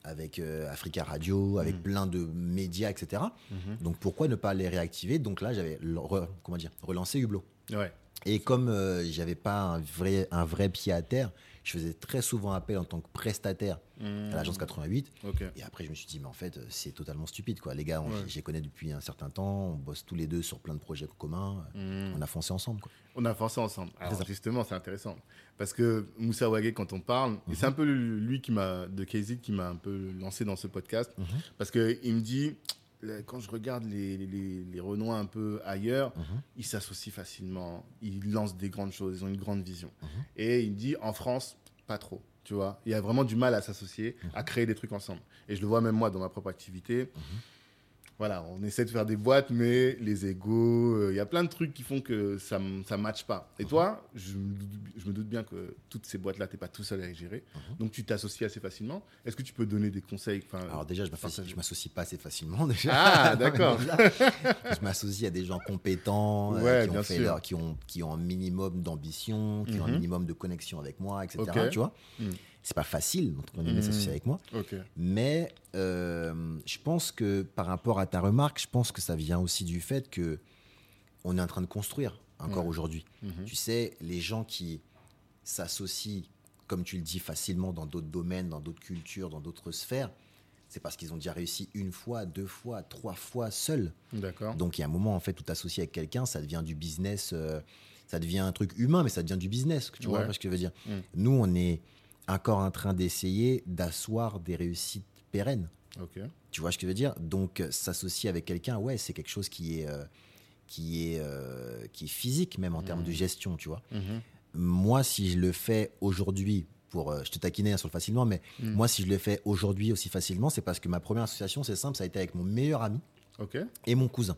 S2: avec euh, Africa Radio, avec
S1: Mhm.
S2: plein de médias, etc.
S1: Mhm.
S2: Donc pourquoi ne pas les réactiver? Donc là, j'avais le- re- comment dire, relancé Hublot.
S1: Ouais.
S2: Et comme euh, j'avais pas un vrai, un vrai pied à terre, je faisais très souvent appel en tant que prestataire à l'agence 88.
S1: Ok.
S2: Et après, je me suis dit, mais en fait, c'est totalement stupide. Quoi. Les gars, on,
S1: Ouais.
S2: les connais depuis un certain temps, on bosse tous les deux sur plein de projets communs,
S1: Mhm.
S2: on a foncé ensemble. Quoi.
S1: On a forcé ensemble. Alors
S2: C'est
S1: justement, c'est intéressant. Parce que Moussa Wagé, quand on parle, et
S2: Mhm.
S1: c'est un peu lui qui m'a, de KZ qui m'a un peu lancé dans ce podcast,
S2: Mhm.
S1: parce qu'il me dit, là, quand je regarde les, les, les Renois un peu ailleurs,
S2: Mhm.
S1: ils s'associent facilement, ils lancent des grandes choses, ils ont une grande vision.
S2: Mhm.
S1: Et il dit, en France, pas trop, tu vois. Il y a vraiment du mal à s'associer,
S2: Mhm.
S1: à créer des trucs ensemble. Et je le vois même moi dans ma propre activité.
S2: Mhm.
S1: Voilà, on essaie de faire des boîtes, mais les égaux, euh, il y a plein de trucs qui font que ça ne matche pas.
S2: Mhm.
S1: Et toi, je, me doute- je me doute bien que toutes ces boîtes-là, tu n'es pas tout seul à les gérer.
S2: Mhm.
S1: Donc tu t'associes assez facilement. Est-ce que tu peux donner des conseils
S2: Alors déjà, je je m'associe pas assez facilement déjà.
S1: Ah, d'accord.
S2: je m'associe à des gens compétents, euh, qui, ont fait leur- qui, ont, qui ont un minimum d'ambition, qui ont un
S1: Mhm.
S2: minimum de connexion avec moi, etc. Tu vois
S1: Mhm.
S2: C'est pas facile entre guillemets, de
S1: Mhm.
S2: s'associer avec moi. Mais euh, je pense que par rapport à ta remarque, je pense que ça vient aussi du fait que on est en train de construire encore
S1: Ouais.
S2: aujourd'hui.
S1: Mhm.
S2: Tu sais, les gens qui s'associent, comme tu le dis, facilement dans d'autres domaines, dans d'autres cultures, dans d'autres sphères, c'est parce qu'ils ont déjà réussi une fois, deux fois, trois fois seuls.
S1: D'accord.
S2: Donc il y a un moment, en fait, où t'associer avec quelqu'un, ça devient du business, euh, ça devient un truc humain, mais ça devient du business. Tu vois ce que je veux dire
S1: Mm.
S2: Nous, on est encore en train d'essayer d'asseoir des réussites pérennes.
S1: Ok.
S2: Tu vois ce que je veux dire? Donc, euh, s'associer avec quelqu'un, ouais, c'est quelque chose qui est, euh, qui est, euh, qui est physique, même en termes de gestion, tu vois.
S1: Mhm.
S2: Moi, si je le fais aujourd'hui, pour, euh, je te taquinais hein, sur le facilement, mais
S1: Mm.
S2: moi, si je le fais aujourd'hui aussi facilement, c'est parce que ma première association, c'est simple, ça a été avec mon meilleur ami
S1: Ok.
S2: et mon cousin.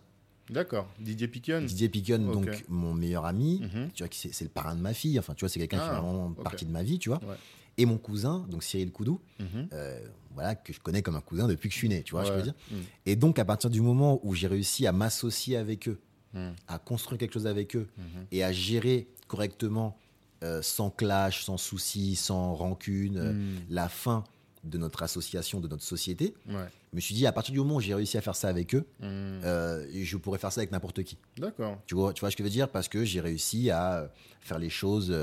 S1: D'accord. Didier Piquion.
S2: Didier Piquion, donc mon meilleur ami,
S1: Mhm.
S2: tu vois, qui c'est le parrain de ma fille, enfin, tu vois, c'est quelqu'un qui
S1: Ah,
S2: fait vraiment partie de ma vie, tu vois.
S1: Ouais.
S2: Et mon cousin, donc Cyril Koudou,
S1: Mhm.
S2: euh, voilà, que je connais comme un cousin depuis que je suis né, tu vois, je
S1: Ouais.
S2: dire.
S1: Mhm.
S2: Et donc, à partir du moment où j'ai réussi à m'associer avec eux,
S1: Mhm.
S2: à construire quelque chose avec eux
S1: Mhm.
S2: et à gérer correctement, euh, sans clash, sans souci, sans rancune, euh, la fin de notre association, de notre société,
S1: Ouais.
S2: je me suis dit, à partir du moment où j'ai réussi à faire ça avec eux, euh, je pourrais faire ça avec n'importe qui.
S1: D'accord.
S2: Tu vois, tu vois ce que je veux dire? Parce que j'ai réussi à faire les choses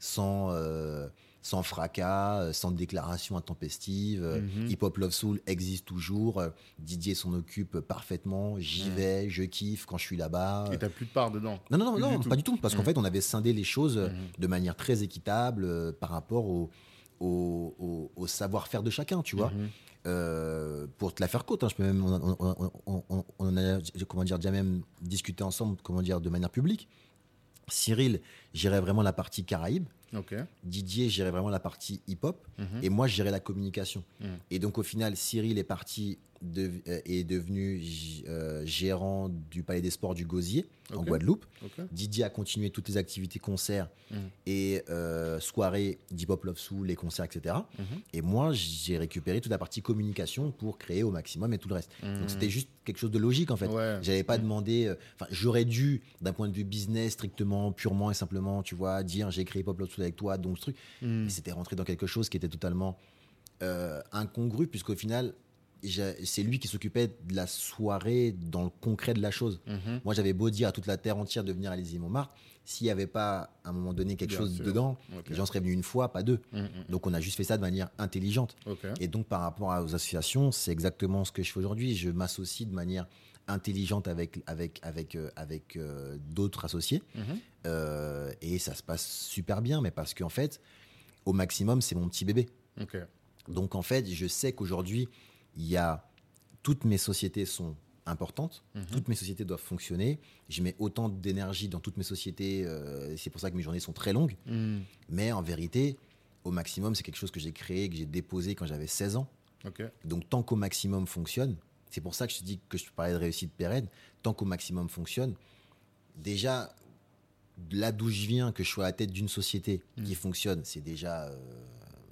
S2: sans, sans fracas, euh, sans déclaration intempestive. Euh,
S1: Mhm.
S2: Hip Hop Love Soul existe toujours. Euh, Didier s'en occupe parfaitement. J'y
S1: Mhm.
S2: vais, je kiffe quand je suis là-bas.
S1: Et t'as plus de part dedans.
S2: Non, non, non,
S1: du
S2: pas du tout. Parce qu'en
S1: Mhm.
S2: fait, on avait scindé les choses de manière très équitable par rapport au, au, au- au savoir-faire de chacun, tu vois. Euh, pour te la faire courte, hein, je peux même, on, on- on- a comment dire, déjà même discuté ensemble comment dire, de manière publique. Cyril gérait vraiment la partie Caraïbes. Didier gérait vraiment la partie hip-hop,
S1: Mhm.
S2: et moi je gérais la communication.
S1: Mhm.
S2: Et donc au final, Cyril est parti, de, euh, est devenu euh, gérant du Palais des Sports du Gosier en. Guadeloupe.
S1: Ok.
S2: Didier a continué toutes les activités concerts
S1: Mhm.
S2: et euh, soirées d'hip-hop love soul, les concerts, etc.
S1: Mhm.
S2: Et moi, j'ai récupéré toute la partie communication pour créer au maximum et tout le reste.
S1: Mhm.
S2: Donc c'était juste quelque chose de logique en fait.
S1: Ouais.
S2: J'avais pas demandé. euh, Enfin, j'aurais dû, d'un point de vue business, strictement, purement et simplement, tu vois, dire j'ai créé Pop Love Soul avec toi, donc ce truc.
S1: Mhm.
S2: Et c'était rentré dans quelque chose qui était totalement incongru, puisqu'au final, c'est lui qui s'occupait de la soirée dans le concret de la chose.
S1: Mhm.
S2: Moi, j'avais beau dire à toute la terre entière de venir à l'Élysée Montmartre, s'il n'y avait pas à un moment donné quelque
S1: Bien
S2: chose
S1: sûr.
S2: dedans,
S1: Ok.
S2: les gens seraient venus une fois, pas deux.
S1: Mhm.
S2: Donc on a juste fait ça de manière intelligente. Et donc par rapport aux associations, c'est exactement ce que je fais aujourd'hui. Je m'associe de manière intelligente avec, avec, avec, euh, avec euh, d'autres associés.
S1: Mhm.
S2: Euh, et ça se passe super bien, mais parce qu'en fait, au maximum, c'est mon petit bébé. Donc en fait, je sais qu'aujourd'hui, il y a toutes mes sociétés sont importantes,
S1: Mhm.
S2: toutes mes sociétés doivent fonctionner. Je mets autant d'énergie dans toutes mes sociétés, euh, c'est pour ça que mes journées sont très longues.
S1: Mhm.
S2: Mais en vérité, au maximum, c'est quelque chose que j'ai créé, que j'ai déposé quand j'avais 16 ans. Donc tant qu'au maximum fonctionne, c'est pour ça que je te dis que je te parlais de réussite pérenne, tant qu'au maximum fonctionne, déjà, là d'où je viens, que je sois à la tête d'une société qui fonctionne, c'est déjà euh,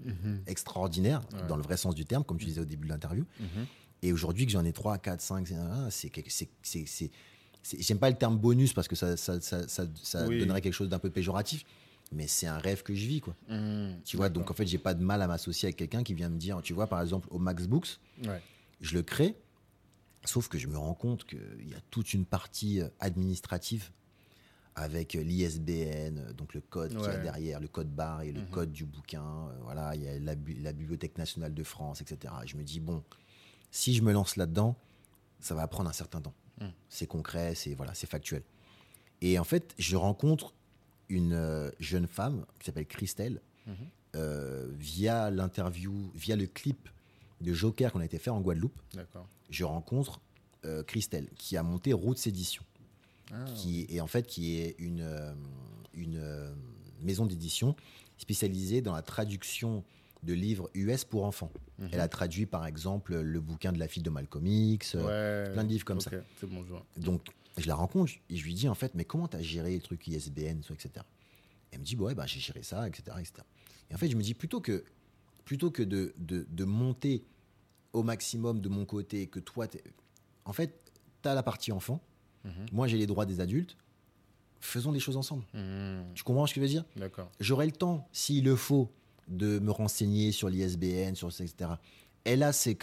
S1: Mhm.
S2: extraordinaire,
S1: Ouais.
S2: dans le vrai sens du terme, comme tu disais au début de l'interview.
S1: Mhm.
S2: Et aujourd'hui que j'en ai 3, 4, 5, c'est J'aime pas le terme bonus parce que ça, ça, ça, ça-
S1: Oui.
S2: donnerait quelque chose d'un peu péjoratif, mais c'est un rêve que je vis, quoi.
S1: Mhm.
S2: Tu vois, donc en fait, j'ai pas de mal à m'associer avec quelqu'un qui vient me dire, tu vois, par exemple, au Max Books,
S1: Ouais.
S2: je le crée, sauf que je me rends compte qu'il y a toute une partie euh, administrative avec l'ISBN, euh, donc le code qu'il y a
S1: Ouais.
S2: derrière, le code barre et le
S1: Mhm.
S2: code du bouquin, euh, voilà, il y a la, Bibliothèque nationale de France, etc. Et je me dis, bon, si je me lance là-dedans, ça va prendre un certain temps.
S1: Mhm.
S2: C'est concret, c'est voilà, c'est factuel. Et en fait, je rencontre une euh, jeune femme qui s'appelle Christelle,
S1: Mhm.
S2: euh, via l'interview, via le clip de Joker qu'on a été fait en Guadeloupe je rencontre euh, Christelle, qui a monté Roots Édition,
S1: Ah,
S2: qui est en fait qui est une, euh, une euh, maison d'édition spécialisée dans la traduction de livres US pour enfants.
S1: mhm.
S2: Elle a traduit par exemple le bouquin de la fille de Malcolm X. euh,
S1: Ouais,
S2: plein de livres comme ça.
S1: Bon, je.
S2: Donc je la rencontre et je lui dis en fait mais comment tu as géré les trucs ISBN, etc. Elle me dit ouais bah j'ai géré ça, etc., etc. Et en fait je me dis plutôt que plutôt que de, de, de monter au maximum de mon côté, que toi, en fait, tu as la partie enfant,
S1: Mhm.
S2: moi j'ai les droits des adultes, faisons les choses ensemble.
S1: Mhm.
S2: Tu comprends ce que je veux dire?
S1: D'accord.
S2: J'aurai le temps, s'il le faut, de me renseigner sur l'ISBN, sur etc. Elle a ces,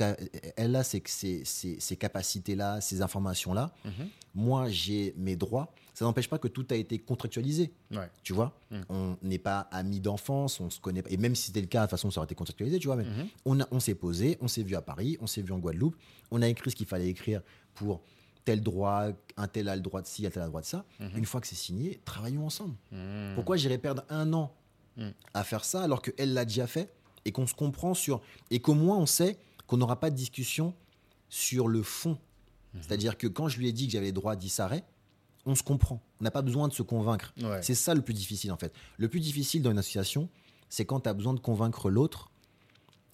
S2: elle a ces, ces, ces- ces capacités-là, ces informations-là.
S1: Mhm.
S2: Moi, j'ai mes droits. Ça n'empêche pas que tout a été contractualisé.
S1: Ouais.
S2: Tu vois? On n'est pas amis d'enfance, on se connaît pas. Et même si c'était le cas, de toute façon, ça aurait été contractualisé, tu vois. Mais on, a- on s'est posé, on s'est vu à Paris, on s'est vu en Guadeloupe, on a écrit ce qu'il fallait écrire pour tel droit, un tel a le droit de ci, un tel a le droit de ça.
S1: Mhm.
S2: Une fois que c'est signé, travaillons ensemble.
S1: Mhm.
S2: Pourquoi j'irais perdre un an
S1: Mm.
S2: à faire ça alors qu'elle l'a déjà fait et qu'on se comprend sur. et qu'au moins on sait qu'on n'aura pas de discussion sur le fond
S1: Mhm.
S2: C'est-à-dire que quand je lui ai dit que j'avais le droit d'Issaré, on se comprend. On n'a pas besoin de se convaincre.
S1: Ouais.
S2: C'est ça le plus difficile en fait. Le plus difficile dans une association, c'est quand tu as besoin de convaincre l'autre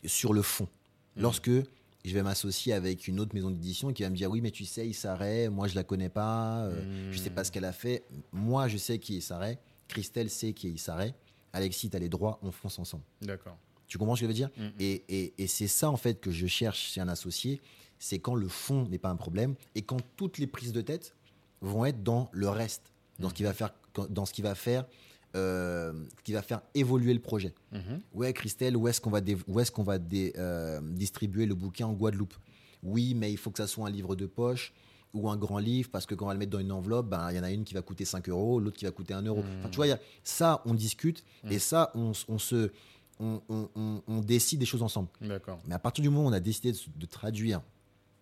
S2: sur le fond.
S1: Mhm.
S2: Lorsque je vais m'associer avec une autre maison d'édition qui va me dire oui mais tu sais Issaré, moi je la connais pas, euh, je sais pas ce qu'elle a fait. Moi je sais qui est Issaré, Christelle sait qui est Issaré, Alexis t'as les droits, on fonce ensemble.
S1: D'accord.
S2: Tu comprends ce que je veux dire
S1: Mhm.
S2: Et, et- et c'est ça en fait que je cherche chez un associé, c'est quand le fond n'est pas un problème et quand toutes les prises de tête vont être dans le reste, dans ce qui va faire, dans ce qui va faire, euh, qui va faire évoluer le projet.
S1: Mhm.
S2: Ouais, Christelle, où est-ce qu'on va, où est-ce qu'on va euh, distribuer le bouquin en Guadeloupe? Oui, mais il faut que ça soit un livre de poche ou un grand livre, parce que quand on va le mettre dans une enveloppe, ben, il y en a une qui va coûter 5 euros, l'autre qui va coûter 1 euro. Enfin, tu vois, il y a- ça, on discute, et ça, on, se, on, on- on- on décide des choses ensemble. Mais à partir du moment où on a décidé de, de traduire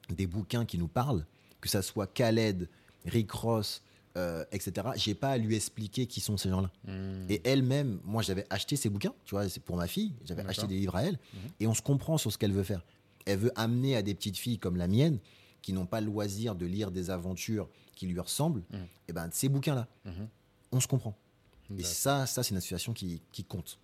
S2: des bouquins qui nous parlent, que ça soit Khaled, Rick Ross, euh, etc., j'ai pas à lui expliquer qui sont ces gens-là.
S1: Mhm.
S2: Et elle-même, moi j'avais acheté ces bouquins, tu vois, c'est pour ma fille, j'avais acheté des livres à elle,
S1: Mhm.
S2: et on se comprend sur ce qu'elle veut faire. Elle veut amener à des petites filles comme la mienne, qui n'ont pas le loisir de lire des aventures qui lui ressemblent,
S1: Mhm.
S2: et ben ces bouquins-là, on se comprend. Et ça, ça c'est une association qui, qui compte.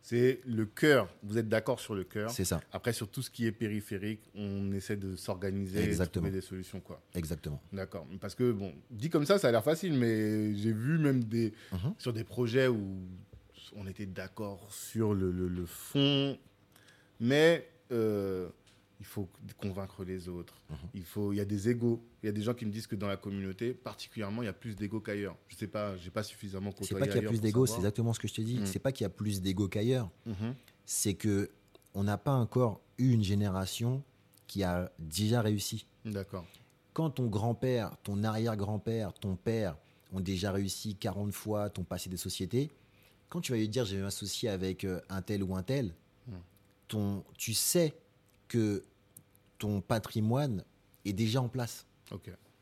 S1: C'est le cœur. Vous êtes d'accord sur le cœur.
S2: C'est ça,
S1: Après, sur tout ce qui est périphérique, on essaie de s'organiser et de trouver des solutions. quoi.
S2: exactement.
S1: D'accord. Parce que, bon, dit comme ça, ça a l'air facile, mais j'ai vu même des,
S2: Mhm.
S1: sur des projets où on était d'accord sur le, le- le fond, mais euh, il faut convaincre les autres.
S2: Mhm.
S1: Il faut, il y a des égaux. Il y a des gens qui me disent que dans la communauté, particulièrement, il y a plus d'égaux qu'ailleurs. Je sais pas, j'ai pas suffisamment côtoyé
S2: C'est pas qu'il y a plus d'ego, c'est exactement ce que je te dis.
S1: Mhm.
S2: C'est pas qu'il y a plus d'ego qu'ailleurs,
S1: Mhm.
S2: c'est que on n'a pas encore eu une génération qui a déjà réussi.
S1: D'accord.
S2: quand ton grand-père, ton arrière-grand-père, ton père ont déjà réussi 40 fois, t'ont passé des sociétés, quand tu vas lui dire je vais m'associer avec euh, un tel ou un tel, ton, tu sais que ton patrimoine est déjà en place.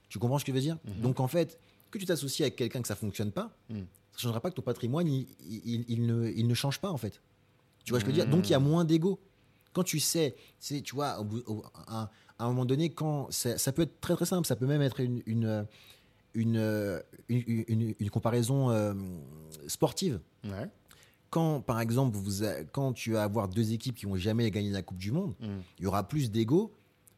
S2: Tu comprends ce que je veux dire?
S1: Mhm.
S2: Donc en fait, que tu t'associes avec quelqu'un que ça fonctionne pas,
S1: Hmm.
S2: ça ne changera pas que ton patrimoine, il, il- il ne, il ne change pas en fait. Tu vois ce que je veux dire? Donc il y a
S1: Mhm.
S2: moins d'ego. Quand tu sais, c'est, tu vois, au bout- au- à, à un moment donné, quand ça, ça peut être très très simple, ça peut même être une, une, une, une, une- une comparaison euh, sportive.
S1: Ouais.
S2: Quand, par exemple, vous quand tu vas avoir deux équipes qui vont jamais gagner la Coupe du Monde,
S1: Mhm.
S2: il y aura plus d'ego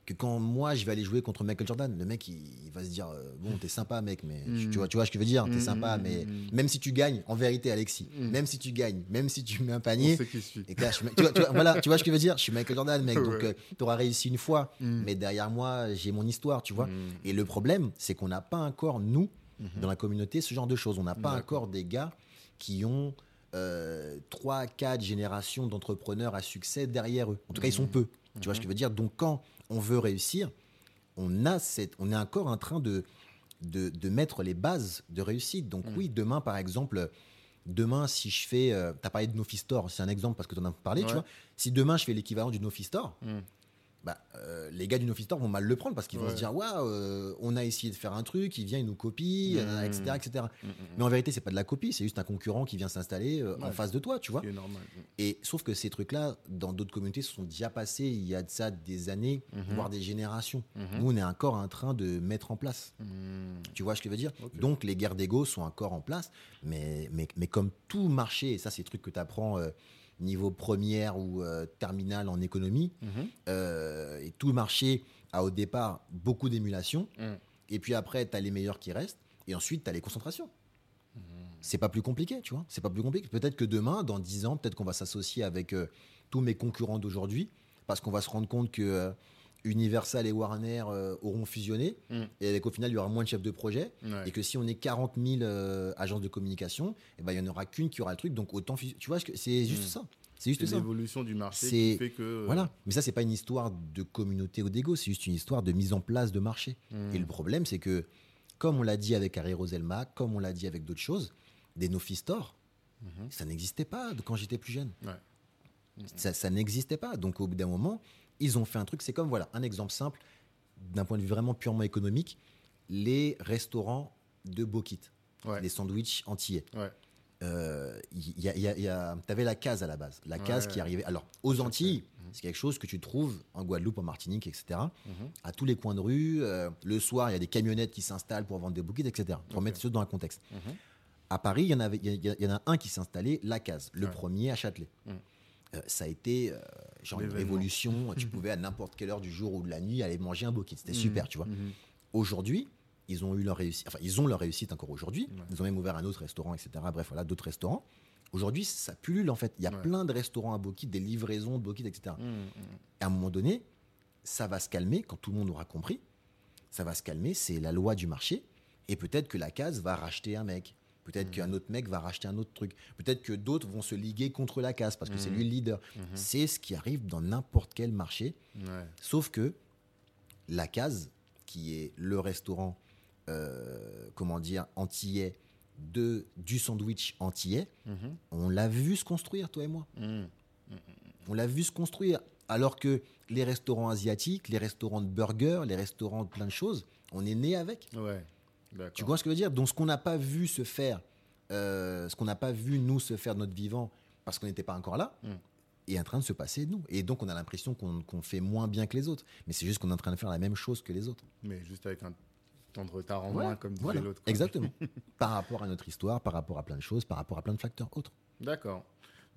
S2: que quand moi je vais aller jouer contre Michael Jordan. Le mec, il, il va se dire euh, Bon, t'es sympa, mec, mais tu-
S1: Mm.
S2: tu, vois, tu vois ce que je veux dire T'es
S1: Mm,
S2: sympa,
S1: mm,
S2: mais
S1: mm.
S2: même si tu gagnes, en vérité, Alexis,
S1: Mm.
S2: même si tu gagnes, même si tu mets un panier, et là, je tu, vois, tu vois- voilà, tu vois ce que je veux dire Je suis Michael Jordan, mec, donc
S1: Ouais.
S2: tu auras réussi une fois,
S1: Mm.
S2: mais derrière moi, j'ai mon histoire, tu vois. Et le problème, c'est qu'on n'a pas encore, nous,
S1: Mhm.
S2: dans la communauté, ce genre de choses. On n'a pas encore des gars qui ont euh, trois, quatre générations d'entrepreneurs à succès derrière eux. En tout cas, ils sont
S1: Mhm.
S2: peu. Tu vois ce que je veux dire? Donc, quand on veut réussir, on, a cette, on est encore en train de, de, de mettre les bases de réussite. Donc,
S1: Mhm.
S2: oui, demain, par exemple, demain, si je fais. tu as parlé de Nofi Store, c'est un exemple parce que tu en as parlé, tu vois. Si demain, je fais l'équivalent du Nofi Store. Bah, euh, les gars du Office Store vont mal le prendre parce qu'ils vont
S1: Ouais.
S2: se dire waouh, euh, on a essayé de faire un truc, il vient, il nous copie,
S1: Mmh.
S2: euh, etc., etc.
S1: Mm, mm,
S2: Mais en vérité, c'est pas de la copie, c'est juste un concurrent qui vient s'installer en face de toi, tu vois. Et sauf que ces trucs-là, dans d'autres communautés, se sont déjà passés il y a de ça des années, voire des générations. Nous, on est encore en train de mettre en place. Tu vois ce que je veux dire? Donc, les guerres d'ego sont encore en place. Mais, mais, mais comme tout marché, et ça, c'est des trucs que tu apprends niveau première ou euh, terminale en économie,
S1: Mhm.
S2: euh, et tout marché a au départ beaucoup d'émulation.
S1: Mm.
S2: Et puis après, tu as les meilleurs qui restent. Et ensuite, tu as les concentrations.
S1: Mhm.
S2: C'est pas plus compliqué, tu vois. C'est pas plus compliqué. Peut-être que demain, dans 10 ans, peut-être qu'on va s'associer avec euh, tous mes concurrents d'aujourd'hui parce qu'on va se rendre compte que euh, Universal et Warner euh, auront fusionné
S1: Mm.
S2: et qu'au final, il y aura moins de chefs de projet.
S1: Ouais.
S2: Et que si on est 40 000 euh, agences de communication, eh ben, il n'y en aura qu'une qui aura le truc. Donc autant. Tu vois, c'est juste
S1: Mm.
S2: ça. C'est juste ça.
S1: l'évolution du marché qui fait que. euh,
S2: Voilà. Mais ça, c'est pas une histoire de communauté ou d'ego, c'est juste une histoire de mise en place de marché.
S1: mm.
S2: Et le problème, c'est que, comme on l'a dit avec Harry Roselma, comme on l'a dit avec d'autres choses, des no Store,
S1: Mhm.
S2: ça n'existait pas quand j'étais plus jeune.
S1: Ouais.
S2: Ça, ça n'existait pas. Donc, au bout d'un moment, ils ont fait un truc. C'est comme, voilà, un exemple simple, d'un point de vue vraiment purement économique, les restaurants de Bokit,
S1: Ouais.
S2: les sandwichs antillais.
S1: Ouais.
S2: Euh, y y y t'avais la case à la base. La case
S1: Ouais.
S2: qui arrivait. Alors, aux Antilles, c'est quelque chose que tu trouves en Guadeloupe, en Martinique, etc.
S1: Mhm.
S2: À tous les coins de rue. euh, le soir, il y a des camionnettes qui s'installent pour vendre des bouquets, etc. Pour
S1: Ok.
S2: mettre choses dans un contexte.
S1: Mhm.
S2: À Paris, il y en, avait, il y, en a un qui s'est installé, la case, le
S1: Ouais.
S2: premier à Châtelet.
S1: Mm.
S2: Euh, ça a été euh, genre une révolution. tu pouvais à n'importe quelle heure du jour ou de la nuit aller manger un bouquet. C'était
S1: Mhm.
S2: super, tu vois.
S1: Mhm.
S2: Aujourd'hui, ils ont eu leur réussite. Enfin, ils ont leur réussite encore aujourd'hui.
S1: Ouais.
S2: Ils ont même ouvert un autre restaurant, etc. Bref, voilà, d'autres restaurants. Aujourd'hui, ça pullule en fait. Il y a
S1: Ouais.
S2: plein de restaurants à Bokit, des livraisons de Bokit, etc.
S1: Mhm.
S2: À un moment donné, ça va se calmer quand tout le monde aura compris. Ça va se calmer, c'est la loi du marché. Et peut-être que la case va racheter un mec. Peut-être qu'un autre mec va racheter un autre truc. Peut-être que d'autres vont se liguer contre la case parce que c'est
S1: Mhm.
S2: lui le leader.
S1: Mhm.
S2: C'est ce qui arrive dans n'importe quel marché.
S1: Ouais.
S2: Sauf que la case, qui est le restaurant, euh, comment dire, antillais, de, du sandwich antillais,
S1: Mhm.
S2: on l'a vu se construire, toi et moi.
S1: Mhm.
S2: On l'a vu se construire. Alors que les restaurants asiatiques, les restaurants de burgers, les restaurants de plein de choses, on est né avec.
S1: Ouais.
S2: Tu vois ce que je veux dire? Donc, ce qu'on n'a pas vu se faire, euh, ce qu'on n'a pas vu nous se faire de notre vivant parce qu'on n'était pas encore là,
S1: Mm.
S2: est en train de se passer de nous. Et donc, on a l'impression qu'on fait moins bien que les autres. Mais c'est juste qu'on est en train de faire la même chose que les autres.
S1: Mais juste avec un temps de retard en
S2: Ouais,
S1: moins, comme disait
S2: Voilà,
S1: l'autre.
S2: exactement. par rapport à notre histoire, par rapport à plein de choses, par rapport à plein de facteurs autres.
S1: D'accord.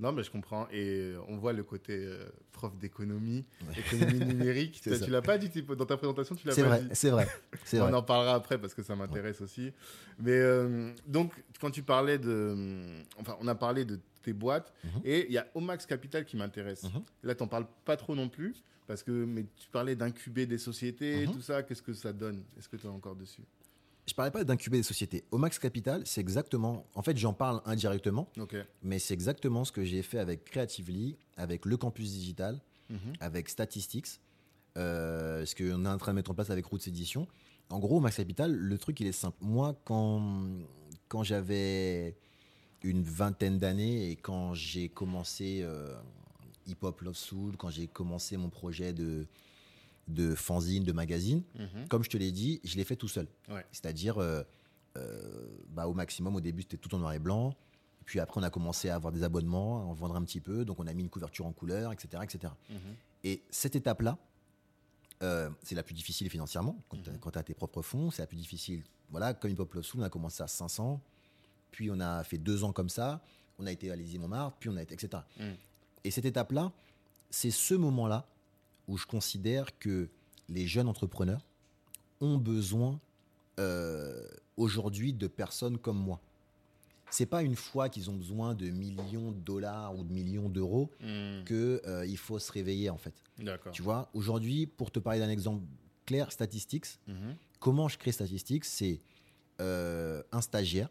S1: Non, mais je comprends. Et on voit le côté euh, prof d'économie,
S2: Ouais.
S1: économie numérique. Tu l'as pas dit dans ta présentation, tu l'as
S2: C'est
S1: pas
S2: vrai,
S1: dit.
S2: c'est vrai, c'est
S1: On
S2: vrai.
S1: en parlera après parce que ça m'intéresse aussi. Mais euh, donc, quand tu parlais de. Enfin, on a parlé de tes boîtes
S2: Mhm.
S1: et il y a Omax Capital qui m'intéresse.
S2: Mhm.
S1: Là, tu n'en parles pas trop non plus parce que mais tu parlais d'incuber des sociétés,
S2: Mhm.
S1: tout ça. Qu'est-ce que ça donne? Est-ce que tu es encore dessus?
S2: Je parlais pas d'incuber des sociétés. Au Max Capital, c'est exactement. En fait, j'en parle indirectement, mais c'est exactement ce que j'ai fait avec Creatively, avec le campus digital,
S1: Mhm.
S2: avec Statistics, euh, ce qu'on est en train de mettre en place avec Roots Edition. En gros, au Max Capital, le truc, il est simple. Moi, quand, quand j'avais une vingtaine d'années et quand j'ai commencé euh, Hip Hop Love Soul, quand j'ai commencé mon projet de, de fanzine, de magazine,
S1: Mhm.
S2: comme je te l'ai dit, je l'ai fait tout seul.
S1: Ouais.
S2: C'est-à-dire, euh, euh, bah, au maximum, au début, c'était tout en noir et blanc. Puis après, on a commencé à avoir des abonnements, à en vendre un petit peu. Donc, on a mis une couverture en couleur, etc. etc.
S1: Mhm.
S2: Et cette étape-là, euh, c'est la plus difficile financièrement. Quand
S1: Mhm.
S2: tu as, tes propres fonds, c'est la plus difficile. Voilà, comme Hip Hop Love Soul, on a commencé à 500. Puis, on a fait deux ans comme ça. On a été à l'Élysée Montmartre, puis on a été, etc.
S1: Mhm.
S2: Et cette étape-là, c'est ce moment-là où je considère que les jeunes entrepreneurs ont besoin euh, aujourd'hui de personnes comme moi. C'est pas une fois qu'ils ont besoin de millions de dollars ou de millions d'euros
S1: Mhm.
S2: que euh, il faut se réveiller en fait. Tu vois, aujourd'hui, pour te parler d'un exemple clair, Statistics,
S1: Mhm.
S2: comment je crée Statistics, c'est euh, un stagiaire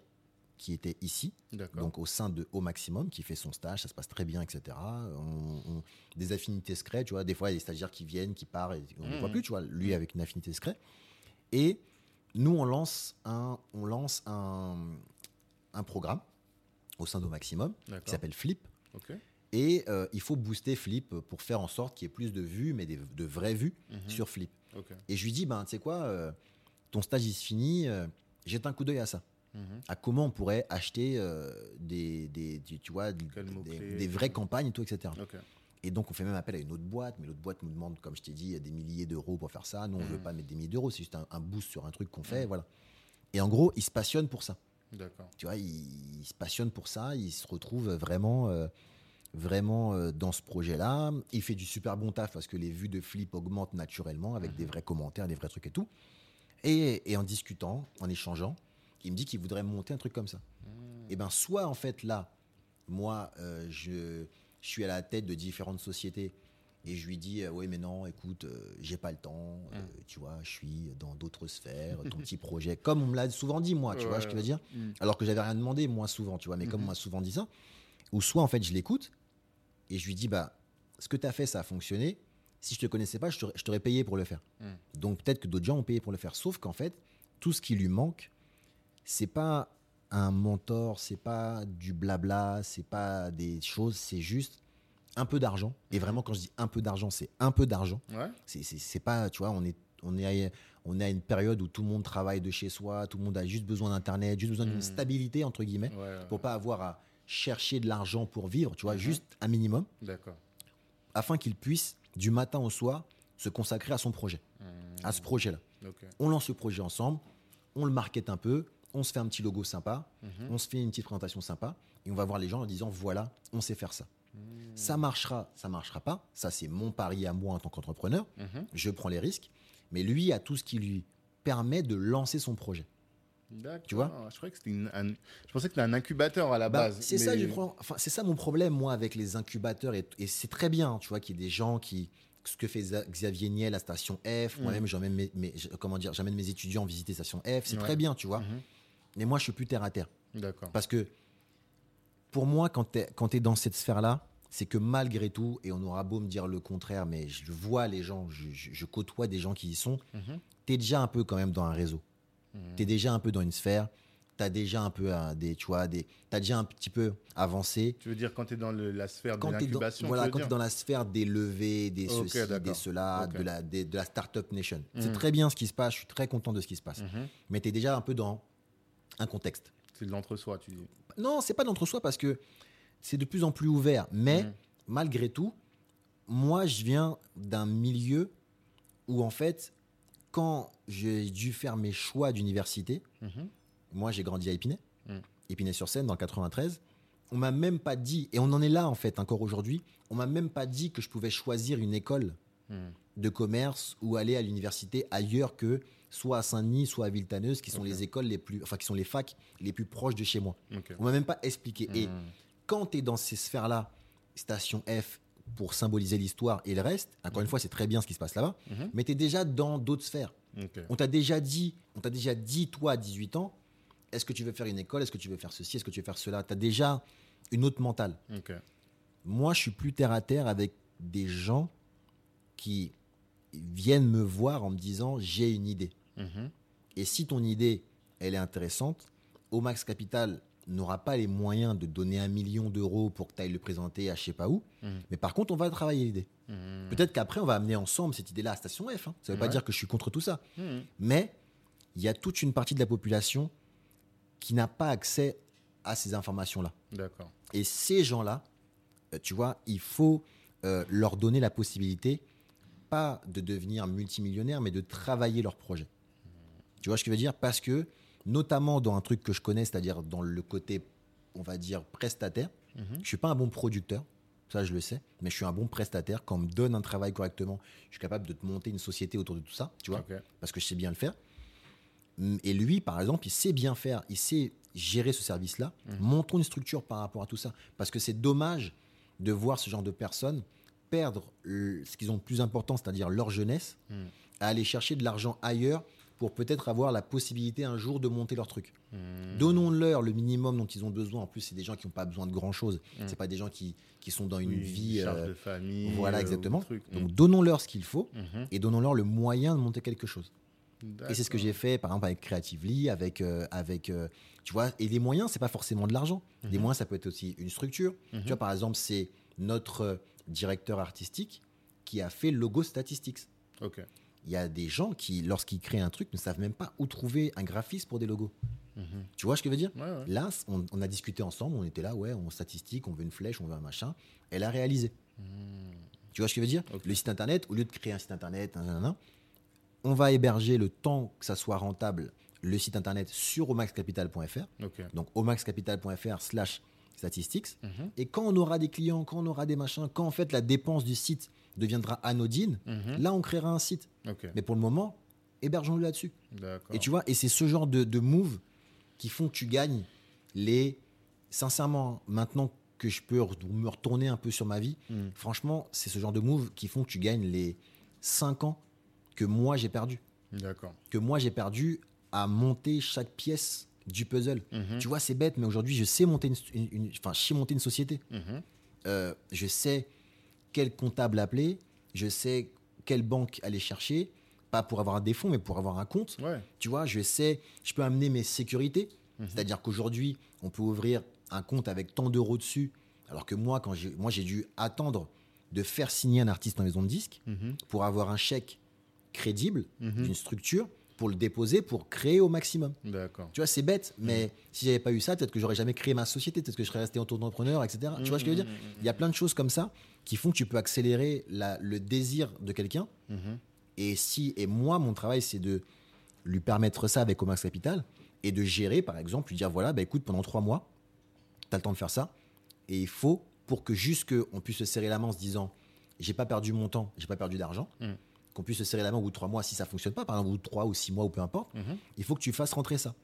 S2: qui était ici, donc au sein de Au Maximum, qui fait son stage, ça se passe très bien, etc. On- on- des affinités secrètes, tu vois. Des fois, il y a des stagiaires qui viennent, qui partent, et on ne voit
S1: Mhm.
S2: plus, tu vois. Lui avec une affinité secrète. Et nous, on lance un, on lance un, un programme au sein d'Au Maximum qui s'appelle Flip. Et euh, il faut booster Flip pour faire en sorte qu'il y ait plus de vues, mais des- de vraies vues
S1: Mhm.
S2: sur Flip. Et je lui dis, ben, tu sais quoi, euh, ton stage il se finit, euh, jette un coup d'œil à ça.
S1: Mhm.
S2: À comment on pourrait acheter euh, des, des, tu tu vois, des, vraies campagnes et tout, etc. Et donc, on fait même appel à une autre boîte, mais l'autre boîte nous demande, comme je t'ai dit, des milliers d'euros pour faire ça. Nous, on ne veut
S1: Mhm.
S2: pas mettre des milliers d'euros, c'est juste un, un boost sur un truc qu'on fait,
S1: Mhm.
S2: voilà. Et en gros, il se passionne pour ça. Tu vois, il, il se passionne pour ça, il se retrouve vraiment, euh, vraiment euh, dans ce projet-là. Il fait du super bon taf parce que les vues de Flip augmentent naturellement avec des vrais commentaires, des vrais trucs et tout. Et, et en discutant, en échangeant, il me dit qu'il voudrait monter un truc comme ça. Et ben soit en fait là, moi, euh, je, je suis à la tête de différentes sociétés et je lui dis euh, oui mais non, écoute, euh, j'ai pas le temps, euh, tu vois, je suis dans d'autres sphères, ton petit projet, comme on me l'a souvent dit moi, tu vois ce que je veux dire
S1: Mhm.
S2: alors que j'avais rien demandé moi souvent, tu vois, mais comme on m'a souvent dit ça, ou soit en fait je l'écoute et je lui dis bah ce que tu as fait ça a fonctionné. Si je te connaissais pas, je t'aurais- payé pour le faire. Donc peut-être que d'autres gens ont payé pour le faire. Sauf qu'en fait, tout ce qui lui manque, c'est pas un mentor, c'est pas du blabla, c'est pas des choses, c'est juste un peu d'argent. Et vraiment, quand je dis un peu d'argent, c'est un peu d'argent.
S1: Ouais.
S2: C'est- pas, tu vois, on est, on, est à, on est à une période où tout le monde travaille de chez soi, tout le monde a juste besoin d'Internet, juste besoin d'une
S1: Mm.
S2: stabilité, entre guillemets,
S1: Ouais. ouais.
S2: pour pas avoir à chercher de l'argent pour vivre, tu vois,
S1: Mhm.
S2: juste un minimum,
S1: D'accord.
S2: afin qu'il puisse, du matin au soir, se consacrer à son projet,
S1: Mhm.
S2: à ce projet-là. On lance le projet ensemble, on le market un peu, on se fait un petit logo sympa,
S1: Mhm.
S2: on se fait une petite présentation sympa, et on va voir les gens en disant, voilà, on sait faire ça.
S1: Mhm.
S2: Ça marchera, ça marchera pas, ça c'est mon pari à moi en tant qu'entrepreneur,
S1: Mhm.
S2: je prends les risques, mais lui a tout ce qui lui permet de lancer son projet. Tu vois?
S1: Je croyais que c'était une- un... Je pensais que c'était un incubateur à la
S2: Bah,
S1: base.
S2: c'est ça,
S1: mais-
S2: je prends- enfin, c'est ça mon problème moi avec les incubateurs et, et c'est très bien, tu vois, qu'il y ait des gens qui ce que fait Xavier Niel à Station F, moi-même j'emmène mes, comment dire, j'amène mes étudiants visiter Station F, c'est
S1: Ouais.
S2: très bien, tu vois. Mais moi je suis plus terre à terre
S1: D'accord.
S2: parce que pour moi quand tu es, dans cette sphère-là, c'est que malgré tout, et on aura beau me dire le contraire, mais je vois les gens, je, je- je côtoie des gens qui y sont,
S1: Mhm.
S2: tu es déjà un peu quand même dans un réseau.
S1: Mhm.
S2: tu es déjà un peu dans une sphère, tu as déjà un peu des, tu vois, des, as déjà un petit peu avancé.
S1: Tu veux dire quand tu es dans le- la sphère de
S2: Quand tu es dans,
S1: l'incubation
S2: voilà,
S1: tu
S2: quand t'es
S1: dire
S2: dans la sphère des levées, des
S1: Ok,
S2: ceci, des cela, de, la, des- de la Startup Nation.
S1: Mhm.
S2: C'est très bien ce qui se passe, je suis très content de ce qui se passe.
S1: Mhm.
S2: Mais tu es déjà un peu dans un contexte.
S1: C'est de l'entre-soi, tu dis.
S2: Non, c'est pas d'entre-soi parce que c'est de plus en plus ouvert. Mais
S1: Mhm.
S2: malgré tout, moi, je viens d'un milieu où, en fait, quand j'ai dû faire mes choix d'université,
S1: Mhm.
S2: moi, j'ai grandi à Épinay,
S1: Mm.
S2: Épinay-sur-Seine, dans le 93. On m'a même pas dit, et on en est là, en fait, encore aujourd'hui, on m'a même pas dit que je pouvais choisir une école
S1: Mhm.
S2: de commerce ou aller à l'université ailleurs que soit à Saint-Denis, soit à Villetaneuse, qui sont les écoles les plus, enfin, qui sont les facs les plus proches de chez moi.
S1: Ok.
S2: On m'a même pas expliqué. Et
S1: Mhm.
S2: quand tu es dans ces sphères-là, station F pour symboliser l'histoire et le reste, encore une fois, c'est très bien ce qui se passe là-bas,
S1: Mhm.
S2: mais tu es déjà dans d'autres sphères. On t'a déjà dit, on t'a déjà dit, toi, à 18 ans, est-ce que tu veux faire une école, est-ce que tu veux faire ceci, est-ce que tu veux faire cela? Tu as déjà une autre mentale. Moi, je suis plus terre à terre avec des gens qui viennent me voir en me disant j'ai une idée.
S1: Mhm.
S2: Et si ton idée, elle est intéressante, Omax Capital n'aura pas les moyens de donner un million d'euros pour que tu ailles le présenter à je sais pas où.
S1: Mhm.
S2: Mais par contre, on va travailler l'idée.
S1: Mhm.
S2: Peut-être qu'après, on va amener ensemble cette idée-là à Station F. hein. Ça ne veut pas dire que je suis contre tout ça. Mais il y a toute une partie de la population qui n'a pas accès à ces informations-là.
S1: D'accord.
S2: Et ces gens-là, euh, tu vois, il faut euh, leur donner la possibilité, pas de devenir multimillionnaire, mais de travailler leur projet. Tu vois ce que je veux dire? Parce que, notamment dans un truc que je connais, c'est-à-dire dans le côté, on va dire, prestataire,
S1: Mhm.
S2: je suis pas un bon producteur, ça je le sais, mais je suis un bon prestataire. Quand on me donne un travail correctement, je suis capable de te monter une société autour de tout ça, tu vois parce que je sais bien le faire. Mm, Et lui, par exemple, il sait bien faire, il sait gérer ce service-là.
S1: Mhm.
S2: Montons une structure par rapport à tout ça. Parce que c'est dommage de voir ce genre de personnes perdre le- ce qu'ils ont de plus important, c'est-à-dire leur jeunesse,
S1: Mhm.
S2: à aller chercher de l'argent ailleurs pour peut-être avoir la possibilité un jour de monter leur truc.
S1: Mhm.
S2: Donnons-leur le minimum dont ils ont besoin. En plus, c'est des gens qui n'ont pas besoin de grand-chose.
S1: Mhm.
S2: C'est pas des gens qui, qui sont dans une
S1: Oui,
S2: vie...
S1: charge
S2: euh,
S1: de famille.
S2: voilà,
S1: euh,
S2: exactement.
S1: truc.
S2: Donc, donnons-leur ce qu'il faut
S1: Mhm.
S2: et donnons-leur le moyen de monter quelque chose. Et c'est ce que j'ai fait, par exemple, avec Creatively, avec, euh, avec euh, tu vois, et les moyens, c'est pas forcément de l'argent. Les
S1: Mhm.
S2: moyens, ça peut être aussi une structure. Tu vois, par exemple, c'est notre directeur artistique qui a fait le logo Statistics.
S1: Ok.
S2: Il y a des gens qui, lorsqu'ils créent un truc, ne savent même pas où trouver un graphiste pour des logos. Tu vois ce que je veux dire?
S1: Ouais, ouais.
S2: Là, on, on a discuté ensemble, on était là, ouais, on statistique, on veut une flèche, on veut un machin. Elle a réalisé. Tu vois ce que je veux dire? Le site internet, au lieu de créer un site internet, nanana, on va héberger le temps que ça soit rentable le site internet sur omaxcapital.fr, donc omaxcapital.fr slash statistics.
S1: Mhm.
S2: Et quand on aura des clients, quand on aura des machins, quand en fait la dépense du site deviendra anodine,
S1: Mhm.
S2: là on créera un site. Mais pour le moment, hébergeons-le là-dessus. Et tu vois, et c'est ce genre de, de move qui font que tu gagnes les. Sincèrement, maintenant que je peux me retourner un peu sur ma vie,
S1: Mm.
S2: franchement, c'est ce genre de move qui font que tu gagnes les 5 ans que moi j'ai perdu.
S1: D'accord.
S2: Que moi j'ai perdu à monter chaque pièce du puzzle.
S1: Mhm.
S2: Tu vois, c'est bête, mais aujourd'hui, je sais monter une, une- une- enfin, je sais monter une société.
S1: Mhm.
S2: Euh, je sais quel comptable appeler, je sais quelle banque aller chercher, pas pour avoir des fonds, mais pour avoir un compte.
S1: Ouais.
S2: Tu vois, je sais, je peux amener mes sécurités. C'est-à-dire qu'aujourd'hui, on peut ouvrir un compte avec tant d'euros dessus, alors que moi, quand j'ai, moi, j'ai dû attendre de faire signer un artiste en maison de disque
S1: Mhm.
S2: pour avoir un chèque crédible
S1: Mhm.
S2: d'une structure pour le déposer pour créer au maximum.
S1: D'accord.
S2: Tu vois, c'est bête, mais
S1: Mhm.
S2: si j'avais pas eu ça, peut-être que j'aurais jamais créé ma société, peut-être que je serais resté auto-entrepreneur, etc. Tu vois ce que je veux dire?
S1: Mhm.
S2: Il y a plein de choses comme ça qui font que tu peux accélérer la- le désir de quelqu'un.
S1: Mhm.
S2: Et si et moi, mon travail, c'est de lui permettre ça avec Omax Capital et de gérer, par exemple, lui dire voilà, bah écoute, pendant trois mois, tu as le temps de faire ça. Et il faut, pour que juste on puisse se serrer la main en se disant j'ai pas perdu mon temps, j'ai pas perdu d'argent,
S1: Mm.
S2: qu'on puisse se serrer la main au bout de trois mois si ça fonctionne pas, par exemple, au bout de trois ou six mois ou peu importe,
S1: Mhm.
S2: il faut que tu fasses rentrer ça.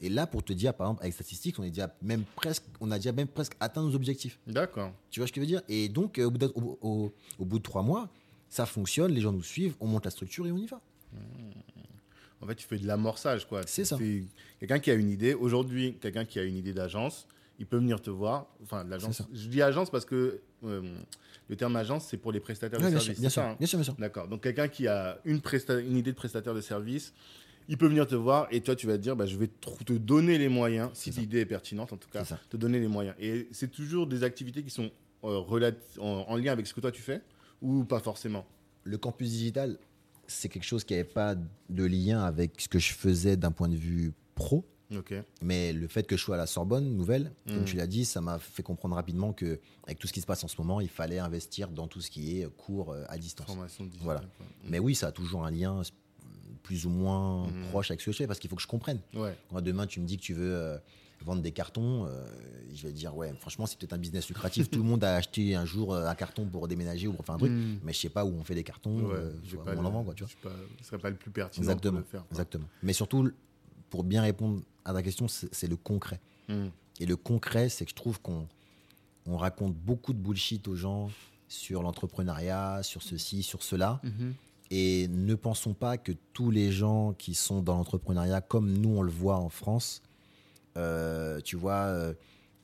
S2: Et là, pour te dire, par exemple, avec statistiques, on est déjà même presque, on a déjà même presque atteint nos objectifs.
S1: D'accord.
S2: Tu vois ce que je veux dire? Et donc, euh, au, bout de, au- au- au bout de trois mois, ça fonctionne, les gens nous suivent, on monte la structure et on y va.
S1: En fait, tu fais de l'amorçage, quoi.
S2: C'est ça.
S1: Quelqu'un qui a une idée. Aujourd'hui, quelqu'un qui a une idée d'agence, il peut venir te voir. Enfin, l'agence. Je dis agence parce que euh, le terme agence, c'est pour les prestataires
S2: Ouais,
S1: de
S2: bien,
S1: services.
S2: bien, sûr,
S1: hein?
S2: bien sûr, bien sûr.
S1: D'accord. Donc, quelqu'un qui a une idée de prestataire de service, il peut venir te voir et toi, tu vas te dire, bah, je vais te donner les moyens, si l'idée est pertinente en tout cas, te donner les moyens. Et c'est toujours des activités qui sont euh, en, en lien avec ce que toi tu fais ou pas forcément?
S2: Le campus digital, c'est quelque chose qui n'avait pas de lien avec ce que je faisais d'un point de vue pro.
S1: Ok.
S2: Mais le fait que je sois à la Sorbonne, nouvelle, comme
S1: Mm.
S2: tu l'as dit, ça m'a fait comprendre rapidement que avec tout ce qui se passe en ce moment, il fallait investir dans tout ce qui est cours euh, à distance. Voilà.
S1: quoi.
S2: Mais oui, ça a toujours un lien plus ou moins
S1: Mm.
S2: proche avec ce que je fais parce qu'il faut que je comprenne.
S1: Ouais.
S2: Quand demain tu me dis que tu veux euh, vendre des cartons, euh, je vais dire ouais, franchement c'est peut-être un business lucratif. Tout le monde a acheté un jour euh, un carton pour déménager ou pour faire un truc,
S1: Mm.
S2: mais je sais pas où on fait des cartons,
S1: Ouais,
S2: euh,
S1: je vais
S2: on en vend quoi, tu vois.
S1: pas- ce serait pas le plus pertinent
S2: Exactement,
S1: pour le faire.
S2: exactement. Mais surtout pour bien répondre à ta question, c'est le concret.
S1: Mm.
S2: Et le concret, c'est que je trouve qu'on on raconte beaucoup de bullshit aux gens sur l'entrepreneuriat, sur ceci, sur cela.
S1: Mhm.
S2: Et ne pensons pas que tous les gens qui sont dans l'entrepreneuriat, comme nous on le voit en France, euh, tu vois, euh,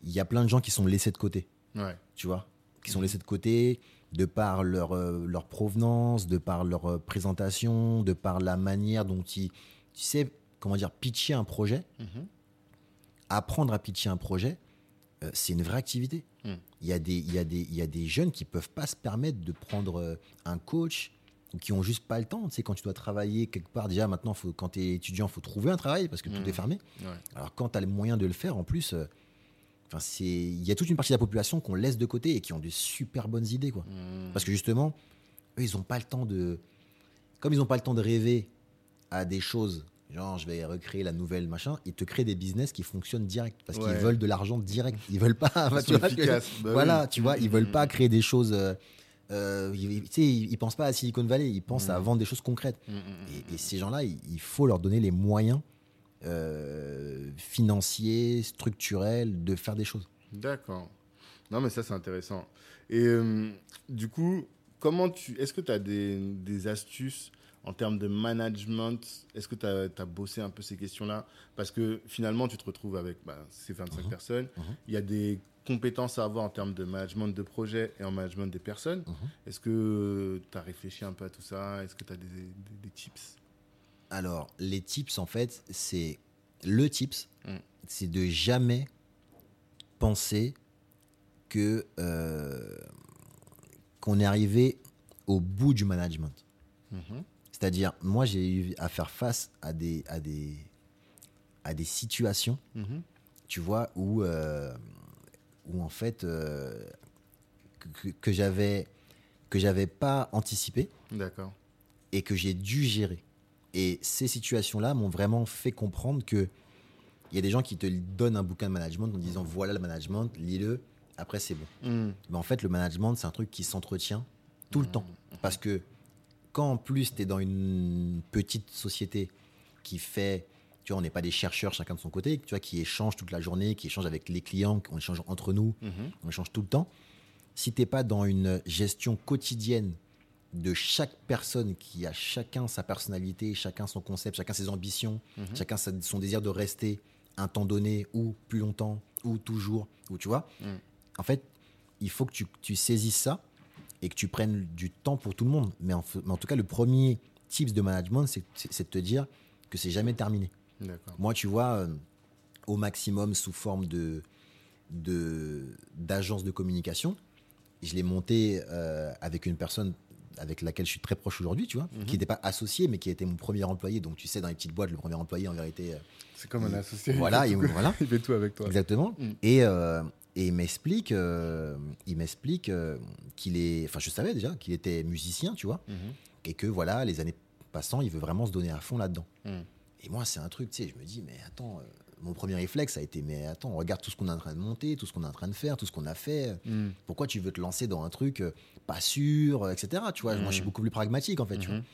S2: il y a plein de gens qui sont laissés de côté,
S1: Ouais.
S2: tu vois, qui sont laissés de côté de par leur, euh, leur provenance, de par leur présentation, de par la manière dont ils, tu sais, comment dire, pitcher un projet,
S1: Mhm.
S2: apprendre à pitcher un projet, c'est une vraie activité.
S1: Mm.
S2: Il y, a des, y a des, il y a des jeunes qui peuvent pas se permettre de prendre un coach ou qui ont juste pas le temps. Tu sais, quand tu dois travailler quelque part, déjà maintenant, faut, quand tu es étudiant, il faut trouver un travail parce que tout
S1: Mm.
S2: est fermé.
S1: Ouais.
S2: Alors quand tu as les moyens de le faire, en plus, euh, il y a toute une partie de la population qu'on laisse de côté et qui ont de super bonnes idées. Quoi.
S1: Mm.
S2: Parce que justement, eux, ils n'ont pas le temps de. Comme ils n'ont pas le temps de rêver à des choses, genre je vais recréer la nouvelle machin, ils te créent des business qui fonctionnent direct. Parce
S1: Ouais.
S2: qu'ils veulent de l'argent direct. Ils veulent pas. Tu vois que-.
S1: Bah
S2: voilà,
S1: oui.
S2: tu vois, ils
S1: Mm,
S2: veulent pas créer des choses. euh, euh, ils, ils, pensent pas à Silicon Valley, ils pensent à
S1: Mm.
S2: vendre des choses concrètes.
S1: Mm, mm,
S2: Et, et ces gens-là, il, il faut leur donner les moyens euh, financiers, structurels de faire des choses.
S1: D'accord. Non, mais ça, c'est intéressant. Et euh, du coup, comment tu. Est-ce que tu as des, des astuces en termes de management? Est-ce que tu as, bossé un peu ces questions-là? Parce que finalement, tu te retrouves avec bah, ces 25
S2: Mhm.
S1: personnes.
S2: Mhm.
S1: Il y a des compétences à avoir en termes de management de projet et en management des personnes.
S2: Mhm.
S1: Est-ce que tu as réfléchi un peu à tout ça? Est-ce que tu as des, des- des tips?
S2: Alors, les tips, en fait, c'est le tips,
S1: Mm.
S2: c'est de jamais penser que euh, qu'on est arrivé au bout du management.
S1: Mhm.
S2: C'est-à-dire, moi, j'ai eu à faire face à des, à des, à des situations,
S1: Mhm.
S2: tu vois, où, euh, où en fait, euh, que, j'avais que j'avais pas anticipé
S1: D'accord.
S2: et que j'ai dû gérer. Et ces situations-là m'ont vraiment fait comprendre que il y a des gens qui te donnent un bouquin de management en disant voilà le management, lis-le, après c'est bon.
S1: Mhm.
S2: Mais en fait, le management, c'est un truc qui s'entretient tout le temps. Parce que quand en plus tu es dans une petite société qui fait, tu vois, on n'est pas des chercheurs chacun de son côté, tu vois, qui échangent toute la journée, qui échangent avec les clients, qu'on échange entre nous,
S1: Mhm.
S2: on échange tout le temps. Si t'es pas dans une gestion quotidienne de chaque personne qui a chacun sa personnalité, chacun son concept, chacun ses ambitions,
S1: Mhm.
S2: chacun son désir de rester un temps donné ou plus longtemps ou toujours, ou tu vois,
S1: Mhm.
S2: en fait, il faut que tu, tu saisisses ça et que tu prennes du temps pour tout le monde. Mais en, mais en tout cas, le premier tips de management, c'est de te dire que c'est jamais terminé. Moi, tu vois, euh, au maximum sous forme de d'agence de, communication, je l'ai monté euh, avec une personne avec laquelle je suis très proche aujourd'hui, tu vois,
S1: Mhm.
S2: qui n'était pas associé, mais qui était mon premier employé. Donc, tu sais, dans les petites boîtes, le premier employé, en vérité, euh,
S1: C'est comme un associé. il
S2: voilà,
S1: tout-
S2: voilà.
S1: Il fait tout avec toi.
S2: Exactement.
S1: Mm.
S2: Et, euh, et il m'explique, euh, il m'explique qu'il est, enfin, je savais déjà qu'il était musicien, tu vois,
S1: Mhm.
S2: et que voilà, les années passant, il veut vraiment se donner à fond là-dedans. Et moi, c'est un truc, tu sais, je me dis, mais attends, euh, mon premier réflexe a été, mais attends, regarde tout ce qu'on est en train de monter, tout ce qu'on est en train de faire, tout ce qu'on a fait.
S1: Mhm.
S2: Pourquoi tu veux te lancer dans un truc euh, pas sûr, euh, etc. Tu vois, moi, je suis
S1: Mm.
S2: beaucoup plus pragmatique, en fait. tu vois.
S1: Mhm.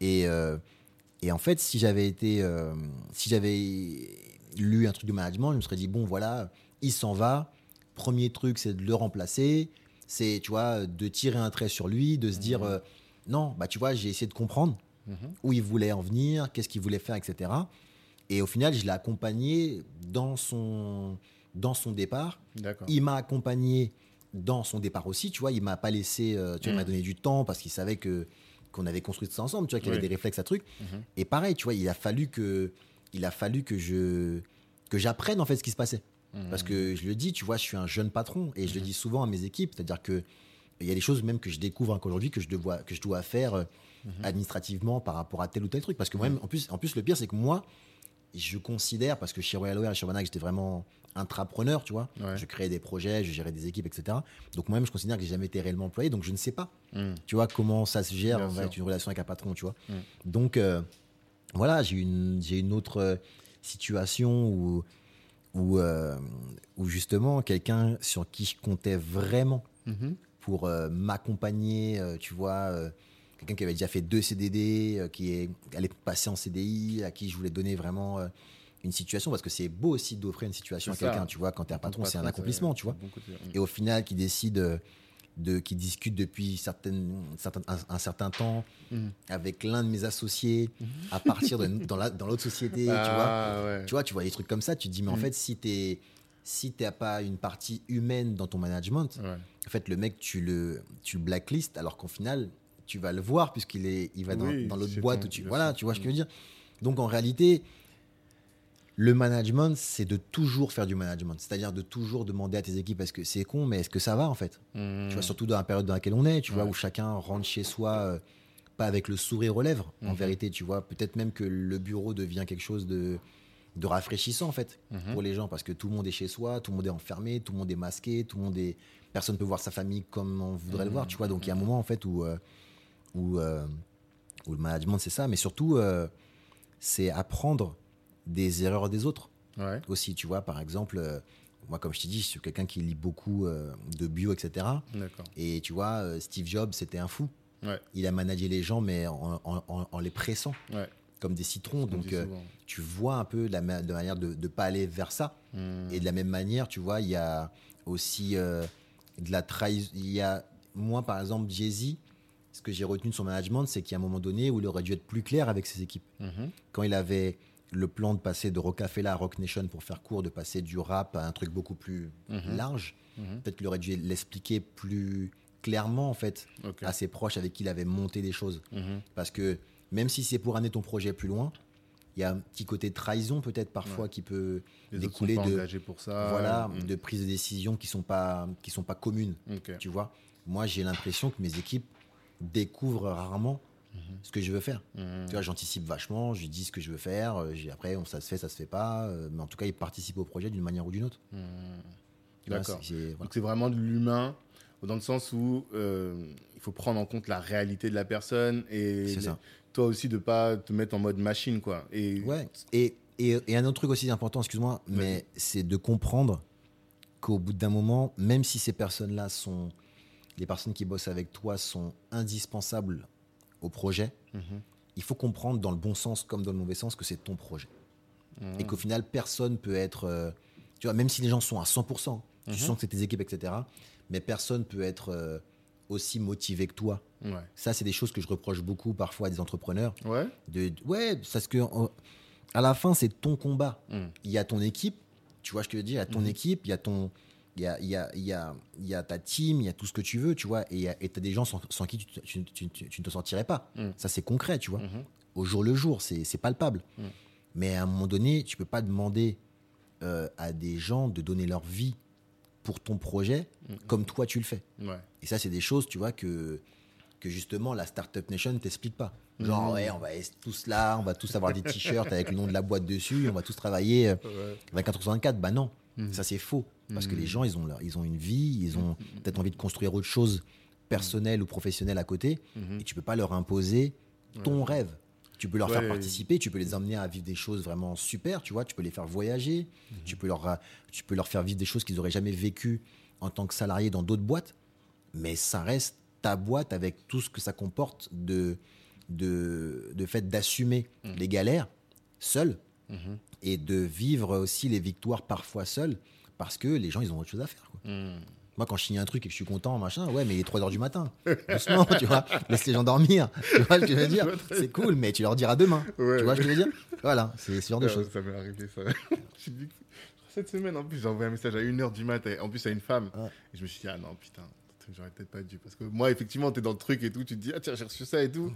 S2: Et, euh, et en fait, si j'avais été, si j'avais lu un truc de management, je me serais dit bon, voilà, il s'en va. Premier truc, c'est de le remplacer. C'est, tu vois, de tirer un trait sur lui, de se dire non, bah tu vois, j'ai essayé de comprendre
S1: Mhm.
S2: où il voulait en venir, qu'est-ce qu'il voulait faire, etc. Et au final, je l'ai accompagné dans son, dans son départ. Il m'a accompagné dans son départ aussi, tu vois. Il m'a pas laissé, euh, tu vois, il m'a
S1: Mm.
S2: donné du temps parce qu'il savait que qu'on avait construit ça ensemble, tu vois, qu'il y avait
S1: Oui.
S2: des réflexes à truc.
S1: Mhm.
S2: Et pareil, tu vois, il a fallu que, il a fallu que je, que j'apprenne en fait ce qui se passait.
S1: Mhm.
S2: Parce que je le dis, tu vois, je suis un jeune patron et je le dis souvent à mes équipes, c'est-à-dire que il y a des choses même que je découvre encore aujourd'hui que je dois, que je dois faire
S1: Mhm.
S2: administrativement par rapport à tel ou tel truc. Parce que moi, en plus, en plus, le pire, c'est que moi, je considère, parce que chez Royal Wear et chez Vanac, j'étais vraiment intrapreneur, tu vois.
S1: Ouais.
S2: Je créais des projets, je gérais des équipes, etc. Donc moi-même, je considère que j'ai jamais été réellement employé, donc je ne sais pas,
S1: Mhm.
S2: tu vois, comment ça se gère en une relation avec un patron, tu vois.
S1: Mm.
S2: Donc euh, voilà, j'ai une, une autre euh, situation où, où, euh, où justement, quelqu'un sur qui je comptais vraiment
S1: Mhm.
S2: pour euh, m'accompagner, tu vois, quelqu'un qui avait déjà fait deux CDD, euh, qui est, allait passer en CDI, à qui je voulais donner vraiment euh, une situation, parce que c'est beau aussi d'offrir une situation à quelqu'un, tu vois, quand tu es un patron, c'est un accomplissement, tu vois.
S1: bon côté.
S2: Et au final, qui décide euh, de, qui discute depuis certaines, un, un certain temps
S1: Mhm.
S2: avec l'un de mes associés à partir de, dans la- dans l'autre société, tu vois.
S1: Ah, ouais.
S2: Tu vois, tu vois des trucs comme ça, tu te dis, mais en
S1: Mm.
S2: fait, si tu si t'as pas une partie humaine dans ton management,
S1: Ouais.
S2: en fait, le mec, tu le, tu le blacklist, alors qu'au final, tu vas le voir puisqu'il est, il va dans,
S1: Oui,
S2: dans l'autre boîte où tu, voilà, tu vois ce que je
S1: Mm.
S2: veux dire. Donc, en réalité, le management, c'est de toujours faire du management, c'est-à-dire de toujours demander à tes équipes, est-ce que c'est con, mais est-ce que ça va en fait?
S1: Mhm.
S2: Tu vois, surtout dans la période dans laquelle on est, tu vois,
S1: Ouais.
S2: où chacun rentre chez soi, euh, pas avec le sourire aux lèvres, en
S1: Mhm.
S2: vérité, tu vois. Peut-être même que le bureau devient quelque chose de, de rafraîchissant, en fait,
S1: Mhm.
S2: pour les gens, parce que tout le monde est chez soi, tout le monde est enfermé, tout le monde est masqué, tout le monde est. Personne ne peut voir sa famille comme on voudrait le voir, tu vois. Donc, il y a un moment, en fait, où, euh, où, euh, où le management, c'est ça, mais surtout, euh, c'est apprendre des erreurs des autres
S1: Ouais.
S2: aussi, tu vois. Par exemple, euh, moi, comme je t'ai dit, je suis quelqu'un qui lit beaucoup euh, de bio, etc. Et tu vois, Steve Jobs, c'était un fou.
S1: Ouais.
S2: Il a managé les gens, mais en, en- en- en les pressant,
S1: Ouais.
S2: comme des citrons.
S1: On
S2: Donc, euh, tu vois un peu la, ma- de manière de ne pas aller vers ça.
S1: Mhm.
S2: Et de la même manière, tu vois, il y a aussi euh, de la trahison. Il y a, moi, par exemple, Jay-Z, ce que j'ai retenu de son management, c'est qu'il y a un moment donné où il aurait dû être plus clair avec ses équipes.
S1: Mhm.
S2: Quand il avait le plan de passer de Rocafella à Rock Nation pour faire court, de passer du rap à un truc beaucoup plus
S1: Mhm.
S2: large,
S1: Mhm.
S2: peut-être qu'il aurait dû l'expliquer plus clairement, en fait, à ses proches avec qui il avait monté des choses. Parce que même si c'est pour amener ton projet plus loin, il y a un petit côté de trahison peut-être parfois
S1: Ouais.
S2: qui peut
S1: Les
S2: découler
S1: sont pas
S2: de-
S1: engagés pour ça.
S2: voilà de prises de décision qui sont pas qui sont pas communes tu vois moi j'ai l'impression que mes équipes découvrent rarement
S1: Mhm.
S2: ce que je veux faire
S1: Mm.
S2: tu vois j'anticipe vachement je dis ce que je veux faire euh, j'ai- après on, ça se fait ça se fait pas euh, mais en tout cas ils participent au projet d'une manière ou d'une autre vois,
S1: D'accord.
S2: voilà.
S1: Donc c'est vraiment de l'humain, dans le sens où euh, il faut prendre en compte la réalité de la personne et
S2: C'est
S1: les-
S2: ça.
S1: toi aussi de pas te mettre en mode machine quoi. Et
S2: Ouais. Et, et, et un autre truc aussi important, excuse-moi, mais c'est de comprendre qu'au bout d'un moment, même si ces personnes-là sont, les personnes qui bossent avec toi sont indispensables au projet,
S1: Mhm.
S2: il faut comprendre dans le bon sens comme dans le mauvais sens que c'est ton projet.
S1: Mhm.
S2: Et qu'au final, personne peut être, euh, tu vois, même si les gens sont à 100%, tu
S1: Mhm.
S2: sens que c'est tes équipes, etc., mais personne peut être euh, aussi motivé que toi.
S1: Ouais.
S2: Ça, c'est des choses que je reproche beaucoup parfois à des entrepreneurs.
S1: Ouais.
S2: De, ouais, parce que à la fin, c'est ton combat. Il y a ton équipe, tu vois ce que je veux dire Il y a ton
S1: Mhm.
S2: équipe, il y a ton. Il y a, y, a, y, a, y a ta team, il y a tout ce que tu veux, tu vois, et tu as des gens sans, sans qui tu, te- tu- tu- tu- tu ne te sentirais pas.
S1: Mm.
S2: Ça, c'est concret, tu vois.
S1: Mhm.
S2: Au jour le jour, c'est palpable.
S1: Mm.
S2: Mais à un moment donné, tu peux pas demander euh, à des gens de donner leur vie pour ton projet
S1: Mm.
S2: comme toi tu le fais.
S1: Ouais.
S2: Et ça, c'est des choses, tu vois, que, que justement la Startup Nation t'explique pas. Genre, ouais, on va être tous là, on va tous avoir des t-shirts avec le nom de la boîte dessus, on va tous travailler euh,
S1: Ouais.
S2: 24 sur 24. Bah non, ça c'est faux. Parce que les gens, ils ont, leur- ils ont une vie, ils ont peut-être envie de construire autre chose personnel ou professionnel à côté,
S1: Mhm.
S2: et tu peux pas leur imposer ton
S1: Ouais.
S2: rêve. Tu peux leur
S1: Ouais,
S2: faire participer, tu peux les emmener à vivre des choses vraiment super, tu vois, tu peux les faire voyager, tu, peux leur, tu peux leur faire vivre des choses qu'ils n'auraient jamais vécues en tant que salariés dans d'autres boîtes, mais ça reste ta boîte avec tout ce que ça comporte de, de, de fait d'assumer les galères seul et de vivre aussi les victoires parfois seul parce que les gens, ils ont autre chose à faire. quoi.
S1: Mm.
S2: Moi, quand je signe un truc et que je suis content, machin, ouais, mais il est 3 heures du matin. Doucement, tu vois. Laisse les gens dormir. Tu vois ce que je veux dire? C'est cool, mais tu leur diras demain.
S1: Ouais.
S2: Tu vois ce que je veux dire? Voilà, c'est ce genre de
S1: Ouais,
S2: choses.
S1: Ça m'est arrivé ça. Dit- Cette semaine, en plus, j'ai envoyé un message à 1h du matin, en plus à une femme.
S2: Ouais.
S1: Et je me suis dit, ah non, putain, j'aurais peut-être pas dû. Parce que moi, effectivement, t'es dans le truc et tout, tu te dis, ah tiens, j'ai reçu ça et tout.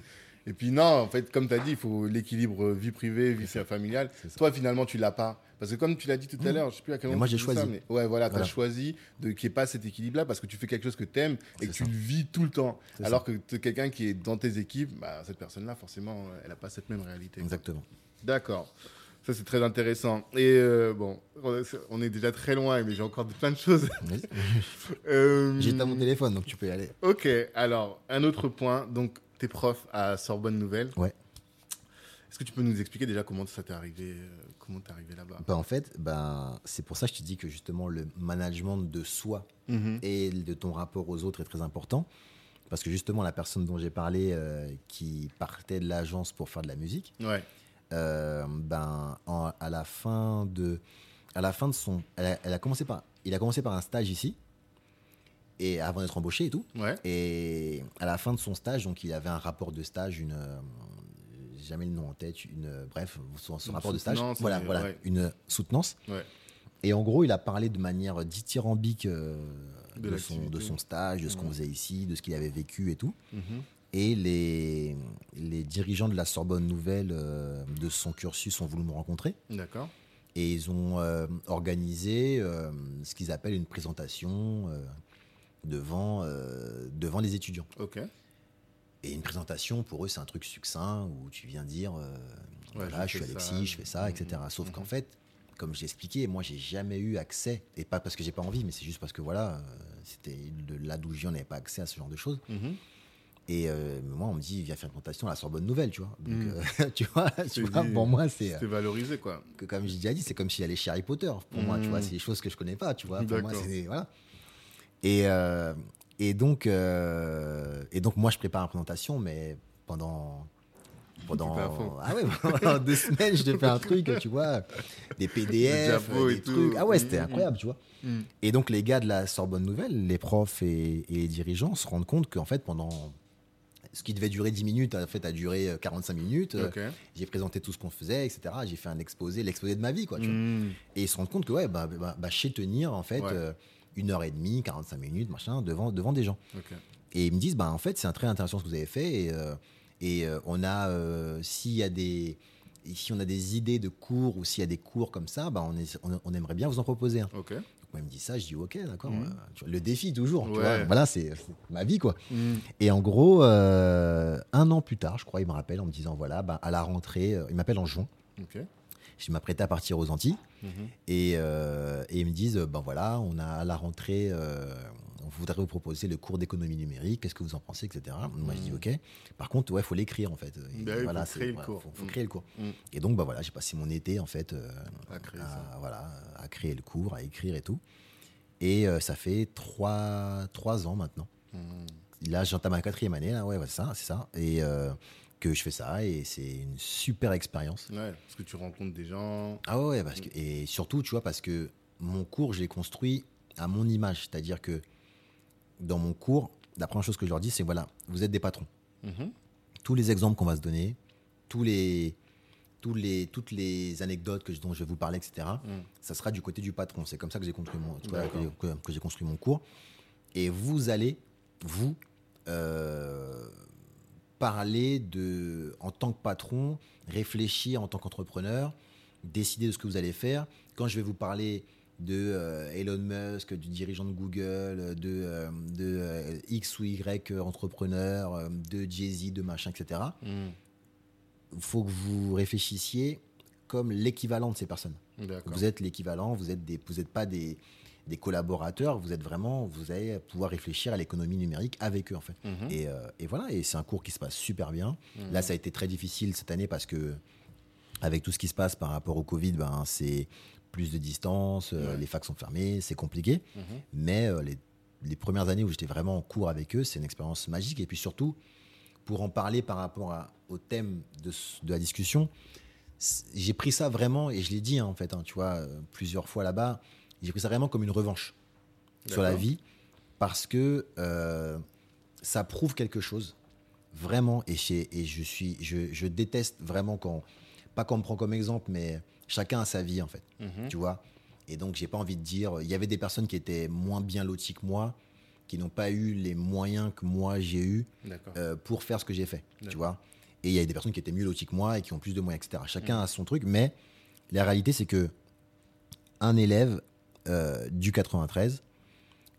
S1: Et puis non, en fait, comme tu as dit, il faut l'équilibre vie privée, vie familiale. Toi, finalement, tu l'as pas. Parce que comme tu l'as dit tout à
S2: Mmh.
S1: l'heure, je sais plus à quel moment
S2: moi, j'ai
S1: ça,
S2: choisi.
S1: mais ouais, voilà, tu as
S2: Voilà.
S1: choisi de qu'il n'y ait pas cet équilibre-là parce que tu fais quelque chose que tu aimes et que tu le vis tout le temps. Alors que quelqu'un qui est dans tes équipes, bah, cette personne-là, forcément, elle n'a pas cette même réalité.
S2: Exactement.
S1: D'accord. Ça, c'est très intéressant. Et euh, bon, on est déjà très loin, mais j'ai encore plein de choses.
S2: Vas-y.
S1: Euh,
S2: mon téléphone, donc tu peux y aller.
S1: Ok, alors, un autre point. Donc, t'es prof à Sorbonne Nouvelle.
S2: Ouais.
S1: Est-ce que tu peux nous expliquer déjà comment ça t'est arrivé euh, Comment t'es arrivé là-bas?
S2: Bah, en fait, ben, c'est pour ça que je te dis que justement le management de soi
S1: Mhm.
S2: et de ton rapport aux autres est très important. Parce que justement, la personne dont j'ai parlé, euh, qui partait de l'agence pour faire de la musique,
S1: Ouais.
S2: euh, ben, en- à, la fin de, à la fin de son. Elle a, elle a commencé par, il a commencé par un stage ici, et avant d'être embauché et tout.
S1: Ouais.
S2: Et à la fin de son stage, donc il avait un rapport de stage, une. Euh, j'ai jamais le nom en tête, une. euh, bref, son, rapport de stage.
S1: soutenance,
S2: Voilà, voilà,
S1: ouais.
S2: une soutenance.
S1: Ouais.
S2: Et en gros, il a parlé de manière dithyrambique euh,
S1: De
S2: de, son, de son stage, de ce qu'on faisait ici, de ce qu'il avait vécu et tout.
S1: Mhm.
S2: Et les, les dirigeants de la Sorbonne Nouvelle euh, de son cursus ont voulu me rencontrer.
S1: D'accord.
S2: Et ils ont euh, organisé euh, ce qu'ils appellent une présentation euh, devant, euh, devant les étudiants.
S1: Ok.
S2: Et une présentation, pour eux, c'est un truc succinct où tu viens dire euh, voilà,
S1: je
S2: je suis Alexis, je fais ça, etc. Sauf
S1: Mhm.
S2: qu'en fait, comme j'ai expliqué, moi, j'ai jamais eu accès, et pas parce que j'ai pas envie, mais c'est juste parce que voilà, euh, c'était de là d'où je viens, on n'avait pas accès à ce genre de choses. Et euh, moi, on me dit, viens faire une présentation à la Sorbonne Nouvelle, tu vois. Donc, euh, tu vois, tu
S1: C'est
S2: vois
S1: dit-
S2: pour moi, c'est.
S1: C'était valorisé, quoi.
S2: que comme j'ai déjà dit, c'est comme si j'allais chez Harry Potter. Pour moi, tu vois,
S1: Mm.
S2: c'est des choses que je connais pas, tu vois. Pour moi, c'est voilà. Et euh, et donc euh, et donc moi, je prépare la présentation, mais pendant pendant ah ouais, pendant deux semaines, je fais un truc, tu vois, des PDF, des
S1: et
S2: trucs.
S1: tout.
S2: Ah ouais, c'était
S1: Mm, mm,
S2: incroyable, tu vois.
S1: Mm.
S2: Et donc les gars de la Sorbonne Nouvelle, les profs et, et les dirigeants se rendent compte qu'en fait pendant ce qui devait durer 10 minutes, en fait, a duré euh, 45 minutes. Euh,
S1: Ok.
S2: J'ai présenté tout ce qu'on faisait, etc. J'ai fait un exposé, l'exposé de ma vie, quoi. tu vois. Et ils se rendent compte que, ouais, bah, bah, bah, je sais tenir, en fait,
S1: Ouais.
S2: euh, une heure et demie, 45 minutes, machin, devant, devant des gens. Et ils me disent, bah, en fait, c'est un très intéressant ce que vous avez fait. Et, euh, et euh, on a, euh, s'il y a des. si on a des idées de cours ou s'il y a des cours comme ça, bah, on, est- on- on aimerait bien vous en proposer.
S1: Ok.
S2: Donc, moi, il me dit ça, je dis ok, d'accord. Vois, le défi toujours. tu
S1: Ouais.
S2: vois. Voilà, c'est ma vie quoi.
S1: Mm.
S2: Et en gros, un an plus tard, je crois, il me rappelle en me disant voilà, bah, à la rentrée, il m'appelle en juin. Je m'apprêtais à partir aux Antilles
S1: Mhm.
S2: et, euh, et ils me disent ben voilà, on a à la rentrée, euh, on voudrait vous proposer le cours d'économie numérique. Qu'est-ce que vous en pensez, etc. Moi, je dis
S1: Mhm.
S2: ok. Par contre, ouais, faut l'écrire en fait.
S1: Oui,
S2: voilà,
S1: faut créer
S2: c'est-
S1: le
S2: voilà,
S1: cours.
S2: Faut, faut
S1: Mhm.
S2: créer le cours. Et donc, bah voilà, j'ai passé mon été en fait euh,
S1: À créer
S2: à, voilà, à créer le cours, à écrire et tout. Et ça fait trois, trois ans maintenant. Là, j'entame ma quatrième année, là, ouais, ouais, c'est ça, c'est ça. Et que je fais ça, et c'est une super expérience.
S1: Ouais, parce que tu rencontres des gens.
S2: Ah ouais, parce que, et surtout, tu vois, parce que mon cours, je l'ai construit à mon image. C'est-à-dire que dans mon cours, la première chose que je leur dis, c'est voilà, vous êtes des patrons.
S1: Mhm.
S2: Tous les exemples qu'on va se donner, tous les, tous les, toutes les anecdotes que dont je vais vous parler, etc.,
S1: Mm.
S2: ça sera du côté du patron. C'est comme ça que j'ai construit mon, que,
S1: D'accord.
S2: que- que j'ai construit mon cours. Et vous allez, vous, euh, parler de, en tant que patron, réfléchir en tant qu'entrepreneur, décider de ce que vous allez faire. Quand je vais vous parler de euh, Elon Musk, du dirigeant de Google, de, euh, de euh, X ou Y entrepreneur, de Jay-Z, de machin, etc.,
S1: Mm.
S2: il faut que vous réfléchissiez comme l'équivalent de ces personnes. Vous êtes l'équivalent, vous êtes des, vous n'êtes pas des, des collaborateurs, vous êtes vraiment, vous allez pouvoir réfléchir à l'économie numérique avec eux en fait.
S1: Mhm.
S2: Et, euh, et voilà, et c'est un cours qui se passe super bien.
S1: Mhm.
S2: Là, ça a été très difficile cette année parce que avec tout ce qui se passe par rapport au Covid, ben c'est plus de distance, euh, les facs sont fermés, c'est compliqué.
S1: Mhm.
S2: Mais euh, les, les premières années où j'étais vraiment en cours avec eux, c'est une expérience magique. Et puis surtout, pour en parler par rapport à- au thème de, la discussion, j'ai pris ça vraiment, et je l'ai dit hein, en fait, hein, tu vois, plusieurs fois là-bas, j'ai pris ça vraiment comme une revanche sur la vie, parce que euh, ça prouve quelque chose, vraiment, et, chez- et je, suis, je, je déteste vraiment quand, pas qu'on me prend comme exemple, mais chacun a sa vie en fait
S1: Mhm.
S2: tu vois. Et donc, j'ai pas envie de dire. Il y avait des personnes qui étaient moins bien loties que moi, qui n'ont pas eu les moyens que moi j'ai eu euh, pour faire ce que j'ai fait, tu vois. Et il y a des personnes qui étaient mieux loties que moi et qui ont plus de moyens, etc. Chacun
S1: Mhm.
S2: a son truc, mais la réalité, c'est que un élève euh, du 93,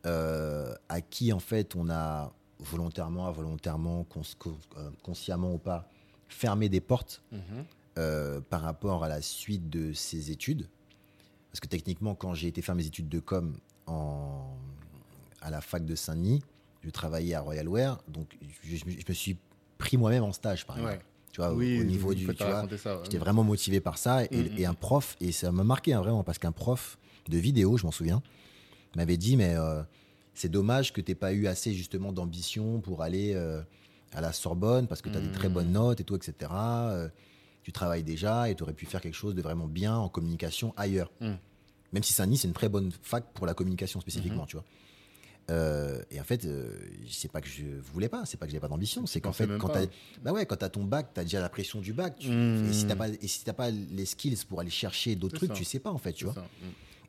S2: euh, à qui en fait on a volontairement, involontairement, cons- euh, consciemment ou pas, fermé des portes
S1: Mhm.
S2: par rapport à la suite de ses études. Parce que techniquement, quand j'ai été faire mes études de com en, à la fac de Saint-Denis, je travaillais à Royal Wear, donc je, je me- je me suis pris moi-même en stage, par exemple.
S1: Ouais.
S2: Tu vois, au-
S1: oui,
S2: au niveau du. Tu vois,
S1: ouais.
S2: J'étais vraiment motivé par ça. Et,
S1: Mhm.
S2: et un prof, et ça m'a marqué hein, vraiment, parce qu'un prof de vidéo, je m'en souviens, m'avait dit Mais euh, c'est dommage que tu n'aies pas eu assez justement d'ambition pour aller euh, à la Sorbonne, parce que tu as des très bonnes notes et tout, etc. Euh, tu travailles déjà et tu aurais pu faire quelque chose de vraiment bien en communication ailleurs.
S1: Mhm.
S2: Même si Saint-Denis, c'est une très bonne fac pour la communication spécifiquement,
S1: Mhm.
S2: tu vois. Euh, et en fait, euh, c'est pas que je voulais pas, c'est pas que j'avais pas d'ambition, c'est qu'en fait, quand tu bah ouais, quand as ton bac, tu as déjà la pression du bac. tu-. Et si t'as pas, et si t'as pas les skills pour aller chercher d'autres trucs,
S1: ça.
S2: tu sais pas en fait, tu vois.
S1: ça.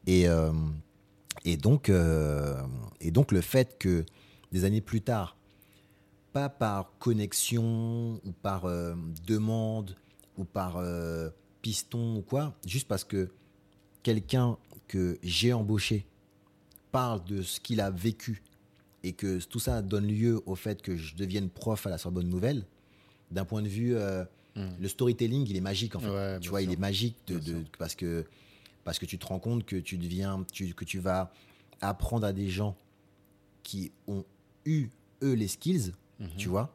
S2: Et, euh, et, donc, euh, et donc, le fait que des années plus tard, pas par connexion ou par euh, demande ou par piston ou quoi, juste parce que quelqu'un que j'ai embauché parle de ce qu'il a vécu et que tout ça donne lieu au fait que je devienne prof à la Sorbonne Nouvelle, d'un point de vue, euh,
S1: Mm.
S2: le storytelling, il est magique en fait.
S1: Ouais,
S2: tu vois, il est magique de, de- parce que parce que tu te rends compte que tu deviens, tu- que tu vas apprendre à des gens qui ont eu eux les skills,
S1: Mhm.
S2: tu vois,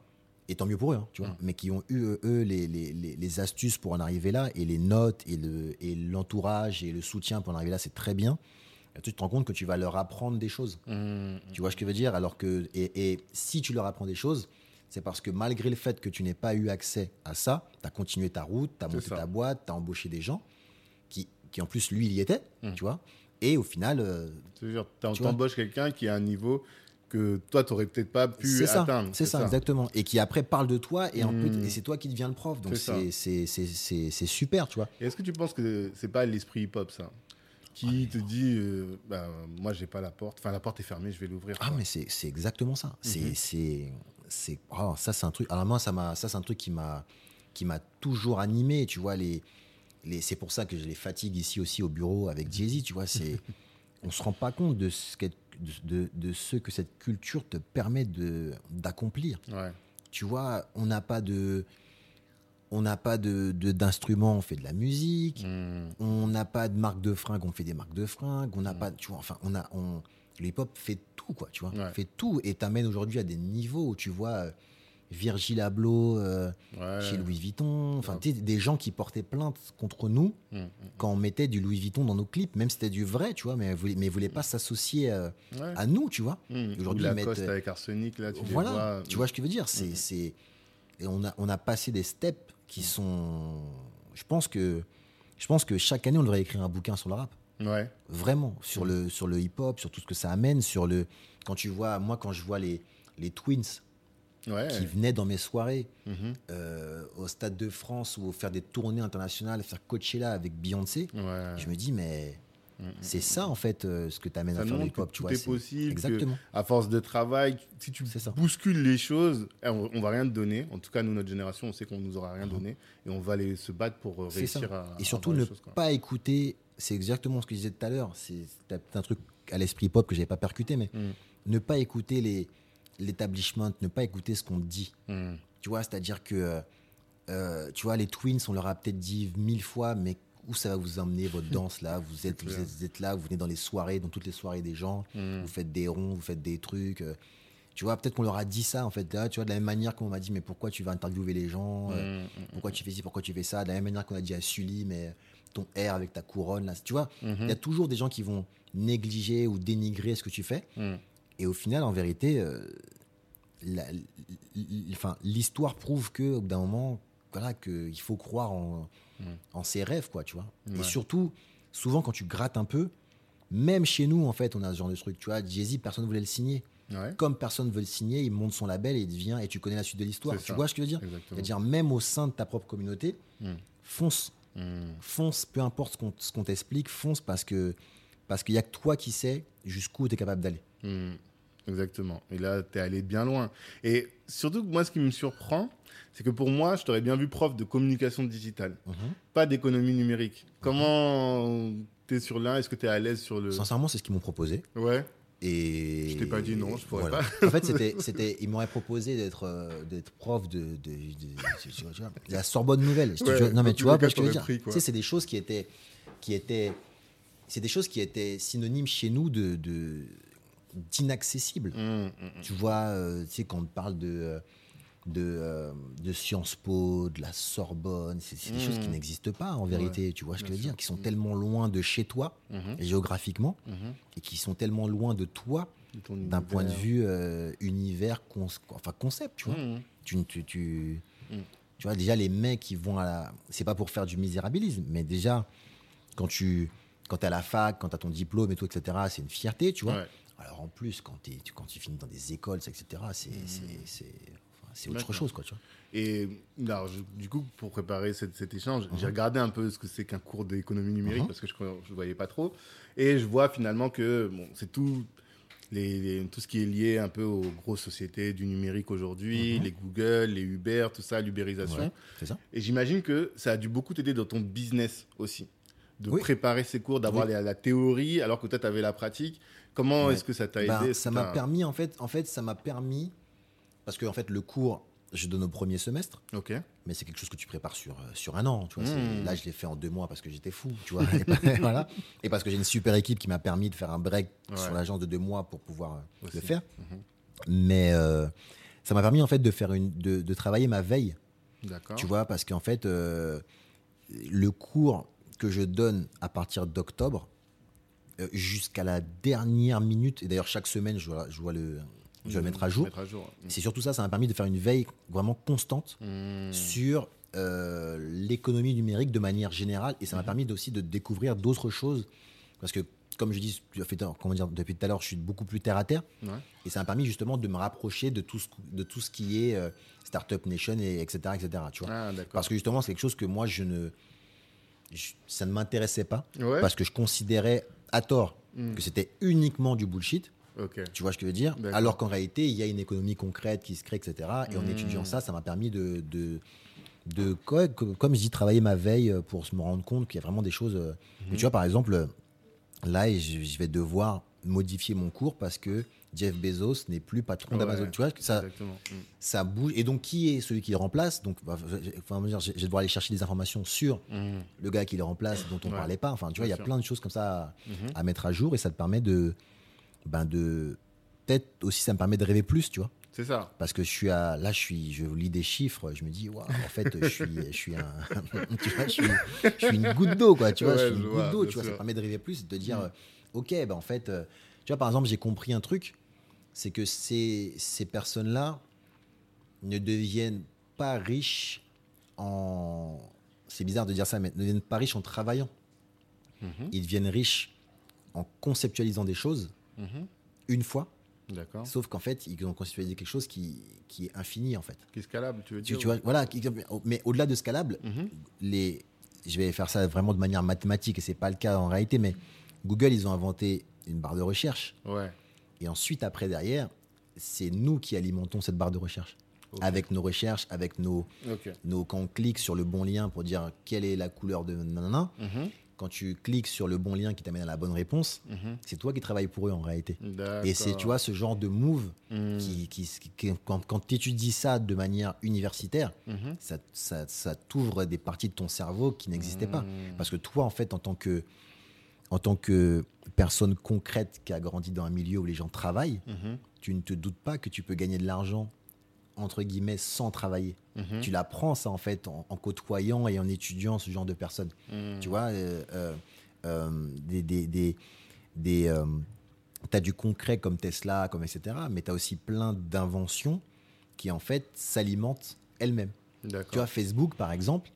S2: et tant mieux pour eux, hein, tu vois,
S1: Mhm.
S2: mais qui ont eu eux les, les, les- les astuces pour en arriver là et les notes et le et l'entourage et le soutien pour en arriver là, c'est très bien. Et tu te rends compte que tu vas leur apprendre des choses.
S1: Mm.
S2: Tu vois ce que je veux dire? Alors que et, et si tu leur apprends des choses, c'est parce que malgré le fait que tu n'aies pas eu accès à ça, tu as continué ta route, tu as monté
S1: ça.
S2: ta boîte, tu as embauché des gens qui, qui en plus lui il y était,
S1: Mm.
S2: tu vois. Et au final, euh,
S1: C'est-à-dire, t'embauches quelqu'un qui a un niveau que toi, tu n'aurais peut-être pas pu
S2: c'est ça,
S1: atteindre.
S2: c'est ça, exactement. Et qui après parle de toi et, un peu,
S1: Mm.
S2: et c'est toi qui deviens le prof. Donc
S1: C'est
S2: super, tu vois.
S1: Est-ce que tu penses que c'est pas l'esprit hip-hop, ça? Qui te dit, euh, bah, moi, j'ai pas la porte. Enfin, la porte est fermée, je vais l'ouvrir.
S2: Ah
S1: quoi.
S2: mais c'est exactement ça. C'est
S1: Mhm.
S2: c'est c'est oh, ça c'est un truc. Alors moi ça m'a ça c'est un truc qui m'a qui m'a toujours animé, tu vois, les, les, c'est pour ça que je les fatigue ici aussi au bureau avec Jay-Z, tu vois, c'est, on se rend pas compte de ce, qu'est- de, de- ce que cette culture te permet de, d'accomplir.
S1: Ouais.
S2: Tu vois, on n'a pas de, on n'a pas de, d'instruments, on fait de la musique,
S1: Mm.
S2: on n'a pas de marque de fringues, on fait des marques de fringues, on n'a pas, tu vois, enfin, on a, on, le hip-hop fait tout, quoi, tu vois,
S1: Ouais.
S2: fait tout et t'amène aujourd'hui à des niveaux où tu vois euh, Virgil Abloh euh,
S1: Ouais.
S2: chez Louis Vuitton, enfin,
S1: Ouais.
S2: des gens qui portaient plainte contre nous
S1: Mm, mm.
S2: quand on mettait du Louis Vuitton dans nos clips, même si c'était du vrai, tu vois, mais voulaient, mais voulaient pas s'associer euh,
S1: Ouais.
S2: à nous, tu vois. Aujourd'hui,
S1: Ou
S2: ils mettent-
S1: avec Arsenic, là, tu les
S2: voilà,
S1: vois.
S2: tu vois ce que je veux dire, c'est, c'est, et on a, on a passé des steps qui sont, je pense que, je pense que chaque année on devrait écrire un bouquin sur le rap.
S1: Ouais.
S2: Vraiment, sur le, sur le hip-hop, sur tout ce que ça amène, sur le. Quand tu vois, moi, quand je vois les, les Twins
S1: Ouais.
S2: qui venaient dans mes soirées
S1: Mhm.
S2: euh, au Stade de France ou faire des tournées internationales, faire Coachella avec Beyoncé,
S1: Ouais.
S2: je me dis, mais
S1: Mm, mm.
S2: c'est ça, en fait, euh, ce que tu amènes
S1: Ça
S2: à faire hip-hop, tu
S1: tout
S2: vois.
S1: est
S2: c'est-
S1: possible.
S2: Exactement.
S1: à force de travail, si tu bouscules les choses, eh, on, on va rien te donner. En tout cas, nous, notre génération, on sait qu'on nous aura rien
S2: Mhm.
S1: donné. Et on va aller se battre pour euh,
S2: ça.
S1: réussir à.
S2: Et surtout, ne
S1: choses,
S2: pas écouter, c'est exactement ce que je disais tout à l'heure, c'est un truc à l'esprit pop que j'avais pas percuté, mais
S1: Mm.
S2: ne pas écouter les l'établissement, ne pas écouter ce qu'on te dit.
S1: Mm.
S2: Tu vois, c'est-à-dire que, euh, euh, tu vois, les Twins, on leur a peut-être dit mille fois, mais où ça va vous emmener, votre danse là? Vous êtes, vous, êtes, vous êtes là, vous venez dans les soirées, dans toutes les soirées des gens,
S1: Mm.
S2: vous faites des ronds, vous faites des trucs. euh, tu vois, peut-être qu'on leur a dit ça, en fait, là, tu vois, de la même manière qu'on m'a dit, mais pourquoi tu vas interviewer les gens euh,
S1: Mm, mm,
S2: pourquoi tu fais ci, pourquoi tu fais ça, de la même manière qu'on a dit à Sully, mais ton air avec ta couronne, là, tu vois,
S1: Mhm.
S2: il y a toujours des gens qui vont négliger ou dénigrer ce que tu fais. Et au final, en vérité, euh, l'histoire prouve que, au bout d'un moment, voilà, qu'il faut croire en,
S1: Mm.
S2: en ses rêves, quoi, tu vois.
S1: Ouais.
S2: Et surtout, souvent, quand tu grattes un peu, même chez nous, en fait, on a ce genre de truc, tu vois, Jay-Z, personne ne voulait le signer.
S1: Ouais.
S2: Comme personne ne veut le signer, il monte son label et il devient, et tu connais la suite de l'histoire. Tu
S1: ça.
S2: vois ce que je veux dire? C'est-à-dire, même au sein de ta propre communauté,
S1: Mm.
S2: fonce,
S1: Mm.
S2: fonce, peu importe ce qu'on ce qu'on t'explique, fonce parce que parce qu'il n'y a que toi qui sais jusqu'où tu es capable d'aller.
S1: Exactement. Et là, tu es allé bien loin. Et surtout, moi, ce qui me surprend, c'est que pour moi, je t'aurais bien vu prof de communication digitale, pas d'économie numérique. Comment tu es sur l'un Est-ce que tu es à l'aise sur le.
S2: Sincèrement, c'est ce qu'ils m'ont proposé.
S1: Ouais.
S2: Et
S1: Je t'ai pas dit non, je pourrais
S2: en fait, c'était, c'était, ils m'auraient proposé d'être, euh, d'être prof de, de, la Sorbonne Nouvelle. Te non, mais tu vois,
S1: cas,
S2: que je veux dire.
S1: pris.
S2: Tu sais, c'est des choses qui étaient, qui étaient, c'est des choses qui étaient synonymes chez nous de, de d'inaccessibles.
S1: Mm, mm, mm.
S2: Tu vois, euh, tu sais, quand on parle de, euh, de, euh, de Sciences Po, de la Sorbonne, c'est, des choses qui n'existent pas en vérité, tu vois ce que je veux dire, qui sont tellement loin de chez toi,
S1: Mhm,
S2: géographiquement,
S1: mhm.
S2: et qui sont tellement loin de toi d'un point de vue euh, univers, enfin concept, tu vois.
S1: Mhm.
S2: Tu, tu, tu, tu vois, déjà, les mecs qui vont à la. C'est pas pour faire du misérabilisme, mais déjà, quand tu quand es à la fac, quand tu as ton diplôme et tout, etc., c'est une fierté, tu vois.
S1: Ouais.
S2: Alors en plus, quand, tu, quand tu finis dans des écoles, etc., c'est c'est- autre chose, quoi, tu vois.
S1: Et alors, je- du coup, pour préparer cet, cet échange, j'ai
S2: Mhm.
S1: regardé un peu ce que c'est qu'un cours d'économie numérique
S2: Mhm.
S1: parce que je ne voyais pas trop. Et je vois finalement que bon, c'est tout, les, les- tout ce qui est lié un peu aux grosses sociétés du numérique aujourd'hui, les Google, les Uber, tout ça, l'ubérisation.
S2: Ouais.
S1: Et j'imagine que ça a dû beaucoup t'aider dans ton business aussi. De
S2: Oui.
S1: préparer ces cours, d'avoir
S2: Oui.
S1: la, la théorie alors que toi, tu avais la pratique. Comment
S2: Ouais.
S1: est-ce que ça t'a aidé
S2: Ben,
S1: Est-ce
S2: ça m'a permis, en fait, en fait, ça m'a permis, parce que en fait, le cours, je donne au premier semestre.
S1: Ok.
S2: mais c'est quelque chose que tu prépares sur, euh, sur un an. Tu vois, c'est-
S1: Mm.
S2: Là, je l'ai fait en deux mois parce que j'étais fou. Tu vois, et, voilà. et parce que j'ai une super équipe qui m'a permis de faire un break
S1: Ouais.
S2: sur l'agence de deux mois pour pouvoir euh,
S1: Aussi.
S2: le faire.
S1: Mhm.
S2: Mais euh, ça m'a permis en fait de, faire une, de, de travailler ma veille.
S1: D'accord.
S2: Tu vois, parce qu'en fait, euh, le cours que je donne à partir d'octobre jusqu'à la dernière minute, et d'ailleurs chaque semaine, je dois le, je dois le mettre à jour. C'est surtout ça, ça m'a permis de faire une veille vraiment constante
S1: Mhm.
S2: sur euh, l'économie numérique de manière générale. Et ça m'a permis aussi de découvrir d'autres choses. Parce que comme je dis comment dire, depuis tout à l'heure je suis beaucoup plus terre à terre.
S1: Ouais.
S2: et ça m'a permis justement de me rapprocher de tout ce, de tout ce qui est euh, Startup Nation et etc etc tu vois.
S1: Ah,
S2: parce que justement c'est quelque chose que moi je ne je- ça ne m'intéressait pas.
S1: Ouais.
S2: parce que je considérais à tort
S1: Mm.
S2: que c'était uniquement du bullshit
S1: Ok.
S2: tu vois ce que je veux dire. Alors qu'en réalité, il y a une économie concrète qui se crée, etc. Et en
S1: Mmh.
S2: étudiant ça, ça m'a permis de, de, de quoi, co- comme je dis, travailler ma veille euh, pour se me rendre compte qu'il y a vraiment des choses. euh, et tu vois, par exemple, euh, là, je, je vais devoir modifier mon cours parce que Jeff Bezos n'est plus patron
S1: Ouais.
S2: d'Amazon. Tu vois, ça,
S1: Exactement. Mm.
S2: ça bouge. Et donc, qui est celui qui le remplace Donc, bah, je- enfin, vais devoir aller chercher des informations sur
S1: Mm.
S2: le gars qui le remplace, dont on ne
S1: Ouais.
S2: parlait pas. Enfin, tu vois, il y a
S1: sûr.
S2: plein de choses comme ça à,
S1: Mhm.
S2: à mettre à jour et ça te permet de. Ben de Peut-être aussi, ça me permet de rêver plus, tu vois.
S1: C'est ça.
S2: Parce que je suis à, là, je suis, je lis des chiffres, je me dis, waouh, en fait, je suis, je suis un, tu vois, je suis, je suis une goutte d'eau, quoi, tu vois,
S1: Ouais,
S2: je suis une
S1: vois,
S2: goutte d'eau, tu vois, ça permet de rêver plus, de dire,
S1: Mm.
S2: euh, ok, ben en fait, euh, tu vois, par exemple, j'ai compris un truc, c'est que ces, ces personnes-là ne deviennent pas riches en, c'est bizarre de dire ça, mais ne deviennent pas riches en travaillant.
S1: Mhm.
S2: Ils deviennent riches en conceptualisant des choses
S1: Mhm.
S2: une fois,
S1: D'accord.
S2: sauf qu'en fait, ils ont conceptualisé quelque chose qui, qui est infini, en fait.
S1: Qui est scalable, tu veux dire
S2: tu vois, voilà, mais au-delà de scalable,
S1: Mhm.
S2: les, je vais faire ça vraiment de manière mathématique et c'est pas le cas en réalité, mais Google, ils ont inventé une barre de recherche
S1: Ouais.
S2: Et ensuite, après, derrière, c'est nous qui alimentons cette barre de recherche avec nos recherches, avec nos, nos, quand on clique sur le bon lien pour dire quelle est la couleur de nanana,
S1: Mhm.
S2: quand tu cliques sur le bon lien qui t'amène à la bonne réponse,
S1: Mhm.
S2: c'est toi qui travailles pour eux en réalité. Et c'est, tu vois, ce genre de move
S1: Mhm.
S2: qui, qui, qui- quand, quand tu étudies ça de manière universitaire, ça, ça, ça t'ouvre des parties de ton cerveau qui n'existaient pas. Parce que toi, en fait, en tant que, en tant que personne concrète qui a grandi dans un milieu où les gens travaillent,
S1: Mhm.
S2: tu ne te doutes pas que tu peux gagner de l'argent, entre guillemets, sans travailler.
S1: Mhm.
S2: Tu l'apprends, ça, en fait, en, en côtoyant et en étudiant ce genre de personnes.
S1: Mhm.
S2: Tu vois, euh, euh, euh, des. des, des, des, euh, T'as du concret comme Tesla, comme etc. Mais tu as aussi plein d'inventions qui, en fait, s'alimentent elles-mêmes. Tu vois. Facebook, par exemple,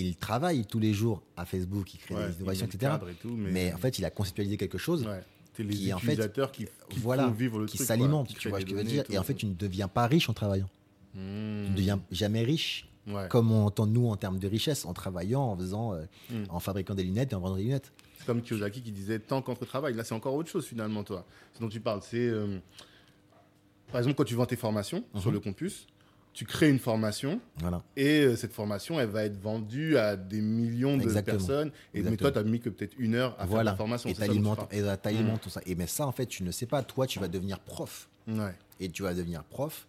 S2: il travaille tous les jours à Facebook, il crée
S1: Ouais,
S2: des innovations, etc.
S1: cadre et tout, mais,
S2: Mais en fait, il a conceptualisé quelque chose
S1: ouais. les
S2: qui, en fait,
S1: utilisateurs qui, qui
S2: voilà,
S1: vivre le
S2: qui s'alimente, tu vois ce que je veux dire. Et en fait, tu ne deviens pas riche en travaillant. Tu
S1: Mhm.
S2: ne deviens jamais riche,
S1: Ouais.
S2: comme on entend nous en termes de richesse, en travaillant, en faisant, euh,
S1: Mm.
S2: en fabriquant des lunettes et en vendant des lunettes.
S1: C'est comme Kiyosaki qui disait tant qu'entre travail. Là, c'est encore autre chose finalement, toi. Ce dont tu parles, c'est. euh, par exemple, quand tu vends tes formations
S2: Mhm.
S1: sur le campus, tu crées une formation
S2: Voilà.
S1: et euh, cette formation, elle va être vendue à des millions de
S2: Exactement.
S1: personnes. Et, mais toi, tu as mis que peut-être une heure à faire
S2: voilà.
S1: la formation.
S2: Et
S1: tu
S2: euh, t'alimentes tout ça. Et mais ça, en fait, tu ne sais pas. Toi, tu vas devenir prof.
S1: Ouais.
S2: Et tu vas devenir prof.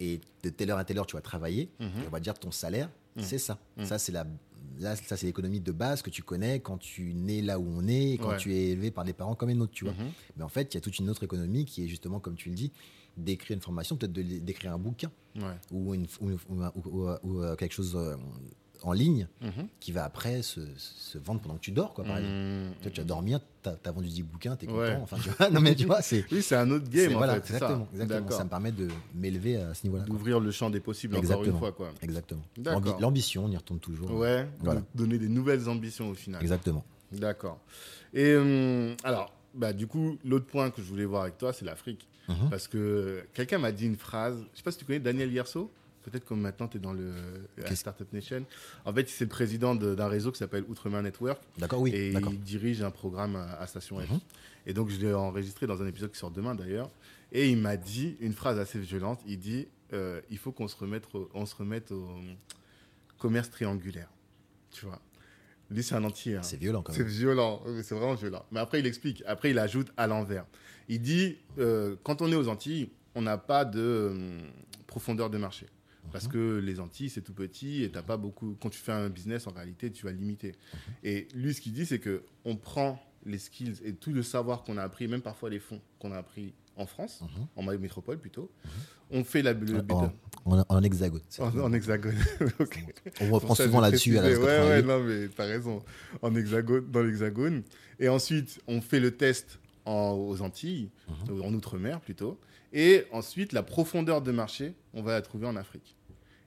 S2: Et de telle heure à telle heure, tu vas travailler.
S1: Mhm.
S2: Et on va dire ton salaire,
S1: Mhm.
S2: c'est ça.
S1: Mhm.
S2: Ça, c'est la. Là, ça, c'est l'économie de base que tu connais quand tu nais là où on est, quand
S1: Ouais.
S2: tu es élevé par des parents comme les nôtres, tu vois. Mais en fait, il y a toute une autre économie qui est justement, comme tu le dis, d'écrire une formation, peut-être d'écrire un bouquin
S1: Ouais.
S2: ou, une, ou, ou- ou- ou- ou, quelque chose euh, en ligne
S1: Mhm.
S2: qui va après se, se vendre pendant que tu dors, quoi, par exemple.
S1: Mhm.
S2: Toi, tu vas dormir, t'as as vendu 10 bouquins, t'es content.
S1: Ouais.
S2: Enfin, tu vois, non, mais tu vois, c'est.
S1: Oui, c'est un autre game en
S2: voilà,
S1: fait.
S2: exactement,
S1: ça.
S2: exactement. Ça me permet de m'élever à ce niveau-là.
S1: D'ouvrir le champ des possibles encore
S2: Exactement.
S1: une fois, quoi.
S2: Exactement. L'ambition, on y retourne toujours.
S1: Ouais.
S2: Voilà.
S1: Donner des nouvelles ambitions au final.
S2: Exactement.
S1: D'accord. Et hum, alors, bah, du coup, l'autre point que je voulais voir avec toi, c'est l'Afrique.
S2: Mhm.
S1: Parce que quelqu'un m'a dit une phrase, je sais pas si tu connais Daniel Yerso, peut-être comme maintenant tu es dans le la Startup Nation. En fait, c'est le président de- d'un réseau qui s'appelle Outremer Network
S2: D'accord, oui.
S1: et il dirige un programme à, à Station F.
S2: Mhm.
S1: Et donc, je l'ai enregistré dans un épisode qui sort demain d'ailleurs. Et il m'a dit une phrase assez violente. Il dit euh, il faut qu'on se remette au, on se remette au commerce triangulaire. Tu vois? Lui, c'est un entier. hein.
S2: C'est violent quand
S1: C'est
S2: même.
S1: violent, oui, c'est vraiment violent. Mais après, il explique. Après, il ajoute à l'envers. Il dit euh, quand on est aux Antilles, on n'a pas de euh, profondeur de marché. Parce
S2: Mhm.
S1: que les Antilles, c'est tout petit et t'as pas beaucoup. Quand tu fais un business, en réalité, tu vas limiter.
S2: Mhm.
S1: Et lui, ce qu'il dit, c'est que on prend les skills et tout le savoir qu'on a appris, même parfois les fonds qu'on a appris en France,
S2: Mhm.
S1: en métropole plutôt, on fait la, le but
S2: En, hexagone.
S1: en, en hexagone.
S2: On reprend souvent là-dessus à la.
S1: Ouais,
S2: 88.
S1: ouais, non, mais t'as raison. En hexagone, dans l'hexagone. Et ensuite, on fait le test en- aux Antilles,
S2: Mhm.
S1: en Outre-mer plutôt. Et ensuite, la profondeur de marché, on va la trouver en Afrique.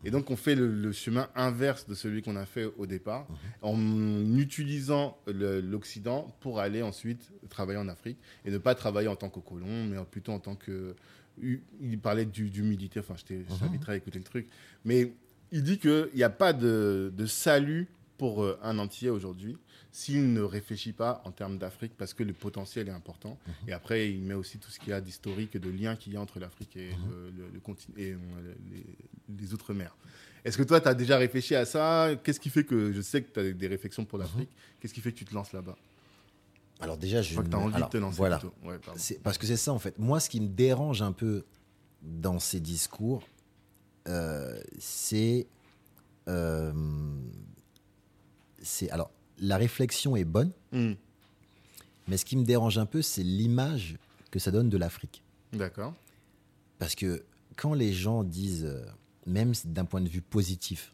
S1: Et donc, on fait le, le chemin inverse de celui qu'on a fait au départ,
S2: Mhm.
S1: en utilisant l'Occident pour aller ensuite travailler en Afrique et ne pas travailler en tant que colon, mais plutôt en tant que. Il parlait du- d'humilité, enfin, je t'ai- je
S2: Mhm.
S1: t'inviterai à écouter le truc. Mais il dit qu'il n'y a pas de, de salut pour euh, un entier aujourd'hui s'il ne réfléchit pas en termes d'Afrique parce que le potentiel est important.
S2: Mhm.
S1: Et après, il met aussi tout ce qu'il y a d'historique de lien qu'il y a entre l'Afrique et,
S2: Mhm.
S1: euh, le, le continent et euh, les, les Outre-mer. Est-ce que toi, tu as déjà réfléchi à ça? Qu'est-ce qui fait que je sais que tu as des réflexions pour l'Afrique Qu'est-ce qui fait que tu te lances là-bas?
S2: Alors déjà, je,
S1: Je crois que tu as envie
S2: alors,
S1: de te lancer.
S2: Voilà.
S1: Ouais,
S2: parce que c'est ça en fait. Moi, ce qui me dérange un peu dans ces discours, euh, c'est, euh, c'est alors la réflexion est bonne,
S1: Hmm,
S2: mais ce qui me dérange un peu, c'est l'image que ça donne de l'Afrique.
S1: D'accord.
S2: Parce que quand les gens disent, euh, même d'un point de vue positif,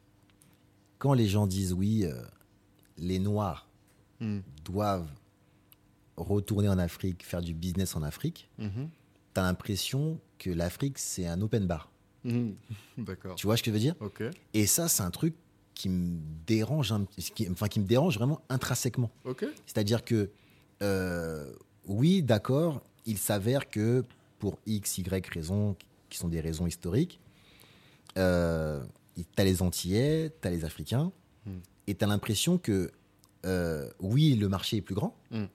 S2: quand les gens disent oui, euh, les Noirs
S1: Hmm,
S2: doivent retourner en Afrique, faire du business en Afrique,
S1: mhm,
S2: tu as l'impression que l'Afrique, c'est un open bar.
S1: mhm. D'accord.
S2: Tu vois ce que je veux dire? Et ça, c'est un truc qui me dérange, un- qui, enfin, qui me dérange vraiment intrinsèquement. C'est-à-dire que, euh, oui, d'accord, il s'avère que pour X, Y raisons, qui sont des raisons historiques, euh, tu as les Antillais, tu as les Africains,
S1: Hmm.
S2: et tu as l'impression que, euh, oui, le marché est plus grand,
S1: Hmm.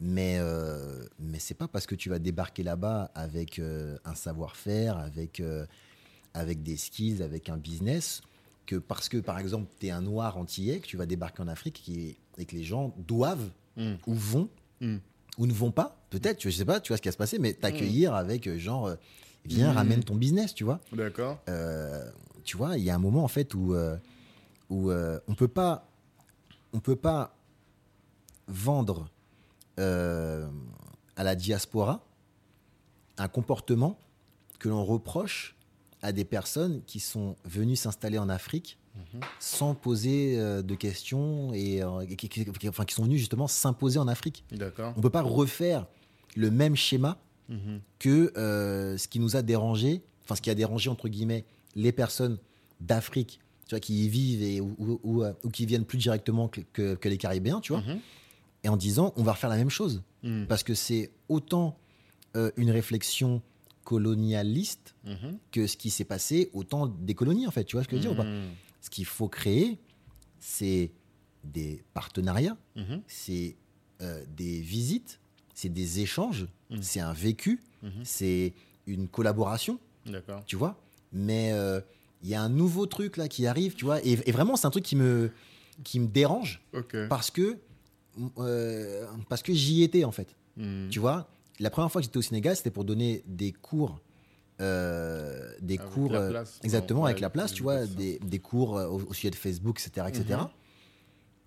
S2: mais, euh, mais c'est pas parce que tu vas débarquer là-bas avec euh, un savoir-faire, avec, avec des skills, avec un business, que parce que, par exemple, tu es un noir antillais, que tu vas débarquer en Afrique qui- et que les gens doivent
S1: Hmm,
S2: ou vont
S1: hmm.
S2: ou ne vont pas, peut-être, je sais pas, tu vois ce qui va se passer, mais t'accueillir avec euh, genre, euh, viens,
S1: Mm.
S2: ramène ton business, tu vois.
S1: D'accord.
S2: Euh, tu vois, il y a un moment en fait où, euh, où on peut pas, on peut pas vendre à la diaspora un comportement que l'on reproche à des personnes qui sont venues s'installer en Afrique
S1: Mhm.
S2: sans poser euh, de questions et euh, qui, qui- qui- enfin, qui sont venus justement s'imposer en Afrique. On peut pas refaire le même schéma
S1: Mhm.
S2: que euh, ce qui nous a dérangé, enfin ce qui a dérangé entre guillemets les personnes d'Afrique, tu vois, qui y vivent et ou, ou- ou, ou qui viennent plus directement que, que- que les Caribéens, tu vois,
S1: Mhm.
S2: et en disant on va refaire la même chose parce que c'est autant une réflexion colonialiste
S1: Mhm.
S2: que ce qui s'est passé au temps des colonies en fait, tu vois ce que je veux dire ou pas
S1: Mhm.
S2: Ce qu'il faut créer, c'est des partenariats,
S1: Mhm.
S2: c'est euh, des visites, c'est des échanges, c'est un vécu, c'est une collaboration,
S1: D'accord.
S2: tu vois. Mais euh, il y a un nouveau truc là qui arrive, tu vois. Et, et vraiment, c'est un truc qui me, qui me dérange parce que, euh, parce que j'y étais en fait. Tu vois, la première fois que j'étais au Sénégal, c'était pour donner des cours. euh, des
S1: Avec
S2: cours
S1: la
S2: euh,
S1: place.
S2: exactement avec la place tu vois des, des cours euh, au, au sujet de Facebook etc etc
S1: Mhm.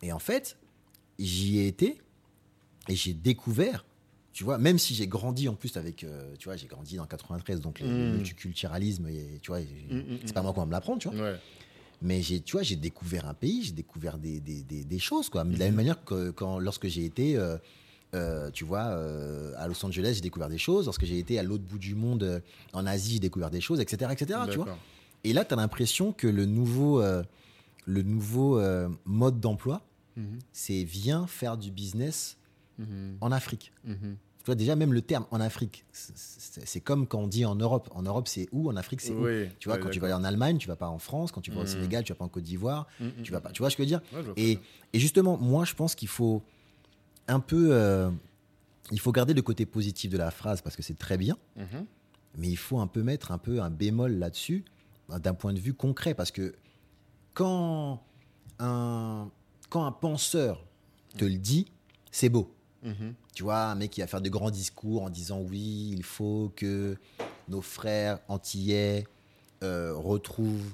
S2: et en fait j'y ai été et j'ai découvert tu vois même si j'ai grandi en plus avec euh, tu vois j'ai grandi dans 93 donc le, le
S1: Mhm.
S2: multiculturalisme et, tu vois
S1: Mhm,
S2: c'est pas moi qui va me l'apprendre tu vois
S1: Ouais.
S2: mais j'ai tu vois j'ai découvert un pays j'ai découvert des, des, des, des choses quoi de la
S1: Mhm.
S2: même manière que quand lorsque j'ai été euh, euh, tu vois euh, à Los Angeles j'ai découvert des choses. Lorsque j'ai été à l'autre bout du monde euh, en Asie j'ai découvert des choses etc etc tu vois. Et là tu as l'impression que le nouveau le nouveau mode d'emploi
S1: Mhm.
S2: c'est viens faire du business
S1: Mhm.
S2: en Afrique.
S1: Mhm.
S2: tu vois déjà même le terme en Afrique c'est- comme quand on dit en Europe. En Europe c'est où? En Afrique c'est où? Tu vois
S1: Ouais,
S2: quand tu vas aller en Allemagne tu vas pas en France. Quand tu vas au. Sénégal tu vas pas en Côte d'Ivoire. Tu vas pas tu vois ce que je veux dire?
S1: Ouais, je vois
S2: et,
S1: très
S2: et justement, moi, je pense qu'il faut un peu. euh, il faut garder le côté positif de la phrase parce que c'est très bien.
S1: Mhm.
S2: mais il faut un peu mettre un peu un bémol là-dessus d'un point de vue concret parce que quand un, quand un penseur te le dit, c'est beau.
S1: Mhm.
S2: Tu vois, un mec qui va faire de grands discours en disant oui, il faut que nos frères antillais euh, retrouvent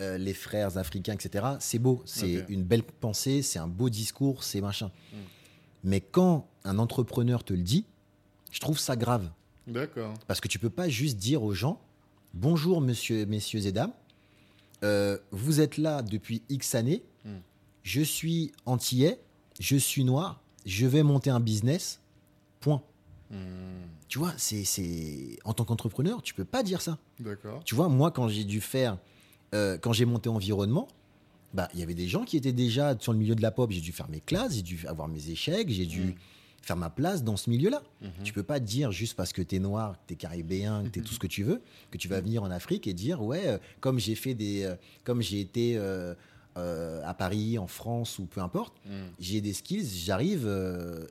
S2: euh, les frères africains, etc. C'est beau, c'est une belle pensée, c'est un beau discours, c'est machin.
S1: Mm.
S2: Mais quand un entrepreneur te le dit, je trouve ça grave.
S1: D'accord.
S2: Parce que tu peux pas juste dire aux gens Bonjour, monsieur, messieurs et dames, euh, vous êtes là depuis X années,
S1: Mm.
S2: je suis antillais, je suis noir, je vais monter un business, point.
S1: Mhm.
S2: Tu vois, c'est, c'est... en tant qu'entrepreneur, tu peux pas dire ça.
S1: D'accord.
S2: Tu vois, moi, quand j'ai dû faire, euh, quand j'ai monté environnement, bah, il y avait des gens qui étaient déjà sur le milieu de la pop. J'ai dû faire mes classes, j'ai dû avoir mes échecs, j'ai dû
S1: Mm.
S2: faire ma place dans ce milieu-là.
S1: Mhm.
S2: Tu peux pas dire juste parce que tu es noir, que tu es caribéen, que tu es tout ce que tu veux, que tu vas venir en Afrique et dire ouais, euh, comme j'ai fait des, euh, comme j'ai été euh, à Paris, en France ou peu importe,
S1: Mhm.
S2: j'ai des skills, j'arrive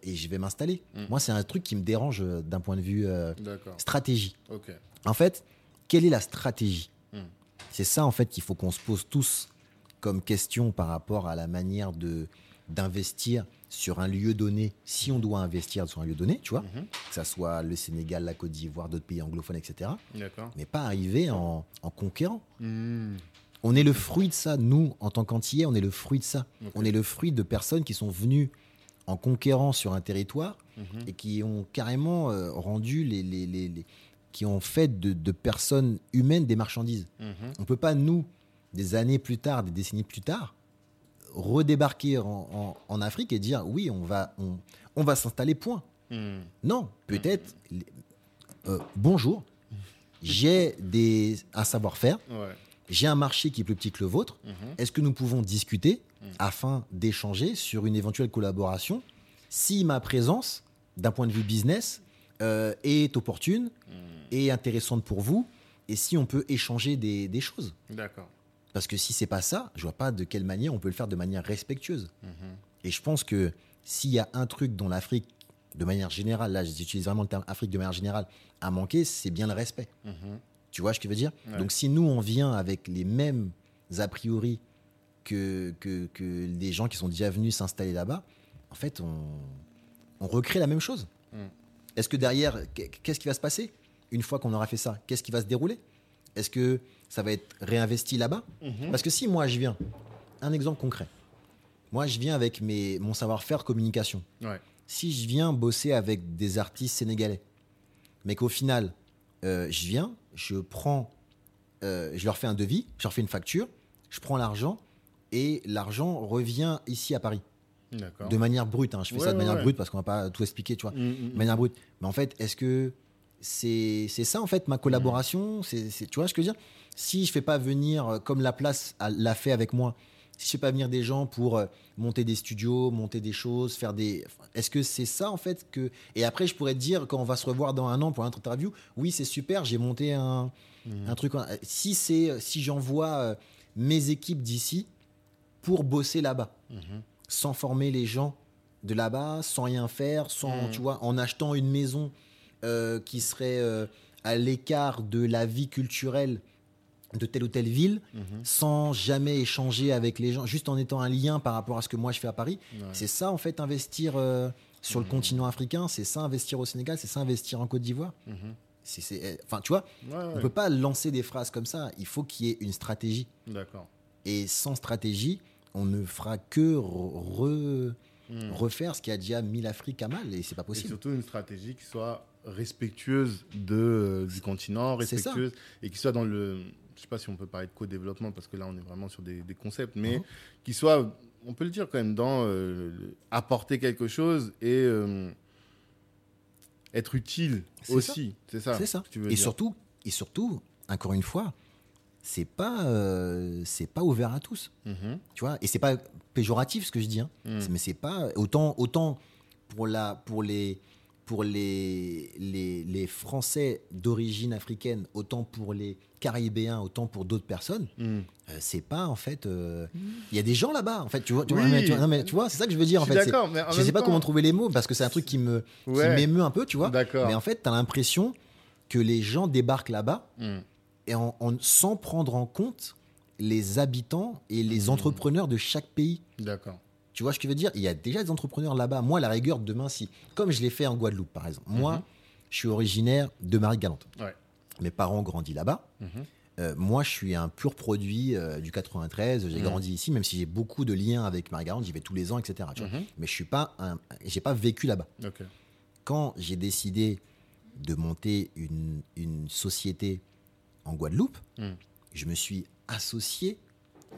S2: et je vais m'installer.
S1: Mm.
S2: Moi, c'est un truc qui me dérange d'un point de vue stratégie.
S1: Ok.
S2: En fait, quelle est la stratégie?
S1: Mm.
S2: C'est ça en fait qu'il faut qu'on se pose tous comme question par rapport à la manière de d'investir sur un lieu donné, si on doit investir sur un lieu donné, tu vois,
S1: Mhm.
S2: que ça soit le Sénégal, la Côte d'Ivoire, d'autres pays anglophones, etc. Mais pas arriver en, en conquérant.
S1: Hmm.
S2: On est le fruit de ça, nous, en tant qu'Antillais, on est le fruit de ça. On est le fruit de personnes qui sont venues en conquérant sur un territoire
S1: Mhm.
S2: et qui ont carrément euh, rendu les, les- les- les- qui ont fait de, de personnes humaines des marchandises.
S1: Mhm.
S2: On peut pas, nous, des années plus tard, des décennies plus tard, redébarquer en, en- en Afrique et dire oui, on va, on, on va s'installer, point.
S1: Hmm.
S2: Non, peut-être, euh, bonjour, j'ai des, un savoir-faire,
S1: Ouais.
S2: j'ai un marché qui est plus petit que le vôtre.
S1: Mhm.
S2: Est-ce que nous pouvons discuter
S1: Mm.
S2: afin d'échanger sur une éventuelle collaboration si ma présence, d'un point de vue business, euh, est opportune
S1: Hmm.
S2: et intéressante pour vous et si on peut échanger des, des choses?
S1: D'accord.
S2: Parce que si c'est pas ça, je vois pas de quelle manière on peut le faire de manière respectueuse.
S1: Mhm.
S2: Et je pense que s'il y a un truc dont l'Afrique, de manière générale, là j'utilise vraiment le terme Afrique de manière générale, a manqué, c'est bien le respect.
S1: Mhm.
S2: Tu vois ce que je veux dire?
S1: Ouais.
S2: Donc si nous, on vient avec les mêmes a priori que, que, que les gens qui sont déjà venus s'installer là-bas, en fait, on, on recrée la même chose.
S1: Mm.
S2: Est-ce que derrière, qu'est- qu'est-ce qui va se passer une fois qu'on aura fait ça? Qu'est-ce qui va se dérouler? Est-ce que ça va être réinvesti là-bas
S1: Mhm.
S2: Parce que si moi, je viens, un exemple concret, moi, je viens avec mes, mon savoir-faire communication.
S1: Ouais.
S2: Si je viens bosser avec des artistes sénégalais, mais qu'au final, euh, je viens, je prends, euh, je leur fais un devis, je leur fais une facture, je prends l'argent et l'argent revient ici à Paris de manière brute. hein. Je fais
S1: Ouais,
S2: ça de manière
S1: ouais.
S2: brute parce qu'on va pas tout expliquer, tu vois,
S1: Hmm, hmm,
S2: de manière brute. Mais en fait, est-ce que c'est c'est ça en fait ma collaboration? C'est c'est- Tu vois ce que je veux dire? Si je fais pas venir euh, comme la place l'a fait avec moi, si je fais pas venir des gens pour euh, monter des studios, monter des choses, faire des. Est-ce que c'est ça en fait que. Et après, je pourrais te dire quand on va se revoir dans un an pour une interview, oui, c'est super, j'ai monté un,
S1: Mhm.
S2: un truc. Si c'est si j'envoie euh, mes équipes d'ici pour bosser là-bas
S1: Mhm.
S2: sans former les gens de là-bas, sans rien faire, sans,
S1: Mhm.
S2: tu vois, en achetant une maison euh, qui serait euh, à l'écart de la vie culturelle de telle ou telle ville,
S1: Mhm.
S2: sans jamais échanger avec les gens, juste en étant un lien par rapport à ce que moi je fais à Paris.
S1: Ouais.
S2: C'est ça, en fait, investir euh, sur le
S1: Mhm.
S2: continent africain, c'est ça, investir au Sénégal, c'est ça, investir en Côte d'Ivoire.
S1: Mhm.
S2: C'est- c'est- Enfin, tu vois,
S1: Ouais,
S2: on
S1: ouais.
S2: peut pas lancer des phrases comme ça. Il faut qu'il y ait une stratégie.
S1: D'accord.
S2: Et sans stratégie, on ne fera que re-
S1: Hmm.
S2: refaire ce qui a déjà mis l'Afrique à mal et c'est pas
S1: Et
S2: possible.
S1: surtout une stratégie qui soit respectueuse de, euh, du continent, respectueuse et qui soit dans le. Je sais pas si on peut parler de co-développement parce que là on est vraiment sur des, des concepts, mais
S2: Mhm.
S1: qui soit, on peut le dire quand même, dans euh, apporter quelque chose et euh, être utile aussi. C'est ça.
S2: C'est ça.
S1: que tu veux
S2: Et
S1: dire.
S2: surtout, et surtout, encore une fois, c'est pas euh, c'est pas ouvert à tous,
S1: Mhm.
S2: tu vois. Et c'est pas péjoratif ce que je dis, hein.
S1: Mm.
S2: C'est- mais c'est pas autant autant pour la pour les pour les, les, les Français d'origine africaine, autant pour les Caribéens, autant pour d'autres personnes,
S1: Mm.
S2: euh, c'est pas en fait. euh, Il y a des gens là-bas, en fait. Tu vois, tu vois,
S1: Oui.
S2: mais tu vois, non, mais tu vois, c'est ça que je veux dire.
S1: Je
S2: En fait, c'est-
S1: d'accord, mais en
S2: je
S1: même
S2: sais pas
S1: temps-
S2: comment trouver les mots parce que c'est un truc qui me qui m'émeut un peu, tu vois.
S1: D'accord.
S2: Mais en fait, tu as l'impression que les gens débarquent là-bas
S1: Mm.
S2: et en, en- sans prendre en compte les habitants et les entrepreneurs de chaque pays.
S1: D'accord.
S2: Tu vois ce que je veux dire? Il y a déjà des entrepreneurs là-bas. Moi, la rigueur, demain, si, comme je l'ai fait en Guadeloupe, par exemple, moi,
S1: Mhm.
S2: je suis originaire de Marie-Galante.
S1: Ouais.
S2: Mes parents ont grandi là-bas.
S1: Mhm.
S2: Euh, moi, je suis un pur produit euh, du 93. J'ai
S1: Mhm.
S2: grandi ici, même si j'ai beaucoup de liens avec Marie-Galante. J'y vais tous les ans, etc. tu vois. Mais je suis pas, un- j'ai pas vécu là-bas. Quand j'ai décidé de monter une, une société en Guadeloupe, je me suis associé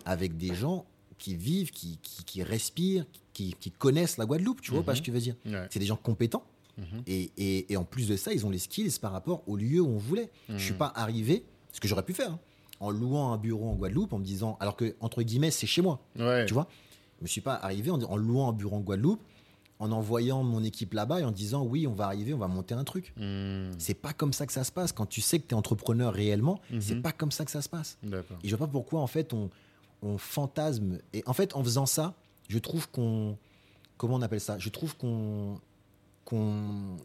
S2: avec des gens qui vivent, qui, qui, qui respirent, qui, qui connaissent la Guadeloupe. Tu vois
S1: Mhm.
S2: pas ce que je veux dire
S1: Ouais.
S2: C'est des gens compétents.
S1: Mhm.
S2: Et, et- et en plus de ça, ils ont les skills par rapport au lieu où on voulait. Je suis
S1: Mhm.
S2: pas arrivé, ce que j'aurais pu faire, hein, en louant un bureau en Guadeloupe, en me disant, alors que entre guillemets, c'est chez moi.
S1: Ouais.
S2: Tu vois Je me suis pas arrivé en, en louant un bureau en Guadeloupe, en envoyant mon équipe là-bas et en disant, oui, on va arriver, on va monter un truc. C'est pas comme ça que ça se passe. Quand tu sais que tu es entrepreneur réellement,
S1: Mhm.
S2: c'est pas comme ça que ça se passe. Et je vois pas pourquoi, en fait, on, on fantasme. Et en fait, en faisant ça, je trouve qu'on. Comment on appelle ça? Je trouve qu'on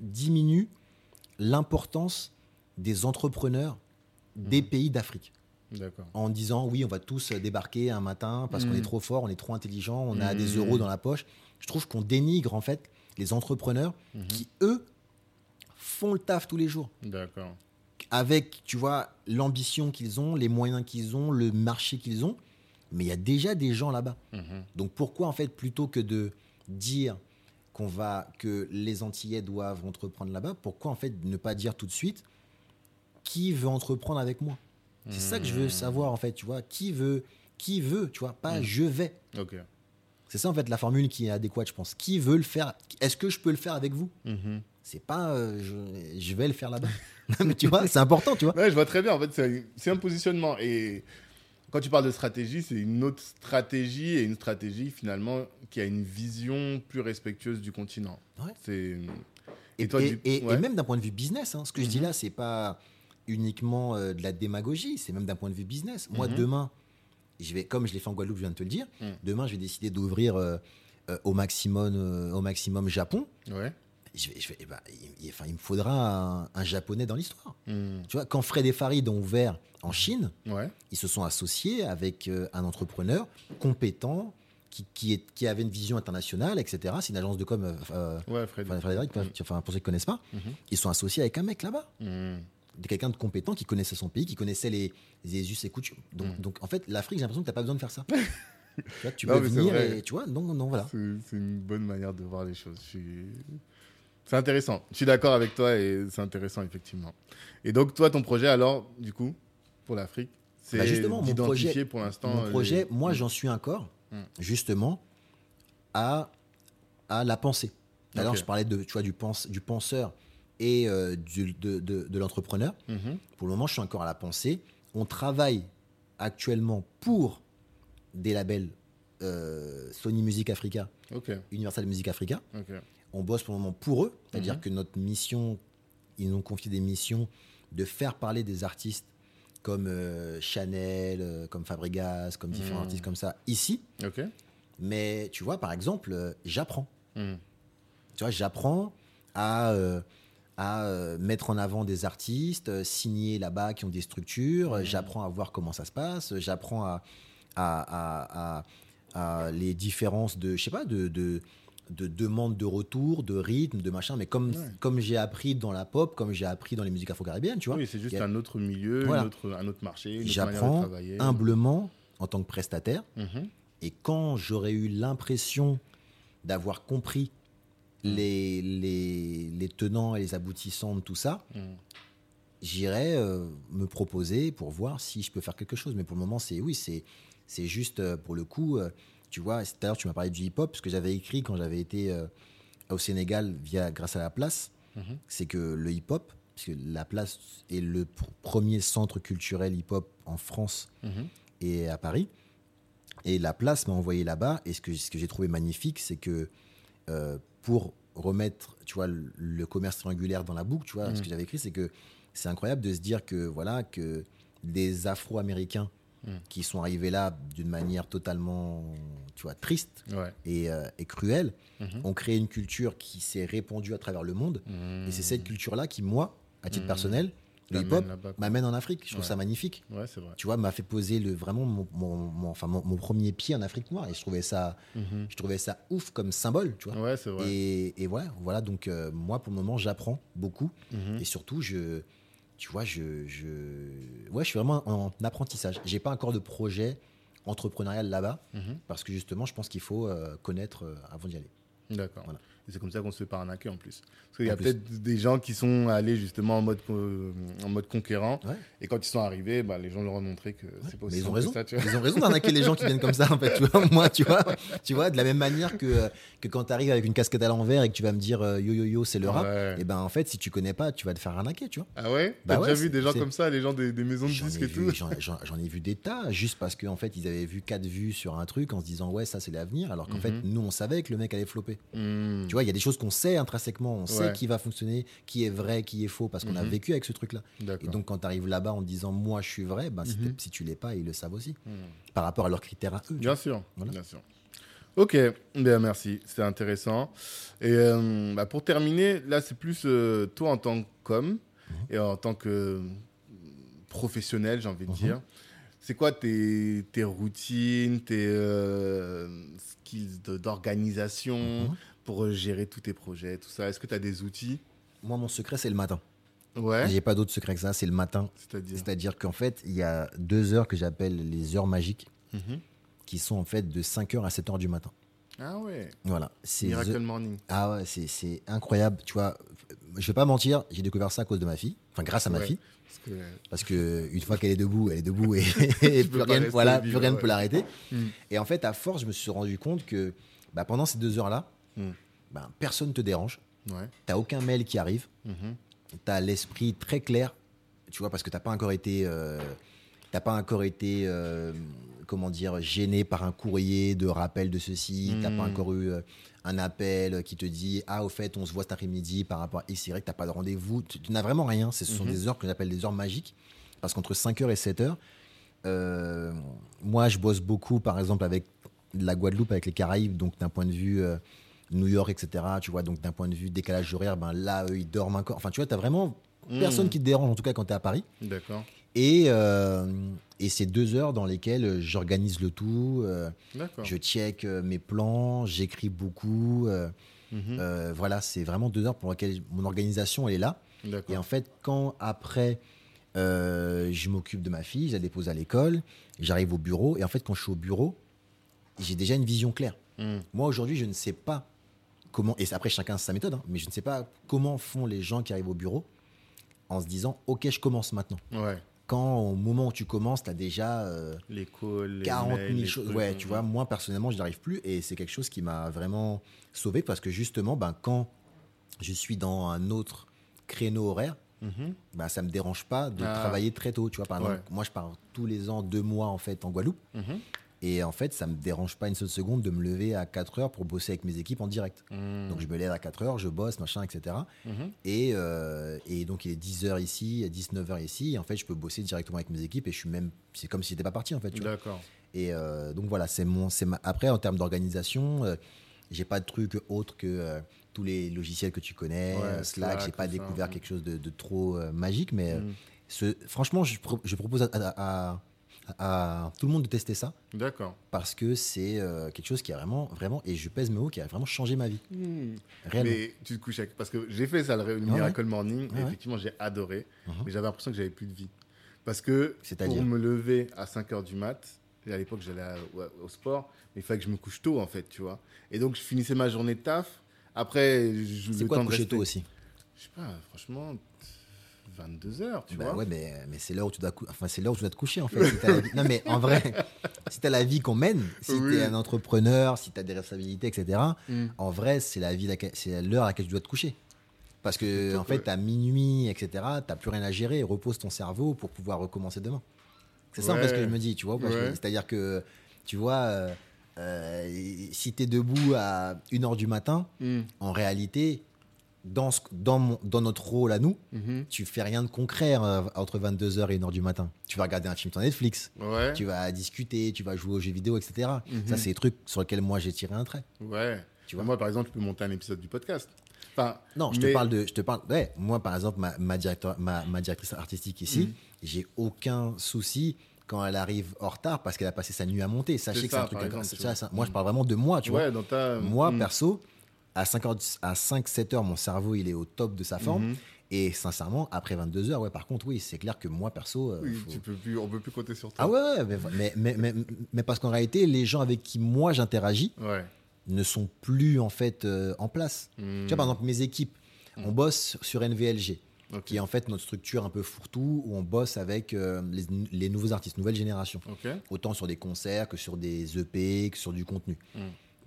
S2: diminue l'importance des entrepreneurs des pays d'Afrique. En disant oui, on va tous débarquer un matin parce qu'on est trop fort, on est trop intelligent, on a des euros dans la poche. Je trouve qu'on dénigre en fait les entrepreneurs
S1: Mhm.
S2: qui, eux, font le taf tous les jours
S1: D'accord.
S2: avec, tu vois, l'ambition qu'ils ont, les moyens qu'ils ont, le marché qu'ils ont. Mais il y a déjà des gens là-bas.
S1: Mhm.
S2: Donc pourquoi en fait plutôt que de dire qu'on va que les Antillais doivent entreprendre là-bas, pourquoi en fait ne pas dire tout de suite qui veut entreprendre avec moi? C'est ça que je veux
S1: Mhm.
S2: savoir en fait, tu vois, qui veut qui veut, tu vois, pas
S1: Mhm.
S2: je vais. C'est ça en fait la formule qui est adéquate, je pense. Qui veut le faire Est-ce que je peux le faire avec vous? C'est pas euh, je, je vais le faire là-bas. Mais tu vois, c'est important, tu vois.
S1: Ouais, je vois très bien. En fait, c'est un positionnement. Et quand tu parles de stratégie, c'est une autre stratégie et une stratégie finalement qui a une vision plus respectueuse du continent.
S2: Ouais.
S1: C'est.
S2: Et,
S1: toi,
S2: même d'un point de vue business, hein, ce que je dis
S1: Mhm.
S2: là, c'est pas uniquement euh, de la démagogie, c'est même d'un point de vue business. Moi,
S1: Mhm.
S2: demain, je vais, comme je l'ai fait en Guadeloupe, je viens de te le dire,
S1: Mhm.
S2: demain, je vais décider d'ouvrir euh, euh, au, maximum, au maximum Japon.
S1: Ouais.
S2: Je vais, je vais- eh ben, il, il- enfin, il me faudra un, un japonais dans l'histoire.
S1: Mhm.
S2: Tu vois, quand Fred et Farid ont ouvert en Chine,
S1: Ouais.
S2: ils se sont associés avec euh, un entrepreneur compétent qui, qui, est, qui avait une vision internationale, etc. C'est une agence de com. euh, euh,
S1: Ouais, Fred.
S2: Enfin, pour ceux qui ne connaissent pas,
S1: Mhm.
S2: ils sont associés avec un mec là-bas,
S1: Mhm.
S2: de quelqu'un de compétent qui connaissait son pays, qui connaissait les, les us et coutumes. Donc, donc, en fait, l'Afrique, j'ai l'impression que tu n'as pas besoin de faire ça. tu vois, tu
S1: Non,
S2: peux venir et tu vois, non, non, voilà.
S1: C'est c'est une bonne manière de voir les choses. Je suis- C'est intéressant. Je suis d'accord avec toi et c'est intéressant, effectivement. Et donc, toi, ton projet, alors, du coup, pour l'Afrique, c'est
S2: Bah, justement, mon
S1: d'identifier
S2: projet-
S1: pour l'instant.
S2: Mon
S1: euh,
S2: projet,
S1: les-
S2: moi, j'en suis encore,
S1: Mhm.
S2: justement, à, à la pensée. Alors, je parlais de, tu vois, du, pense, du penseur et euh, du- de, de- de l'entrepreneur.
S1: Mhm.
S2: Pour le moment, je suis encore à la pensée. On travaille actuellement pour des labels euh, Sony Music Africa, Universal Music Africa. On bosse pour le moment pour eux, c'est-à-dire
S1: Mhm.
S2: que notre mission, ils nous ont confié des missions de faire parler des artistes comme euh, Chanel, euh, comme Fabregas, comme différents
S1: Mhm.
S2: artistes comme ça ici. Mais tu vois, par exemple, euh, j'apprends.
S1: Mhm.
S2: Tu vois, j'apprends à, à mettre en avant des artistes, signer là-bas qui ont des structures. J'apprends à voir comment ça se passe. J'apprends à, à, à- à- à les différences de, je sais pas, de, de, de demande de retour, de rythme, de machin. Mais comme,
S1: Ouais.
S2: comme j'ai appris dans la pop, comme j'ai appris dans les musiques afro-caribéennes, tu vois,
S1: Oui, c'est juste
S2: a-
S1: un autre milieu,
S2: Voilà.
S1: une autre, un autre marché,
S2: j'apprends humblement en tant que prestataire.
S1: Mhm.
S2: Et quand j'aurais eu l'impression d'avoir compris
S1: Mm.
S2: les, les, les tenants et les aboutissants de tout ça,
S1: Mhm.
S2: j'irai euh, me proposer pour voir si je peux faire quelque chose. Mais pour le moment, c'est oui, c'est c'est juste euh, pour le coup. euh, tu vois, tout à l'heure, tu m'as parlé du hip-hop, ce que j'avais écrit quand j'avais été euh, au Sénégal via grâce à la place,
S1: Mhm.
S2: c'est que le hip-hop, parce que la place est le pr- premier centre culturel hip-hop en France
S1: Mhm.
S2: et à Paris. Et la place m'a envoyé là-bas. Et ce que, ce que j'ai trouvé magnifique, c'est que euh, pour remettre, tu vois, le, le commerce triangulaire dans la boucle, tu vois,
S1: Mhm.
S2: ce que j'avais écrit, c'est que c'est incroyable de se dire que voilà que des Afro-Américains
S1: Mhm.
S2: qui sont arrivés là d'une manière totalement, tu vois, triste
S1: Ouais.
S2: et, euh, et cruelle,
S1: Mhm.
S2: ont créé une culture qui s'est répandue à travers le monde. Et c'est cette culture-là qui, moi, à titre
S1: Mhm.
S2: personnel, le hip-hop m'amène en Afrique. Je trouve
S1: Ouais.
S2: ça magnifique
S1: Ouais, c'est vrai.
S2: tu vois, m'a fait poser le, vraiment mon, mon- mon- enfin, mon, mon premier pied en Afrique noire. Et je trouvais ça,
S1: Mhm.
S2: je trouvais ça ouf comme symbole, tu vois.
S1: Ouais, c'est vrai.
S2: Et, et voilà, voilà, donc euh, moi, pour le moment, j'apprends beaucoup.
S1: Mhm.
S2: Et surtout, je, tu vois, je, je, ouais, je suis vraiment en apprentissage. J'ai pas encore de projet entrepreneurial là-bas,
S1: Mhm.
S2: parce que justement, je pense qu'il faut euh, connaître euh, avant d'y aller.
S1: D'accord.
S2: Voilà.
S1: Et c'est comme ça qu'on se fait pas arnaquer en plus. Parce qu'il y a peut-être des gens qui sont allés justement en mode, co- en mode conquérant.
S2: Ouais.
S1: Et quand ils sont arrivés, bah, les gens leur ont montré que c'est
S2: Mais
S1: aussi
S2: ils ont raison.
S1: ça.
S2: Ils ont raison d'arnaquer les gens qui viennent comme ça, en fait. Tu vois, moi, tu vois, tu vois, de la même manière que, euh, que quand tu arrives avec une casquette à l'envers et que tu vas me dire euh, yo yo yo, c'est le rap.
S1: Ouais.
S2: Et ben en fait, si tu connais pas, tu vas te faire arnaquer, tu vois.
S1: Ah ouais?
S2: Bah
S1: T'as déjà vu des gens comme ça, les gens des, des maisons de disques et
S2: vu,
S1: tout?
S2: j'en ai vu des tas, juste parce qu'en fait, ils avaient vu quatre vues sur un truc en se disant ouais, ça c'est l'avenir, alors qu'en fait,
S1: Mhm.
S2: nous on savait que le mec allait flopper.
S1: Hmm.
S2: Tu vois, il y a des choses qu'on sait intrinsèquement, on sait qui va fonctionner, qui est vrai, qui est faux, parce qu'on a
S1: Mhm.
S2: vécu avec ce truc-là. Et donc, quand tu arrives là-bas en disant moi je suis vrai, ben, si,
S1: Mhm.
S2: tu l'es pas, ils le savent aussi,
S1: Hmm.
S2: par rapport à leurs critères à eux.
S1: Bien sûr,
S2: Voilà.
S1: bien sûr. Ok, bien merci, c'est intéressant. Et euh, bah, pour terminer, là c'est plus euh, toi en tant
S2: Mhm.
S1: et en tant que professionnel, j'ai envie de
S2: Mhm.
S1: dire. c'est quoi tes, tes routines, tes euh, skills d'organisation
S2: Mhm.
S1: Pour gérer tous tes projets, tout ça? Est-ce que tu as des outils?
S2: Moi, mon secret, c'est le matin.
S1: Ouais.
S2: J'ai pas d'autre secret que ça, c'est le matin.
S1: C'est-à-dire?
S2: C'est-à-dire qu'en fait, il y a deux heures que j'appelle les heures magiques,
S1: Mhm.
S2: qui sont en fait de 5h à 7h du matin.
S1: Ah ouais.
S2: Voilà. C'est
S1: Miracle
S2: the-
S1: Morning.
S2: Ah ouais, c'est- c'est incroyable. Tu vois, je vais pas mentir, j'ai découvert ça à cause de ma fille, enfin grâce à ma
S1: Ouais.
S2: fille,
S1: Parce que,
S2: parce que une fois qu'elle est debout, elle est debout et, plus rien, voilà,
S1: vivre,
S2: plus rien ne
S1: ouais.
S2: peut l'arrêter.
S1: Mm.
S2: Et en fait, à force, je me suis rendu compte que bah, pendant ces deux heures-là,
S1: Mm.
S2: bah, personne te dérange,
S1: ouais.
S2: t'as aucun mail qui arrive,
S1: Mhm.
S2: tu as l'esprit très clair, tu vois, parce que t'as pas encore été, euh, t'as pas encore été, euh, comment dire, gêné par un courrier de rappel de ceci, t'as pas
S1: Mm.
S2: encore eu euh, un appel qui te dit, ah, au fait, on se voit cet après-midi par rapport à X, Y, t'as pas de rendez-vous, tu, tu n'as vraiment rien. Ce sont
S1: Mhm.
S2: des heures que j'appelle des heures magiques, parce qu'entre 5h et 7h, euh, moi, je bosse beaucoup, par exemple, avec la Guadeloupe, avec les Caraïbes, donc d'un point de vue New York, etc. Tu vois, donc d'un point de vue décalage horaire, ben là, eux, ils dorment encore. Enfin, tu vois, tu as vraiment personne
S1: Mm.
S2: qui te dérange, en tout cas quand tu es à Paris.
S1: D'accord.
S2: Et, euh, et c'est deux heures dans lesquelles j'organise le tout, euh,
S1: D'accord.
S2: je check euh, mes plans, j'écris beaucoup. euh,
S1: Mhm.
S2: voilà, c'est vraiment deux heures pour lesquelles mon organisation, elle est là.
S1: D'accord.
S2: Et en fait, quand après, je m'occupe de ma fille, je la dépose à l'école, j'arrive au bureau, et en fait, quand je suis au bureau, j'ai déjà une vision claire.
S1: Mm.
S2: Moi, aujourd'hui, je ne sais pas comment, et après, chacun sa méthode, hein, mais je ne sais pas comment font les gens qui arrivent au bureau en se disant, OK, je commence maintenant.
S1: Ouais.
S2: Quand au moment où tu commences, tu as déjà euh,
S1: Les calls, les
S2: 40
S1: mails,
S2: 000
S1: les
S2: choses. Ouais, tu vois, moi, personnellement, je n'y arrive plus, et c'est quelque chose qui m'a vraiment sauvé, parce que justement, ben, quand je suis dans un autre créneau horaire,
S1: Mhm.
S2: bah, ça me dérange pas de
S1: Ah.
S2: travailler très tôt. Tu vois, par exemple,
S1: Ouais.
S2: moi, je pars tous les ans deux mois en fait en Guadeloupe.
S1: Mhm.
S2: Et en fait, ça me dérange pas une seule seconde de me lever à 4 heures pour bosser avec mes équipes en direct.
S1: Mm.
S2: Donc, je me lève à 4 heures, je bosse, machin, etc. Et, euh, et donc, il est 10 heures ici, 19 heures ici. Et en fait, je peux bosser directement avec mes équipes et je suis même. C'est comme si j'étais pas parti, en fait.
S1: D'accord.
S2: Et euh, donc, voilà, c'est mon. ma- Après, en termes d'organisation, euh, j'ai pas de truc autre que. euh, tous les logiciels que tu connais,
S1: Ouais,
S2: Slack, j'ai pas
S1: ça,
S2: découvert quelque chose de, de trop magique, mais euh,
S1: Mm.
S2: ce- franchement, je, pro- je propose à, à- à- à tout le monde de tester ça
S1: D'accord.
S2: parce que c'est euh, quelque chose qui a vraiment, vraiment, et je pèse mes mots, qui a vraiment changé ma vie. Réellement.
S1: Mais tu te couches avec. Parce que j'ai fait ça, le,
S2: ouais.
S1: Miracle Morning, et
S2: ouais.
S1: effectivement, j'ai adoré.
S2: Mhm.
S1: Mais j'avais l'impression que j'avais plus de vie. Parce que
S2: C'est-à-dire
S1: pour me lever à 5 h du mat, et à l'époque, j'allais à- au, au sport, mais il fallait que je me couche tôt, en fait, tu vois. Et donc, je finissais ma journée de taf. Après, je
S2: C'est
S1: le
S2: quoi
S1: temps
S2: de coucher tôt aussi?
S1: Je sais pas, franchement, 22 heures, tu
S2: Bah
S1: vois.
S2: ouais, mais, mais c'est l'heure où tu dois, enfin, c'est l'heure où tu dois te coucher en fait. Si la Non mais en vrai, si t'as la vie qu'on mène, si
S1: Oui.
S2: t'es un entrepreneur, si t'as des responsabilités, etc.
S1: Mm.
S2: En vrai, c'est la vie, c'est l'heure à laquelle tu dois te coucher. Parce que en fait, à minuit, etc. T'as plus rien à gérer. Repose ton cerveau pour pouvoir recommencer demain. C'est ça en fait ce que
S1: Ouais.
S2: je me dis, tu vois.
S1: Ouais.
S2: C'est-à-dire que, tu vois, euh, euh, si t'es debout à 1h du matin,
S1: Mm.
S2: en réalité, dans, ce- dans, mon- dans notre rôle à nous,
S1: Mhm.
S2: tu fais rien de concret euh, entre 22h et 1h du matin. Tu vas regarder un film sur Netflix,
S1: Ouais.
S2: tu vas discuter, tu vas jouer aux jeux vidéo, etc.
S1: Mhm.
S2: Ça, c'est des trucs sur lesquels moi j'ai tiré un trait.
S1: Ouais.
S2: Tu vois
S1: Moi, par exemple, je peux monter un épisode du podcast. Enfin,
S2: Non, je
S1: mais-
S2: te parle de. Je te parle, ouais, moi, par exemple, ma, ma, directeur- ma, ma directrice artistique ici,
S1: Mhm.
S2: j'ai aucun souci quand elle arrive en retard parce qu'elle a passé sa nuit à monter. Sachez que c'est un truc.
S1: exemple,
S2: Ça, ça, moi, je parle vraiment de moi, tu vois.
S1: dans ta.
S2: Moi,
S1: Mm.
S2: perso, à 5, à 5, 7 heures, mon cerveau, il est au top de sa forme.
S1: Mhm.
S2: Et sincèrement, après 22 heures, ouais, par contre, oui, c'est clair que moi, perso. euh,
S1: Oui,
S2: faut-
S1: tu peux plus, on peut plus compter sur toi.
S2: Ah ouais, mais, mais, mais, mais, parce qu'en réalité, les gens avec qui moi j'interagis
S1: Ouais.
S2: ne sont plus en fait euh, en place. Tu vois, par exemple, mes équipes, on bosse sur NVLG, qui est en fait notre structure un peu fourre-tout, où on bosse avec euh, les, les nouveaux artistes, nouvelle génération. Autant sur des concerts que sur des EP, que sur du contenu.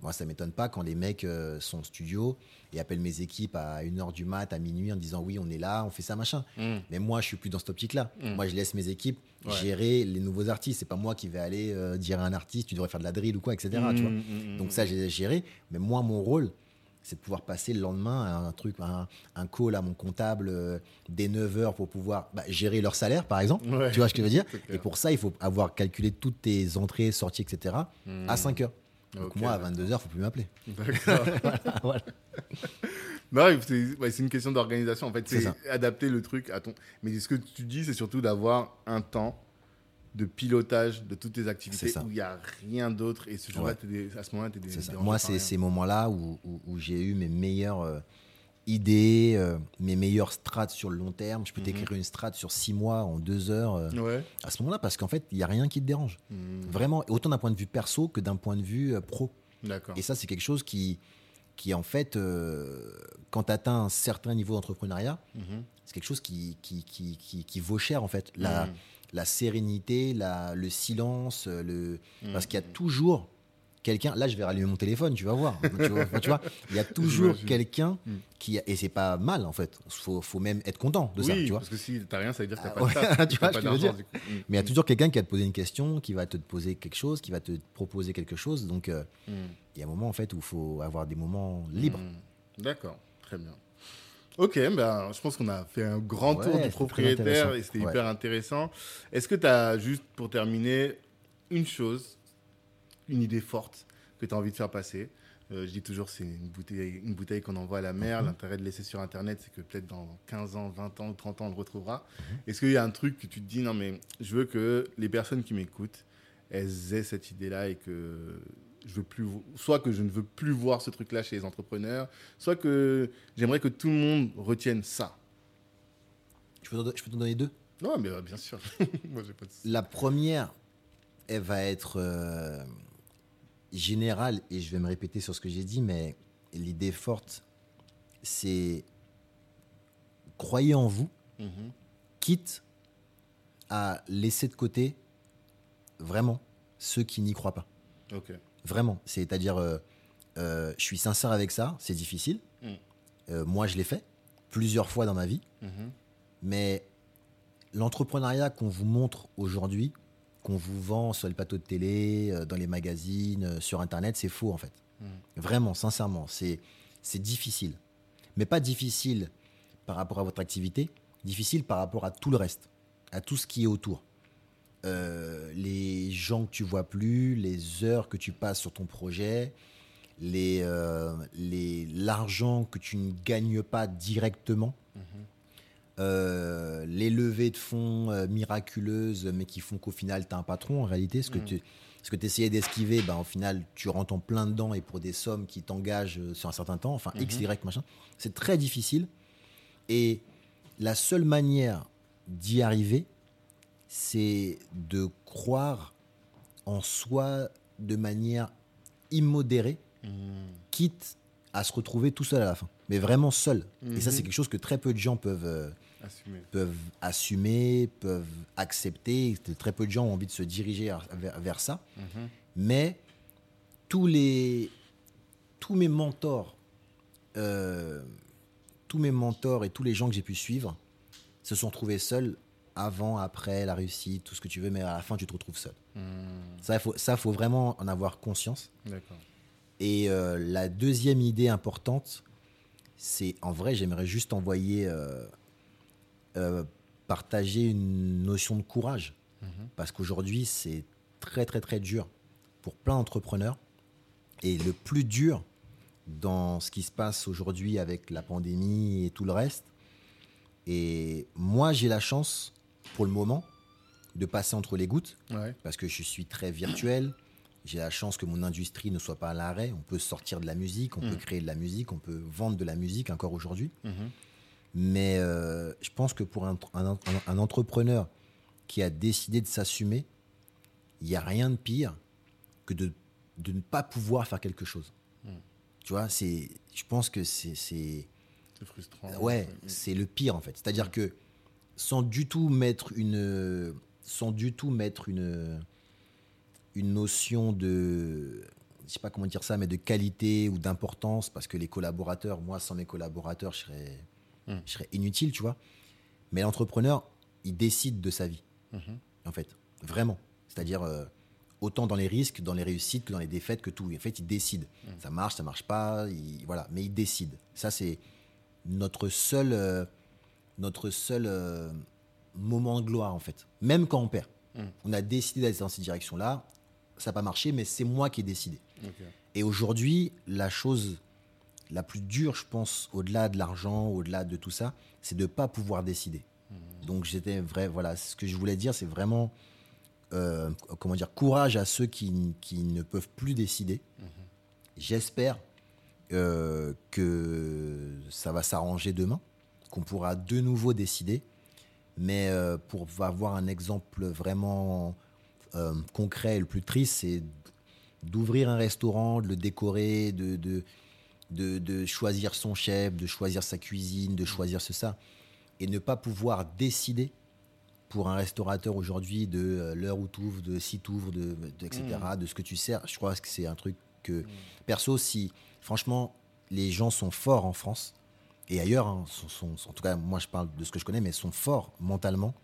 S2: Moi, ça m'étonne pas quand les mecs euh, sont au studio et appellent mes équipes à 1h du mat, à minuit, en disant oui, on est là, on fait ça, machin.
S1: Mm.
S2: Mais moi, je suis plus dans cette optique-là.
S1: Mm.
S2: Moi, je laisse mes équipes
S1: Ouais.
S2: gérer les nouveaux artistes. C'est pas moi qui vais aller euh, dire à un artiste, tu devrais faire de la drill ou quoi, etc. tu vois.
S1: Mm, mm, mm,
S2: Donc ça, j'ai géré. Mais moi, mon rôle, c'est de pouvoir passer le lendemain à un truc, un, un call à mon comptable euh, dès 9h pour pouvoir bah, gérer leur salaire, par exemple.
S1: Ouais.
S2: Tu vois ce que je veux dire. Et pour ça, il faut avoir calculé toutes tes entrées, sorties, etc.
S1: Mm.
S2: à 5h. Donc moi, à
S1: d'accord.
S2: 22h, faut plus m'appeler.
S1: D'accord.
S2: Voilà.
S1: C'est une question d'organisation. En fait,
S2: C'est
S1: adapter le truc à ton. Mais ce que tu dis, c'est surtout d'avoir un temps de pilotage de toutes tes activités où il n'y a rien d'autre et ce jour-là,
S2: Ouais.
S1: à ce moment-là, tu es.
S2: Moi, c'est ces moments-là où, où- où j'ai eu mes meilleures euh, idées, euh, mes meilleures strates sur le long terme. Je peux
S1: Mhm.
S2: t'écrire une strate sur six mois, en deux heures, euh,
S1: Ouais.
S2: à ce moment-là, parce qu'en fait, il n'y a rien qui te dérange.
S1: Hmm,
S2: Vraiment, autant d'un point de vue perso que d'un point de vue euh, pro. Et ça, c'est quelque chose qui, qui en fait, quand tu atteins un certain niveau d'entrepreneuriat,
S1: Mhm.
S2: c'est quelque chose qui, qui, qui, qui, qui vaut cher, en fait. La,
S1: Mhm.
S2: la sérénité, la, le silence, le... parce
S1: Mhm.
S2: qu'il y a toujours quelqu'un. Là, je vais rallumer mon téléphone, tu vas voir. tu, vois, enfin, tu vois, il y a toujours quelqu'un
S1: Mm.
S2: qui. Et c'est pas mal, en fait. Il faut, faut même être content de ça, tu vois.
S1: parce que si t'as rien, ça veut dire que t'as
S2: Ah,
S1: pas de taf,
S2: tu vois
S1: pas
S2: je veux dire.
S1: Hmm.
S2: Mais il y a toujours quelqu'un qui va te poser une question, qui va te poser quelque chose, qui va te proposer quelque chose. Donc, euh,
S1: Hmm.
S2: il y a un moment, en fait, où il faut avoir des moments libres.
S1: Hmm. D'accord, très bien. Ok, ben, je pense qu'on a fait un grand
S2: Ouais,
S1: tour du propriétaire et c'était
S2: Ouais.
S1: hyper intéressant. Est-ce que tu as, juste pour terminer, une chose, une idée forte que tu as envie de faire passer Euh, Je dis toujours, c'est une bouteille, une bouteille qu'on envoie à la mer.
S2: Mhm.
S1: L'intérêt de laisser sur Internet, c'est que peut-être dans 15 ans, 20 ans, 30 ans, on le retrouvera.
S2: Mhm.
S1: Est-ce qu'il y a un truc que tu te dis, non, mais je veux que les personnes qui m'écoutent, elles aient cette idée-là et que je veux plus, soit que je ne veux plus voir ce truc-là chez les entrepreneurs, soit que j'aimerais que tout le monde retienne ça.
S2: Je peux t'en donner deux?
S1: Non, mais euh, bien sûr. Moi, j'ai pas de.
S2: La première, elle va être euh, générale, et je vais me répéter sur ce que j'ai dit, mais l'idée forte, c'est croyez en vous,
S1: Mhm.
S2: quitte à laisser de côté vraiment ceux qui n'y croient pas. Vraiment. C'est-à-dire, euh, euh, je suis sincère avec ça, c'est difficile.
S1: Mm.
S2: Euh, moi, je l'ai fait plusieurs fois dans ma vie.
S1: Mhm.
S2: Mais l'entrepreneuriat qu'on vous montre aujourd'hui, qu'on vous vend sur les plateaux de télé, euh, dans les magazines, euh, sur Internet, c'est faux en fait.
S1: Mm.
S2: Vraiment, sincèrement, c'est difficile. Mais pas difficile par rapport à votre activité, difficile par rapport à tout le reste, à tout ce qui est autour. Euh, les gens que tu vois plus, les heures que tu passes sur ton projet, les, euh, les, l'argent que tu ne gagnes pas directement,
S1: Mhm.
S2: Euh, les levées de fonds euh, miraculeuses, mais qui font qu'au final, tu as un patron en réalité. Ce que
S1: Mm.
S2: tu ce que essayais d'esquiver, ben, au final, tu rentres en plein dedans et pour des sommes qui t'engagent euh, sur un certain temps, enfin X,
S1: Mhm.
S2: Y, machin. C'est très difficile. Et la seule manière d'y arriver, c'est de croire en soi de manière immodérée,
S1: Mhm.
S2: quitte à se retrouver tout seul à la fin. Mais vraiment seul. Et ça,
S1: Mhm.
S2: c'est quelque chose que très peu de gens peuvent,
S1: Assumer.
S2: peuvent assumer, peuvent accepter. Très peu de gens ont envie de se diriger vers, ça.
S1: Mhm.
S2: Mais tous les tous mes mentors, euh, tous mes mentors et tous les gens que j'ai pu suivre se sont retrouvés seuls avant, après la réussite, tout ce que tu veux, mais à la fin tu te retrouves seul.
S1: Mhm.
S2: Ça, il faut, ça, faut vraiment en avoir conscience. Et euh, la deuxième idée importante, c'est en vrai, j'aimerais juste envoyer, euh, euh, partager une notion de courage.
S1: Mhm.
S2: Parce qu'aujourd'hui, c'est très, très, très dur pour plein d'entrepreneurs. Et le plus dur dans ce qui se passe aujourd'hui avec la pandémie et tout le reste. Et moi, j'ai la chance, pour le moment, de passer entre les gouttes
S1: Ouais.
S2: parce que je suis très virtuel. J'ai la chance que mon industrie ne soit pas à l'arrêt. On peut sortir de la musique, on peut
S1: Mm.
S2: créer de la musique, on peut vendre de la musique encore aujourd'hui.
S1: Mhm.
S2: Mais euh, je pense que pour un, un- un entrepreneur qui a décidé de s'assumer, il n'y a rien de pire que de, de ne pas pouvoir faire quelque chose.
S1: Mm.
S2: Tu vois, c'est, je pense que c'est, c'est,
S1: frustrant.
S2: ouais,
S1: Mhm.
S2: c'est le pire en fait. C'est-à-dire que sans du tout mettre une, sans du tout mettre une, une notion de, je sais pas comment dire ça, mais de qualité ou d'importance, parce que les collaborateurs, moi, sans mes collaborateurs, je serais,
S1: Mm.
S2: je serais inutile, tu vois. Mais l'entrepreneur, il décide de sa vie,
S1: Mhm.
S2: en fait, vraiment. C'est-à-dire euh, autant dans les risques, dans les réussites que dans les défaites, que tout. En fait, il décide. Ça marche, ça marche pas, il- voilà. Mais il décide. Ça, c'est notre seul, euh, notre seul euh, moment de gloire, en fait. Même quand on perd.
S1: Mm.
S2: On a décidé d'aller dans cette direction-là. Ça n'a pas marché, mais c'est moi qui ai décidé. Et aujourd'hui, la chose la plus dure, je pense, au-delà de l'argent, au-delà de tout ça, c'est de ne pas pouvoir décider. Donc j'étais vrai, voilà, ce que je voulais dire, c'est vraiment euh, comment dire, courage à ceux qui, qui ne peuvent plus décider. J'espère euh, que ça va s'arranger demain, qu'on pourra de nouveau décider. Mais euh, pour avoir un exemple vraiment concret et le plus triste, c'est d'ouvrir un restaurant, de le décorer, de, de, de, de choisir son chef, de choisir sa cuisine, de choisir ce ça, et ne pas pouvoir décider pour un restaurateur aujourd'hui de euh, l'heure où tu ouvres, de si tu ouvres, de, de- etc., de ce que tu sers. Je crois que c'est un truc que, perso, si franchement, les gens sont forts en France et ailleurs, hein, sont, sont- sont- en tout cas, moi je parle de ce que je connais, mais sont forts mentalement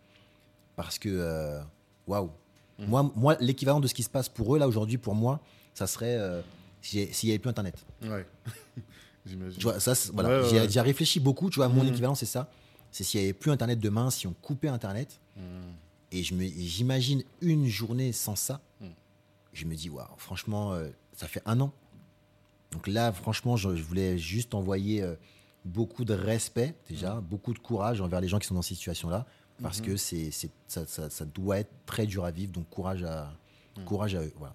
S2: parce que, euh, waouh, moi, moi l'équivalent de ce qui se passe pour eux là aujourd'hui, pour moi, ça serait euh, s'il n'y avait plus Internet.
S1: Ouais. J'imagine.
S2: Tu vois, ça, c'est- voilà,
S1: Ouais, ouais,
S2: j'y ai-
S1: ouais.
S2: j'y ai réfléchi beaucoup. Tu vois, mon
S1: Mhm.
S2: équivalent, c'est ça. C'est s'il n'y avait plus Internet demain, si on coupait Internet.
S1: Mm.
S2: Et j'imagine une journée sans ça.
S1: Mm.
S2: Je me dis, waouh, franchement, euh, ça fait un an. Donc là, franchement, je, je voulais juste envoyer euh, beaucoup de respect, déjà,
S1: Mm.
S2: beaucoup de courage envers les gens qui sont dans cette situation-là.
S1: Mm-hmm.
S2: Parce que c'est, ça, ça- ça doit être très dur à vivre. Donc courage à,
S1: Mm.
S2: courage à eux. Voilà.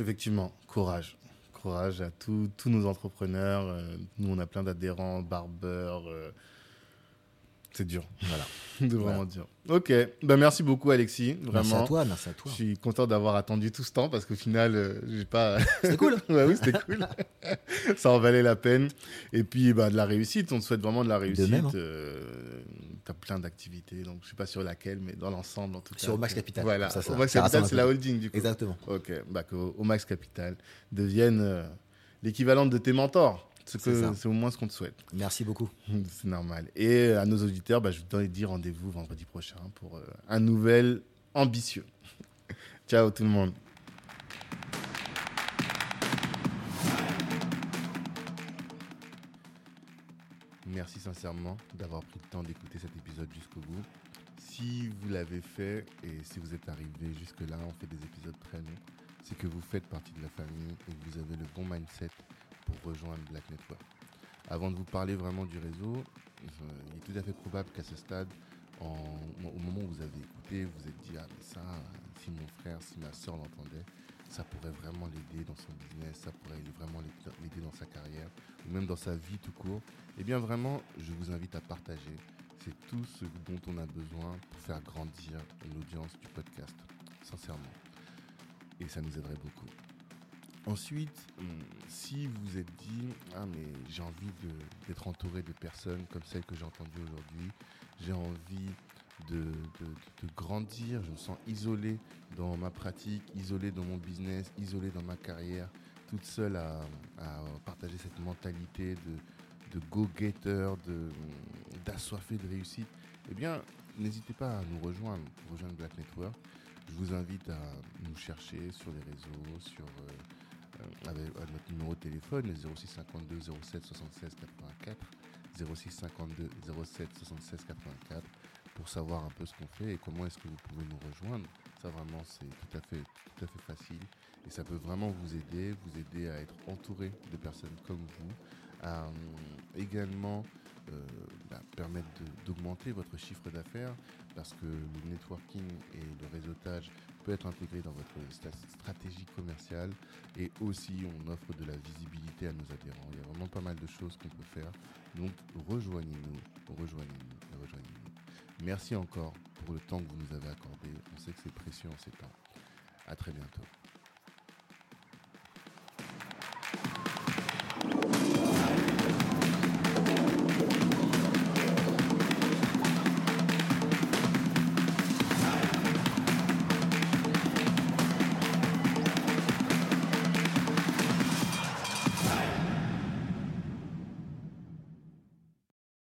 S1: Effectivement, courage. Courage à tous nos entrepreneurs. Euh, nous, on a plein d'adhérents, barbeurs. Euh, c'est dur.
S2: voilà. Voilà.
S1: vraiment dur. Ok. Ben, merci beaucoup, Alexis.
S2: Merci
S1: Vraiment.
S2: à toi, merci à
S1: Je
S2: toi.
S1: suis content d'avoir attendu tout ce temps parce qu'au final, euh, j'ai pas.
S2: C'était cool.
S1: ouais, oui, c'était cool. Ça en valait la peine. Et puis, bah, de la réussite. On te souhaite vraiment de la réussite.
S2: même, hein.
S1: tu as plein d'activités. Donc, je sais pas sur laquelle, mais dans l'ensemble, en tout cas.
S2: Sur Max
S1: que-
S2: Capital.
S1: Voilà.
S2: Comme ça, ça-
S1: Au Max
S2: ça
S1: Capital, c'est la holding, du coup.
S2: Exactement.
S1: Ok. Bah, qu'au au Max Capital devienne euh, l'équivalent de tes mentors. Ce
S2: C'est
S1: que-
S2: ça.
S1: C'est au moins ce qu'on te souhaite.
S2: Merci beaucoup.
S1: C'est normal. Et à nos auditeurs, bah, je vous dis rendez-vous vendredi prochain pour euh, un nouvel ambitieux. Ciao tout le monde. Merci sincèrement d'avoir pris le temps d'écouter cet épisode jusqu'au bout. Si vous l'avez fait et si vous êtes arrivé jusque-là, on fait des épisodes très longs, c'est que vous faites partie de la famille et que vous avez le bon mindset pour rejoindre Black Network. Avant de vous parler vraiment du réseau, il est tout à fait probable qu'à ce stade, au moment où vous avez écouté, vous vous êtes dit Ah, mais ça, si mon frère, si ma soeur l'entendait, ça pourrait vraiment l'aider dans son business, ça pourrait vraiment l'aider dans sa carrière, ou même dans sa vie tout court. Eh bien, vraiment, je vous invite à partager. C'est tout ce dont on a besoin pour faire grandir l'audience du podcast, sincèrement. Et ça nous aiderait beaucoup. Ensuite, hum, si vous êtes dit, ah mais j'ai envie de- d'être entouré de personnes comme celles que j'ai entendues aujourd'hui, j'ai envie de, de- de grandir, je me sens isolé dans ma pratique, isolé dans mon business, isolé dans ma carrière, toute seule à, partager cette mentalité de, de go-getter, de- d'assoiffé de réussite, eh bien, n'hésitez pas à nous rejoindre, rejoindre Black Network. Je vous invite à nous chercher sur les réseaux, sur euh, euh, avec à notre numéro de téléphone, le 06 52 07 76 84, 06 52 07 76 84, pour savoir un peu ce qu'on fait et comment est-ce que vous pouvez nous rejoindre. Ça vraiment, c'est tout à fait, tout à fait facile et ça peut vraiment vous aider, vous aider à être entouré de personnes comme vous, à euh, également euh, bah, permettre d'augmenter votre chiffre d'affaires parce que le networking et le réseautage peut être intégré dans votre stratégie commerciale et aussi on offre de la visibilité à nos adhérents. Il y a vraiment pas mal de choses qu'on peut faire. Donc rejoignez-nous, rejoignez-nous, rejoignez-nous. Merci encore pour le temps que vous nous avez accordé. On sait que c'est précieux en ces temps. À très bientôt.